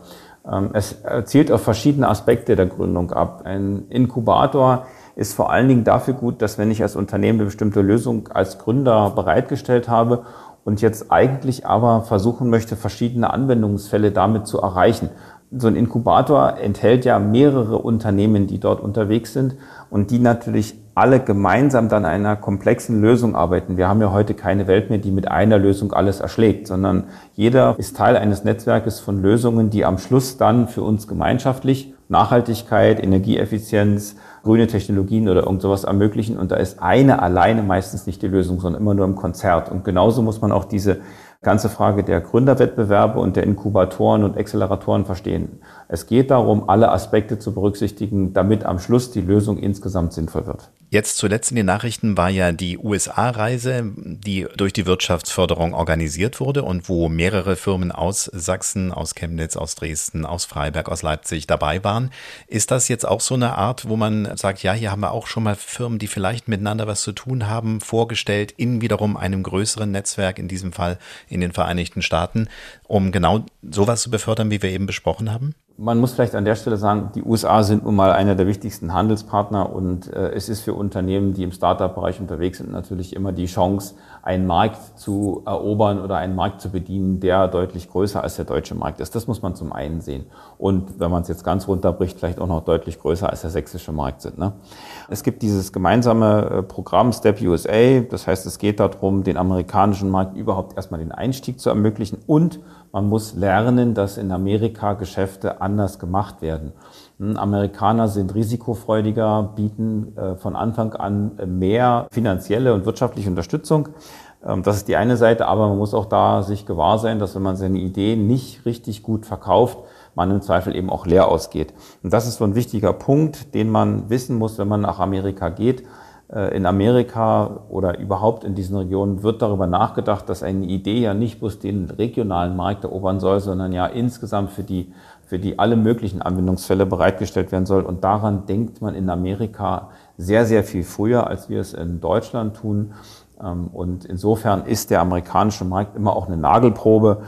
Ähm, es zielt auf verschiedene Aspekte der Gründung ab. Ein Inkubator ist vor allen Dingen dafür gut, dass wenn ich als Unternehmen eine bestimmte Lösung als Gründer bereitgestellt habe und jetzt eigentlich aber versuchen möchte, verschiedene Anwendungsfälle damit zu erreichen. So ein Inkubator enthält ja mehrere Unternehmen, die dort unterwegs sind und die natürlich alle gemeinsam dann einer komplexen Lösung arbeiten. Wir haben ja heute keine Welt mehr, die mit einer Lösung alles erschlägt, sondern jeder ist Teil eines Netzwerkes von Lösungen, die am Schluss dann für uns gemeinschaftlich Nachhaltigkeit, Energieeffizienz, grüne Technologien oder irgend sowas ermöglichen. Und da ist eine alleine meistens nicht die Lösung, sondern immer nur im Konzert. Und genauso muss man auch diese ganze Frage der Gründerwettbewerbe und der Inkubatoren und Acceleratoren verstehen. Es geht darum, alle Aspekte zu berücksichtigen, damit am Schluss die Lösung insgesamt sinnvoll wird. Jetzt zuletzt in den Nachrichten war ja die USA-Reise, die durch die Wirtschaftsförderung organisiert wurde und wo mehrere Firmen aus Sachsen, aus Chemnitz, aus Dresden, aus Freiberg, aus Leipzig dabei waren. Ist das jetzt auch so eine Art, wo man sagt, ja, hier haben wir auch schon mal Firmen, die vielleicht miteinander was zu tun haben, vorgestellt in wiederum einem größeren Netzwerk, in diesem Fall in den Vereinigten Staaten, um genau sowas zu befördern, wie wir eben besprochen haben? Man muss vielleicht an der Stelle sagen, die USA sind nun mal einer der wichtigsten Handelspartner und äh, es ist für Unternehmen, die im Startup-Bereich unterwegs sind, natürlich immer die Chance, einen Markt zu erobern oder einen Markt zu bedienen, der deutlich größer als der deutsche Markt ist. Das muss man zum einen sehen. Und wenn man es jetzt ganz runterbricht, vielleicht auch noch deutlich größer als der sächsische Markt sind. Ne? Es gibt dieses gemeinsame äh, Programm Step USA. Das heißt, es geht darum, den amerikanischen Markt überhaupt erstmal den Einstieg zu ermöglichen und man muss lernen, dass in Amerika Geschäfte anders gemacht werden. Hm, Amerikaner sind risikofreudiger, bieten äh, von Anfang an mehr finanzielle und wirtschaftliche Unterstützung. Ähm, das ist die eine Seite, aber man muss auch da sich gewahr sein, dass wenn man seine Idee nicht richtig gut verkauft, man im Zweifel eben auch leer ausgeht. Und das ist so ein wichtiger Punkt, den man wissen muss, wenn man nach Amerika geht. Äh, in Amerika oder überhaupt in diesen Regionen wird darüber nachgedacht, dass eine Idee ja nicht bloß den regionalen Markt erobern soll, sondern ja insgesamt für die, für die alle möglichen Anwendungsfälle bereitgestellt werden soll. Und daran denkt man in Amerika sehr, sehr viel früher, als wir es in Deutschland tun. Ähm, und insofern ist der amerikanische Markt immer auch eine Nagelprobe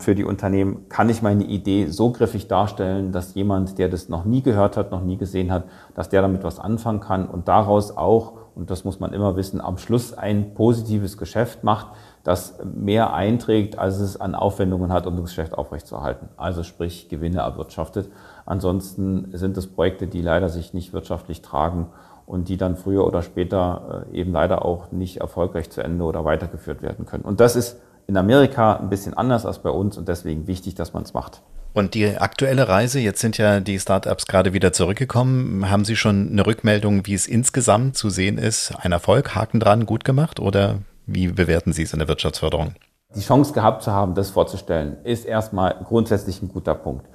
für die Unternehmen. Kann ich meine Idee so griffig darstellen, dass jemand, der das noch nie gehört hat, noch nie gesehen hat, dass der damit was anfangen kann und daraus auch, und das muss man immer wissen, am Schluss ein positives Geschäft macht, das mehr einträgt, als es an Aufwendungen hat, um das Geschäft aufrechtzuerhalten. Also sprich Gewinne erwirtschaftet. Ansonsten sind es Projekte, die leider sich nicht wirtschaftlich tragen und die dann früher oder später äh, eben leider auch nicht erfolgreich zu Ende oder weitergeführt werden können. Und das ist in Amerika ein bisschen anders als bei uns und deswegen wichtig, dass man es macht. Und die aktuelle Reise, jetzt sind ja die Startups gerade wieder zurückgekommen. Haben Sie schon eine Rückmeldung, wie es insgesamt zu sehen ist? Ein Erfolg, Haken dran, gut gemacht oder wie bewerten Sie es in der Wirtschaftsförderung? Die Chance gehabt zu haben, das vorzustellen, ist erstmal grundsätzlich ein guter Punkt.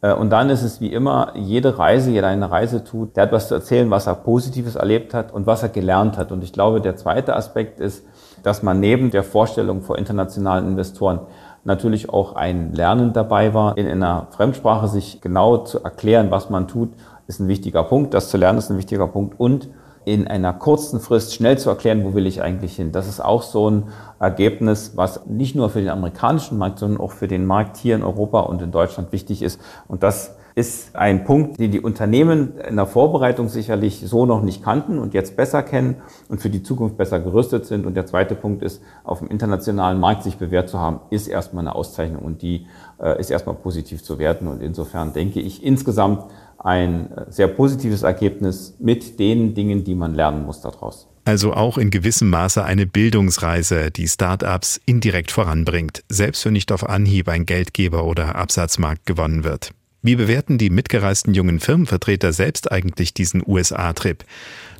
Äh, und dann ist es wie immer, jede Reise, jeder eine Reise tut, der hat was zu erzählen, was er Positives erlebt hat und was er gelernt hat. Und ich glaube, der zweite Aspekt ist, dass man neben der Vorstellung vor internationalen Investoren natürlich auch ein Lernen dabei war, in einer Fremdsprache sich genau zu erklären, was man tut, ist ein wichtiger Punkt. Das zu lernen ist ein wichtiger Punkt. Und in einer kurzen Frist schnell zu erklären, wo will ich eigentlich hin. Das ist auch so ein Ergebnis, was nicht nur für den amerikanischen Markt, sondern auch für den Markt hier in Europa und in Deutschland wichtig ist. Und das ist ein Punkt, den die Unternehmen in der Vorbereitung sicherlich so noch nicht kannten und jetzt besser kennen und für die Zukunft besser gerüstet sind. Und der zweite Punkt ist, auf dem internationalen Markt sich bewährt zu haben, ist erstmal eine Auszeichnung und die äh, ist erstmal positiv zu werten. Und insofern denke ich insgesamt, ein sehr positives Ergebnis mit den Dingen, die man lernen muss daraus. Also auch in gewissem Maße eine Bildungsreise, die Startups indirekt voranbringt, selbst wenn nicht auf Anhieb ein Geldgeber oder Absatzmarkt gewonnen wird. Wie bewerten die mitgereisten jungen Firmenvertreter selbst eigentlich diesen USA-Trip?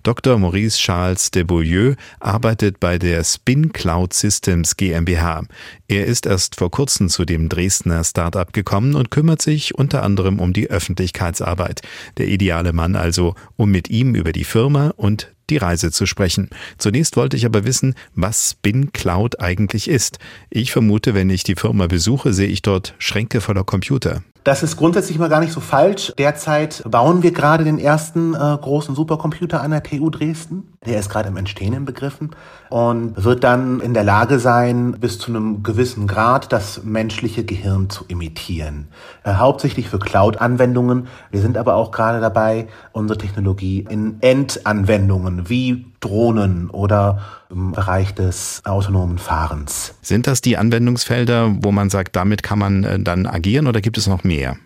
Dr. Maurice Charles de Beaulieu arbeitet bei der Spin Cloud Systems GmbH. Er ist erst vor kurzem zu dem Dresdner Startup gekommen und kümmert sich unter anderem um die Öffentlichkeitsarbeit. Der ideale Mann also, um mit ihm über die Firma und die Reise zu sprechen. Zunächst wollte ich aber wissen, was Spin Cloud eigentlich ist. Ich vermute, wenn ich die Firma besuche, sehe ich dort Schränke voller Computer. Das ist grundsätzlich mal gar nicht so falsch. Derzeit bauen wir gerade den ersten äh, großen Supercomputer an der TU Dresden. Der ist gerade im Entstehen in Begriffen und wird dann in der Lage sein, bis zu einem gewissen Grad das menschliche Gehirn zu imitieren. Äh, hauptsächlich für Cloud-Anwendungen. Wir sind aber auch gerade dabei, unsere Technologie in Endanwendungen wie Drohnen oder im Bereich des autonomen Fahrens. Sind das die Anwendungsfelder, wo man sagt, damit kann man äh, dann agieren oder gibt es noch mehr?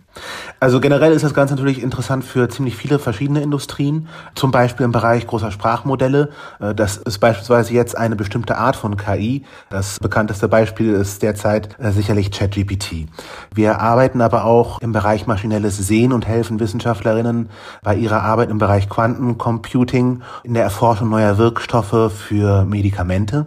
Also generell ist das Ganze natürlich interessant für ziemlich viele verschiedene Industrien, zum Beispiel im Bereich großer Sprachmodelle. Äh, das ist beispielsweise jetzt eine bestimmte Art von KI. Das bekannteste Beispiel ist derzeit äh, sicherlich ChatGPT. Wir arbeiten aber auch im Bereich maschinelles Sehen und helfen Wissenschaftlerinnen bei ihrer Arbeit im Bereich Quantencomputing in der Erforschung neuer Wirkstoffe für Medikamente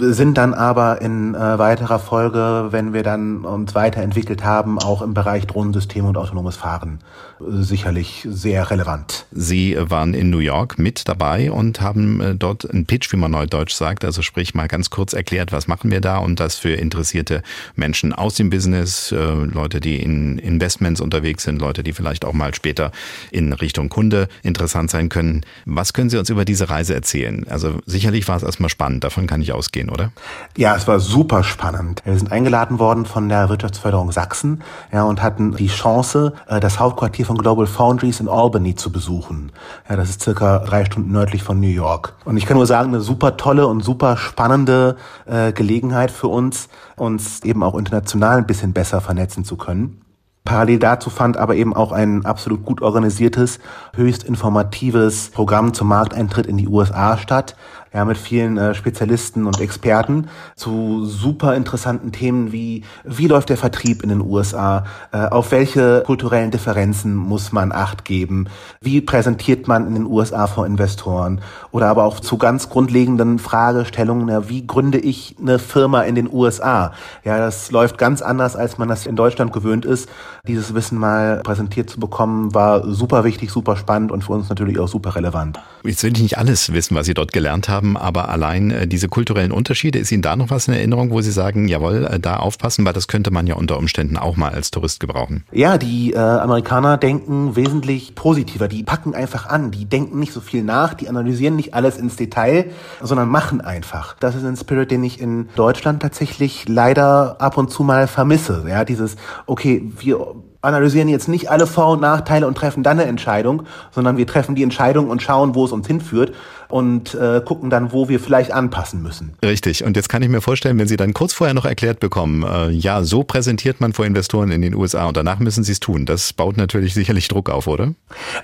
sind dann aber in äh, weiterer Folge, wenn wir dann uns weiterentwickelt haben, auch im Bereich Drohnensysteme und autonomes Fahren sicherlich sehr relevant. Sie waren in New York mit dabei und haben äh, dort einen Pitch, wie man neudeutsch sagt, also sprich mal ganz kurz erklärt, was machen wir da und das für interessierte Menschen aus dem Business, äh, Leute, die in Investments unterwegs sind, Leute, die vielleicht auch mal später in Richtung Kunde interessant sein können. Was können Sie uns über diese Reise erzählen? Also sicherlich war es erstmal spannend, davon kann ich ausgehen gehen, oder? Ja, es war super spannend. Wir sind eingeladen worden von der Wirtschaftsförderung Sachsen ja, und hatten die Chance, äh, das Hauptquartier von Global Foundries in Albany zu besuchen. Ja, das ist circa drei Stunden nördlich von New York. Und ich kann nur sagen, eine super tolle und super spannende äh, Gelegenheit für uns, uns eben auch international ein bisschen besser vernetzen zu können. Parallel dazu fand aber eben auch ein absolut gut organisiertes, höchst informatives Programm zum Markteintritt in die USA statt, ja, mit vielen äh, Spezialisten und Experten zu super interessanten Themen wie, wie läuft der Vertrieb in den USA, äh, auf welche kulturellen Differenzen muss man Acht geben, wie präsentiert man in den USA vor Investoren oder aber auch zu ganz grundlegenden Fragestellungen, ja, wie gründe ich eine Firma in den USA? Ja, das läuft ganz anders, als man das in Deutschland gewöhnt ist. Dieses Wissen mal präsentiert zu bekommen, war super wichtig, super spannend und für uns natürlich auch super relevant. Jetzt will ich nicht alles wissen, was Sie dort gelernt haben, aber allein äh, diese kulturellen Unterschiede, ist Ihnen da noch was in Erinnerung, wo Sie sagen, jawohl, äh, da aufpassen, weil das könnte man ja unter Umständen auch mal als Tourist gebrauchen? Ja, die äh, Amerikaner denken wesentlich positiver. Die packen einfach an. Die denken nicht so viel nach. Die analysieren nicht alles ins Detail, sondern machen einfach. Das ist ein Spirit, den ich in Deutschland tatsächlich leider ab und zu mal vermisse. Ja, dieses, okay, wir analysieren jetzt nicht alle Vor- und Nachteile und treffen dann eine Entscheidung, sondern wir treffen die Entscheidung und schauen, wo es uns hinführt und äh, gucken dann, wo wir vielleicht anpassen müssen. Richtig. Und jetzt kann ich mir vorstellen, wenn Sie dann kurz vorher noch erklärt bekommen, äh, ja, so präsentiert man vor Investoren in den USA und danach müssen Sie es tun. Das baut natürlich sicherlich Druck auf, oder?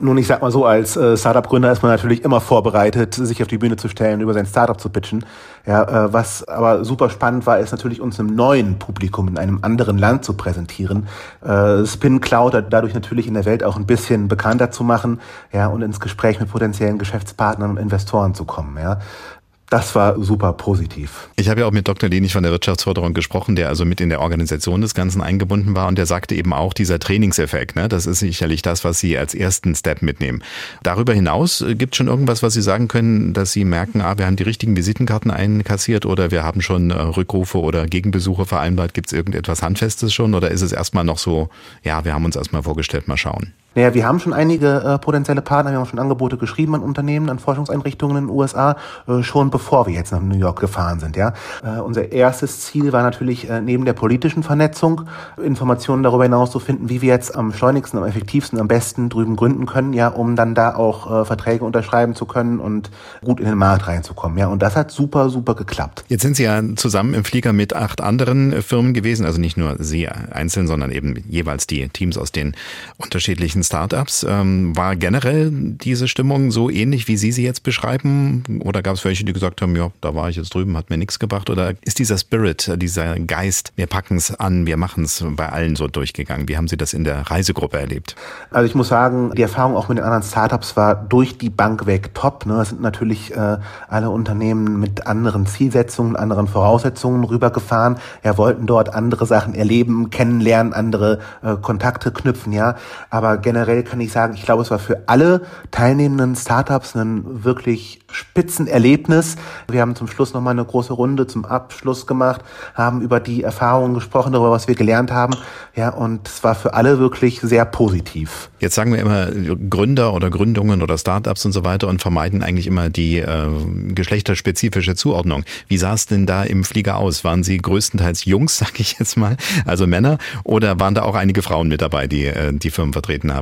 Nun, ich sag mal so, als äh, Startup-Gründer ist man natürlich immer vorbereitet, sich auf die Bühne zu stellen, über sein Startup zu pitchen. Ja, äh, was aber super spannend war, ist natürlich uns einem neuen Publikum in einem anderen Land zu präsentieren. Äh, Spin Cloud dadurch natürlich in der Welt auch ein bisschen bekannter zu machen, ja, und ins Gespräch mit potenziellen Geschäftspartnern und Investoren zu kommen, ja das war super positiv. Ich habe ja auch mit Dr. Lenig von der Wirtschaftsförderung gesprochen, der also mit in der Organisation des Ganzen eingebunden war und der sagte eben auch, dieser Trainingseffekt, ne, das ist sicherlich das, was Sie als ersten Step mitnehmen. Darüber hinaus äh, gibt es schon irgendwas, was Sie sagen können, dass Sie merken, ah, wir haben die richtigen Visitenkarten einkassiert oder wir haben schon äh, Rückrufe oder Gegenbesuche vereinbart. Gibt es irgendetwas Handfestes schon oder ist es erstmal noch so, ja, wir haben uns erstmal vorgestellt, mal schauen? Naja, wir haben schon einige äh, potenzielle Partner, wir haben schon Angebote geschrieben an Unternehmen, an Forschungseinrichtungen in den USA, äh, schon bevor wir jetzt nach New York gefahren sind. Ja, äh, Unser erstes Ziel war natürlich äh, neben der politischen Vernetzung Informationen darüber hinaus zu finden, wie wir jetzt am schleunigsten, am effektivsten, am besten drüben gründen können, ja, um dann da auch äh, Verträge unterschreiben zu können und gut in den Markt reinzukommen. Ja, und das hat super, super geklappt. Jetzt sind Sie ja zusammen im Flieger mit acht anderen äh, Firmen gewesen, also nicht nur Sie einzeln, sondern eben jeweils die Teams aus den unterschiedlichen solchen Startups. Ähm, war generell diese Stimmung so ähnlich, wie Sie sie jetzt beschreiben? Oder gab es welche, die gesagt haben, ja, da war ich jetzt drüben, hat mir nichts gebracht? Oder ist dieser Spirit, dieser Geist, wir packen es an, wir machen es bei allen so durchgegangen? Wie haben Sie das in der Reisegruppe erlebt? Also ich muss sagen, die Erfahrung auch mit den anderen Startups war durch die Bank weg top. Ne? Es sind natürlich äh, alle Unternehmen mit anderen Zielsetzungen, anderen Voraussetzungen rübergefahren. Ja, wollten dort andere Sachen erleben, kennenlernen, andere äh, Kontakte knüpfen, ja. Aber generell kann ich sagen, ich glaube, es war für alle teilnehmenden Startups ein wirklich Spitzenerlebnis. Wir haben zum Schluss nochmal eine große Runde zum Abschluss gemacht, haben über die Erfahrungen gesprochen, darüber, was wir gelernt haben. Ja, und es war für alle wirklich sehr positiv. Jetzt sagen wir immer Gründer oder Gründungen oder Startups und so weiter und vermeiden eigentlich immer die äh, geschlechterspezifische Zuordnung. Wie sah es denn da im Flieger aus? Waren Sie größtenteils Jungs, [laughs] sag ich jetzt mal, also Männer, oder waren da auch einige Frauen mit dabei, die äh, die Firmen vertreten haben?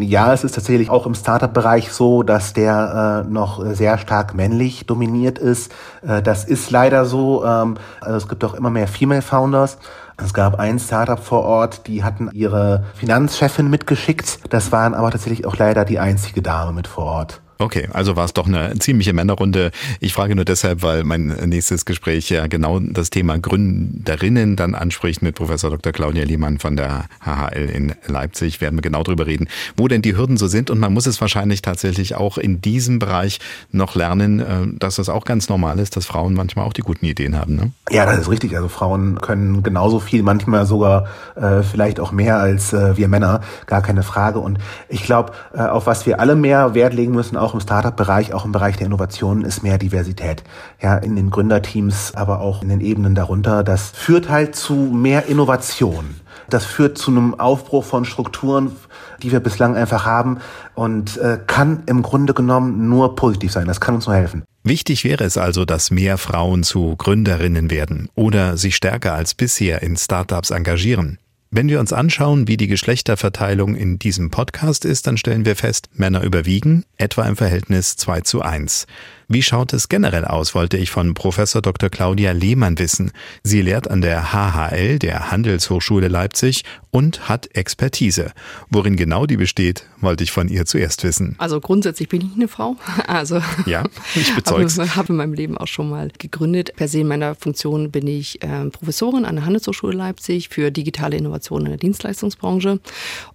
Ja, es ist tatsächlich auch im Startup-Bereich so, dass der äh, noch sehr stark männlich dominiert ist. Äh, das ist leider so. Ähm, also es gibt auch immer mehr Female Founders. Es gab ein Startup vor Ort, die hatten ihre Finanzchefin mitgeschickt. Das waren aber tatsächlich auch leider die einzige Dame mit vor Ort. Okay, also war es doch eine ziemliche Männerrunde. Ich frage nur deshalb, weil mein nächstes Gespräch ja genau das Thema Gründerinnen dann anspricht mit Professor Dr. Claudia Lehmann von der HHL in Leipzig. Werden wir genau drüber reden, wo denn die Hürden so sind. Und man muss es wahrscheinlich tatsächlich auch in diesem Bereich noch lernen, äh, dass das auch ganz normal ist, dass Frauen manchmal auch die guten Ideen haben. Ne? Ja, das ist richtig. Also Frauen können genauso viel, manchmal sogar äh, vielleicht auch mehr als äh, wir Männer. Gar keine Frage. Und ich glaube, äh, auf was wir alle mehr Wert legen müssen, auch im Startup-Bereich, auch im Bereich der Innovationen ist mehr Diversität. Ja, in den Gründerteams, aber auch in den Ebenen darunter. Das führt halt zu mehr Innovation. Das führt zu einem Aufbruch von Strukturen, die wir bislang einfach haben und äh, kann im Grunde genommen nur positiv sein. Das kann uns nur helfen. Wichtig wäre es also, dass mehr Frauen zu Gründerinnen werden oder sich stärker als bisher in Startups engagieren. Wenn wir uns anschauen, wie die Geschlechterverteilung in diesem Podcast ist, dann stellen wir fest, Männer überwiegen, etwa im Verhältnis 2 zu 1. Wie schaut es generell aus, wollte ich von Professor Dr. Claudia Lehmann wissen. Sie lehrt an der HHL, der Handelshochschule Leipzig, und hat Expertise. Worin genau die besteht, wollte ich von ihr zuerst wissen. Also grundsätzlich bin ich eine Frau. [laughs] Also ja, ich [laughs] bezeug's. Habe, habe in meinem Leben auch schon mal gegründet. Per se in meiner Funktion bin ich äh, Professorin an der Handelshochschule Leipzig für digitale Innovationen in der Dienstleistungsbranche.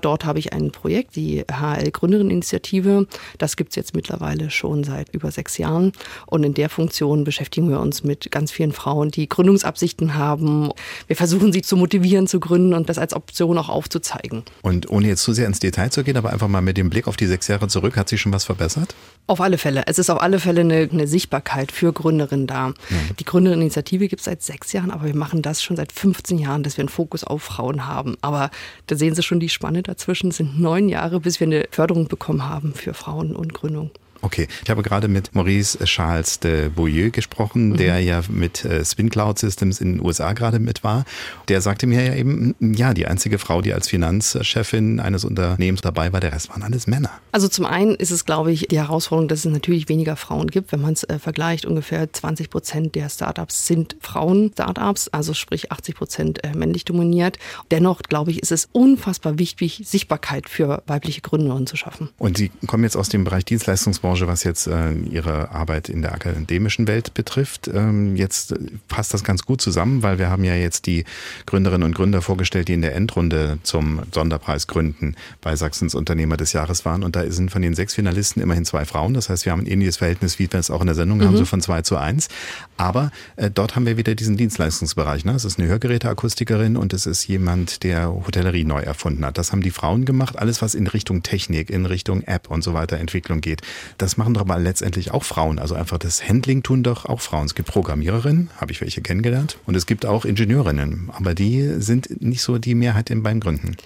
Dort habe ich ein Projekt, die HL Gründerinneninitiative. Das gibt es jetzt mittlerweile schon seit über sechs Jahren. Jahren. Und in der Funktion beschäftigen wir uns mit ganz vielen Frauen, die Gründungsabsichten haben. Wir versuchen sie zu motivieren, zu gründen und das als Option auch aufzuzeigen. Und ohne jetzt zu sehr ins Detail zu gehen, aber einfach mal mit dem Blick auf die sechs Jahre zurück, hat sich schon was verbessert? Auf alle Fälle. Es ist auf alle Fälle eine, eine Sichtbarkeit für Gründerinnen da. Mhm. Die Gründerinitiative gibt es seit sechs Jahren, aber wir machen das schon seit 15 Jahren, dass wir einen Fokus auf Frauen haben. Aber da sehen Sie schon die Spanne dazwischen. Es sind neun Jahre, bis wir eine Förderung bekommen haben für Frauen und Gründung. Okay, ich habe gerade mit Maurice Charles de Beaulieu gesprochen, mhm. der ja mit äh, Spin Cloud Systems in den USA gerade mit war. Der sagte mir ja eben, ja, die einzige Frau, die als Finanzchefin eines Unternehmens dabei war, der Rest waren alles Männer. Also zum einen ist es, glaube ich, die Herausforderung, dass es natürlich weniger Frauen gibt. Wenn man es äh, vergleicht, ungefähr 20 Prozent der Startups sind Frauen-Startups, also sprich 80 Prozent äh, männlich dominiert. Dennoch, glaube ich, ist es unfassbar wichtig, Sichtbarkeit für weibliche Gründerinnen zu schaffen. Und Sie kommen jetzt aus dem Bereich Dienstleistungsbranche Branche, was jetzt äh, Ihre Arbeit in der akademischen Welt betrifft. Ähm, jetzt passt das ganz gut zusammen, weil wir haben ja jetzt die Gründerinnen und Gründer vorgestellt, die in der Endrunde zum Sonderpreis gründen bei Sachsens Unternehmer des Jahres waren. Und da sind von den sechs Finalisten immerhin zwei Frauen. Das heißt, wir haben ein ähnliches Verhältnis, wie wir es auch in der Sendung mhm. haben, so von zwei zu eins. Aber äh, dort haben wir wieder diesen Dienstleistungsbereich. Ne? Es ist eine Hörgeräteakustikerin und es ist jemand, der Hotellerie neu erfunden hat. Das haben die Frauen gemacht. Alles, was in Richtung Technik, in Richtung App und so weiter Entwicklung geht. Das machen doch aber letztendlich auch Frauen. Also einfach das Handling tun doch auch Frauen. Es gibt Programmiererinnen, habe ich welche kennengelernt, und es gibt auch Ingenieurinnen, aber die sind nicht so die Mehrheit beim Gründen.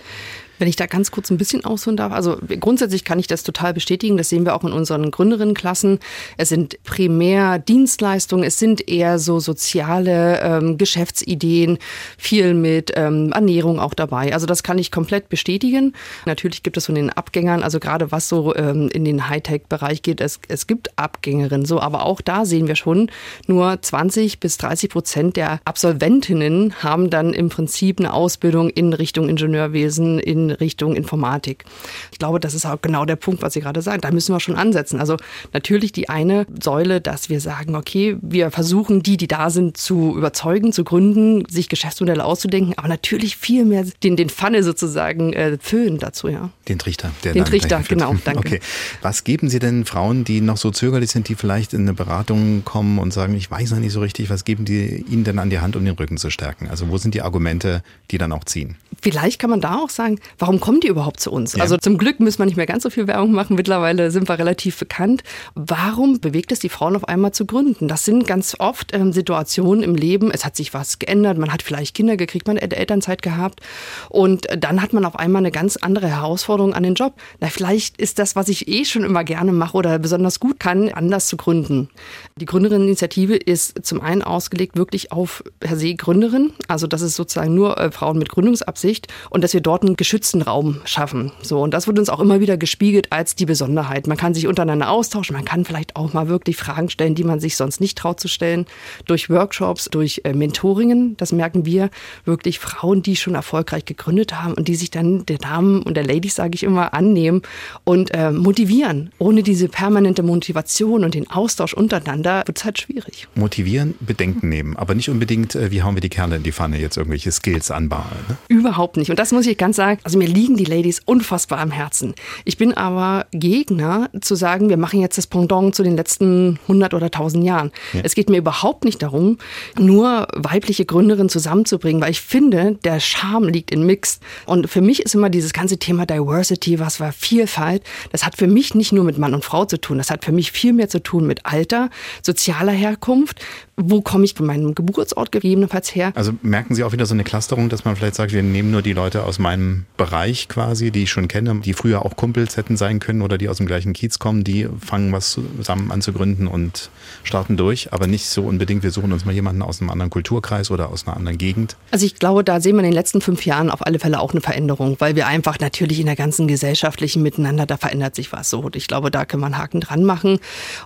Wenn ich da ganz kurz ein bisschen ausholen darf, also grundsätzlich kann ich das total bestätigen. Das sehen wir auch in unseren Gründerinnenklassen. Es sind primär Dienstleistungen, es sind eher so soziale ähm, Geschäftsideen, viel mit ähm, Ernährung auch dabei. Also das kann ich komplett bestätigen. Natürlich gibt es von den Abgängern, also gerade was so ähm, in den Hightech-Bereich geht, es, es gibt Abgängerinnen so, aber auch da sehen wir schon, nur 20 bis 30 Prozent der Absolventinnen haben dann im Prinzip eine Ausbildung in Richtung Ingenieurwesen, in Richtung Informatik. Ich glaube, das ist auch genau der Punkt, was Sie gerade sagen. Da müssen wir schon ansetzen. Also natürlich die eine Säule, dass wir sagen, okay, wir versuchen die, die da sind, zu überzeugen, zu gründen, sich Geschäftsmodelle auszudenken, aber natürlich viel mehr den, den Pfanne sozusagen äh, füllen dazu, ja. Den Trichter. Der den Trichter, genau, danke. Okay. Was geben Sie denn Frauen, die noch so zögerlich sind, die vielleicht in eine Beratung kommen und sagen, ich weiß noch nicht so richtig, was geben die Ihnen denn an die Hand, um den Rücken zu stärken? Also wo sind die Argumente, die dann auch ziehen? Vielleicht kann man da auch sagen, warum kommen die überhaupt zu uns? Ja. Also zum Glück müssen wir nicht mehr ganz so viel Werbung machen. Mittlerweile sind wir relativ bekannt. Warum bewegt es die Frauen auf einmal zu gründen? Das sind ganz oft ähm, Situationen im Leben. Es hat sich was geändert. Man hat vielleicht Kinder gekriegt, man hat Elternzeit gehabt. Und dann hat man auf einmal eine ganz andere Herausforderung an den Job. Na, vielleicht ist das, was ich eh schon immer gerne mache oder besonders gut kann, anders zu gründen. Die Gründerinneninitiative ist zum einen ausgelegt wirklich auf per se Gründerin. Also das ist sozusagen nur äh, Frauen mit Gründungsabsicht und dass wir dort einen geschützten Raum schaffen. So, und das wird uns auch immer wieder gespiegelt als die Besonderheit. Man kann sich untereinander austauschen, man kann vielleicht auch mal wirklich Fragen stellen, die man sich sonst nicht traut zu stellen. Durch Workshops, durch äh, Mentoringen, das merken wir, wirklich Frauen, die schon erfolgreich gegründet haben und die sich dann der Damen und der Ladies, sage ich immer, annehmen und äh, motivieren. Ohne diese permanente Motivation und den Austausch untereinander wird es halt schwierig. Motivieren, Bedenken nehmen, aber nicht unbedingt, äh, wie hauen wir die Kerle in die Pfanne, jetzt irgendwelche Skills anbauen. Ne? Überhaupt nicht. Und das muss ich ganz sagen, also mir liegen die Ladies unfassbar am Herzen. Ich bin aber Gegner zu sagen, wir machen jetzt das Pendant zu den letzten 100 oder 1000 Jahren. Ja. Es geht mir überhaupt nicht darum, nur weibliche Gründerinnen zusammenzubringen, weil ich finde, der Charme liegt in Mixed. Und für mich ist immer dieses ganze Thema Diversity, was war Vielfalt, das hat für mich nicht nur mit Mann und Frau zu tun, das hat für mich viel mehr zu tun mit Alter, sozialer Herkunft, wo komme ich von meinem Geburtsort gegebenenfalls her. Also merken Sie auch wieder so eine Clusterung, dass man vielleicht sagt, wir nehmen nur die Leute aus meinem Bereich quasi, die ich schon kenne, die früher auch Kumpels hätten sein können oder die aus dem gleichen Kiez kommen, die fangen was zusammen an zu gründen und starten durch, aber nicht so unbedingt, wir suchen uns mal jemanden aus einem anderen Kulturkreis oder aus einer anderen Gegend. Also ich glaube, da sehen wir in den letzten fünf Jahren auf alle Fälle auch eine Veränderung, weil wir einfach natürlich in der ganzen gesellschaftlichen Miteinander, da verändert sich was so. Und ich glaube, da kann man Haken dran machen.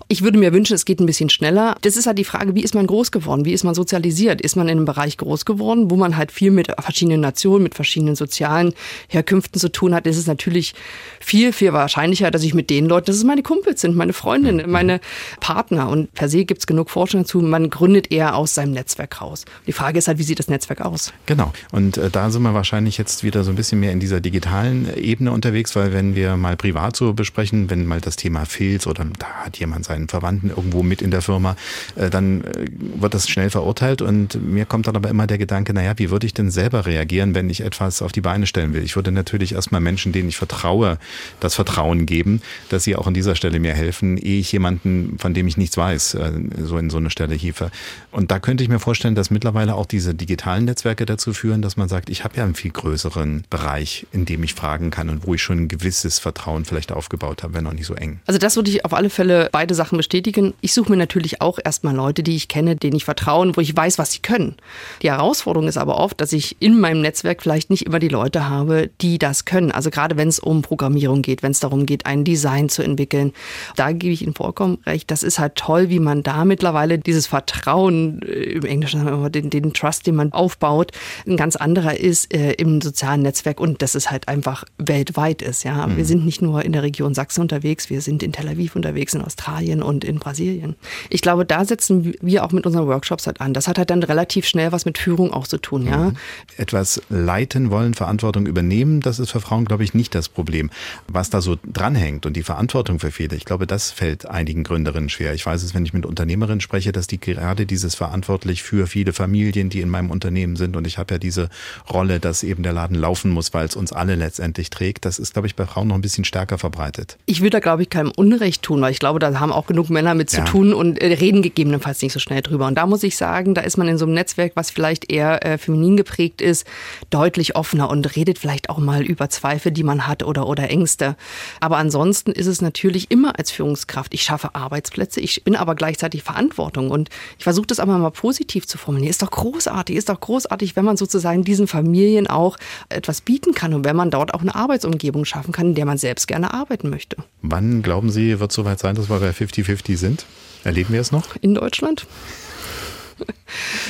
Ich würde mir wünschen, es geht ein bisschen schneller. Das ist halt die Frage, wie ist man groß geworden? Wie ist man sozialisiert? Ist man in einem Bereich groß geworden, wo man halt viel mit verschiedenen Nationen, mit verschiedenen sozialen Herkünften zu tun hat? Ist es natürlich viel, viel wahrscheinlicher, dass ich mit den Leuten, dass es meine Kumpels sind, meine Freundinnen, mhm. meine Partner. Und per se gibt es genug Forschung dazu. Man gründet eher aus seinem Netzwerk raus. Die Frage ist halt, wie sieht das Netzwerk aus? Genau. Und äh, da sind wir wahrscheinlich jetzt wieder so ein bisschen mehr in dieser digitalen Ebene unterwegs, weil wenn wir mal privat so besprechen, wenn mal das Thema Filz oder da hat jemand seinen Verwandten irgendwo mit in der Firma, äh, dann äh, wird das schnell verurteilt und mir kommt dann aber immer der Gedanke, naja, wie würde ich denn selber reagieren, wenn ich etwas auf die Beine stellen will? Ich würde natürlich erstmal Menschen, denen ich vertraue, das Vertrauen geben, dass sie auch an dieser Stelle mir helfen, ehe ich jemanden, von dem ich nichts weiß, äh, so in so eine Stelle hiefe. Und da könnte ich mir vorstellen, dass mittlerweile auch diese digitalen Netzwerke dazu führen, dass man sagt, ich habe ja einen viel größeren Bereich, in dem ich fragen kann und wo ich schon ein gewisses Vertrauen vielleicht aufgebaut habe, wenn auch nicht so eng. Also das würde ich auf alle Fälle beide Sachen bestätigen. Ich suche mir natürlich auch erstmal Leute, die ich kenne, denen ich vertraue, wo ich weiß, was sie können. Die Herausforderung ist aber oft, dass ich in meinem Netzwerk vielleicht nicht immer die Leute habe, die das können. Also gerade wenn es um Programmierung geht, wenn es darum geht, ein Design zu entwickeln, da gebe ich Ihnen vollkommen recht. Das ist halt toll, wie man da mittlerweile dieses Vertrauen, äh, im Englischen haben wir den, den Trust, den man aufbaut, ein ganz anderer ist äh, im sozialen Netzwerk und dass es halt einfach weltweit ist. Ja, mhm. wir sind nicht nur in der Region Sachsen unterwegs, wir sind in Tel Aviv unterwegs, in Australien und in Brasilien. Ich glaube, da setzen wir auch mit unseren Workshops halt an. Das hat halt dann relativ schnell was mit Führung auch zu tun. Ja, mhm. etwas leiten wollen, Verantwortung übernehmen, das ist für Frauen, glaube ich, nicht das Problem. Was da so dranhängt und die Verantwortung für Väter, ich glaube, das fällt einigen Gründerinnen schwer. Ich weiß es, wenn ich mit Unternehmerinnen spreche, dass die gerade dieses verantwortlich für viele Familien, die in meinem Unternehmen sind und ich habe ja diese Rolle, dass eben der Laden laufen muss, weil es uns alle letztendlich trägt. Das ist, glaube ich, bei Frauen noch ein bisschen stärker verbreitet. Ich würde da, glaube ich, keinem Unrecht tun, weil ich glaube, da haben auch genug Männer mit ja. zu tun und äh, reden gegebenenfalls nicht so schnell drüber. Und da muss ich sagen, da ist man in so einem Netzwerk, was vielleicht eher äh, feminin geprägt ist, deutlich offener und redet vielleicht auch mal über Zweifel, die man hat oder, oder Ängste. Aber ansonsten ist es natürlich immer als Führungskraft, ich schaffe Arbeitsplätze, ich bin aber gleichzeitig Verantwortung und ich versuche das aber mal positiv zu formulieren. Ist doch großartig, ist doch großartig, wenn man sozusagen diesen Familien auch etwas bieten kann und wenn man dort auch eine Arbeitsumgebung schaffen kann, in der man selbst gerne arbeiten möchte. Wann glauben Sie, wird es soweit sein, dass wir bei 50-50 sind? Erleben wir es noch? In Deutschland?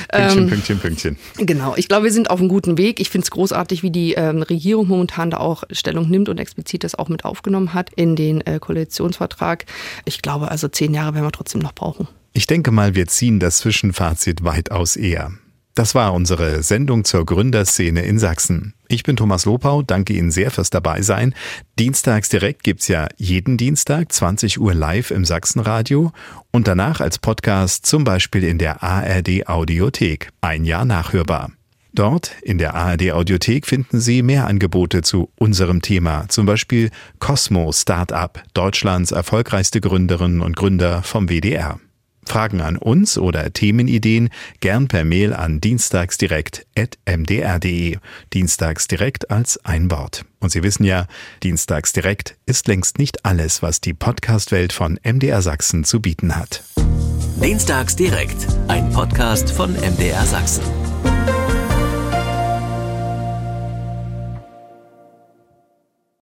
Pünktchen, ähm, Pünktchen, Pünktchen. Genau, ich glaube, wir sind auf einem guten Weg. Ich finde es großartig, wie die ähm, Regierung momentan da auch Stellung nimmt und explizit das auch mit aufgenommen hat in den äh, Koalitionsvertrag. Ich glaube, also zehn Jahre werden wir trotzdem noch brauchen. Ich denke mal, wir ziehen das Zwischenfazit weitaus eher. Das war unsere Sendung zur Gründerszene in Sachsen. Ich bin Thomas Lopau, danke Ihnen sehr fürs Dabeisein. Dienstags direkt gibt's ja jeden Dienstag 20 Uhr live im Sachsenradio und danach als Podcast zum Beispiel in der ARD Audiothek. Ein Jahr nachhörbar. Dort in der ARD Audiothek finden Sie mehr Angebote zu unserem Thema, zum Beispiel Cosmo Startup, Deutschlands erfolgreichste Gründerinnen und Gründer vom WDR. Fragen an uns oder Themenideen gern per Mail an dienstagsdirekt.mdr.de. Dienstagsdirekt als ein Wort. Und Sie wissen ja, Dienstagsdirekt ist längst nicht alles, was die Podcastwelt von MDR Sachsen zu bieten hat. Dienstagsdirekt, ein Podcast von MDR Sachsen.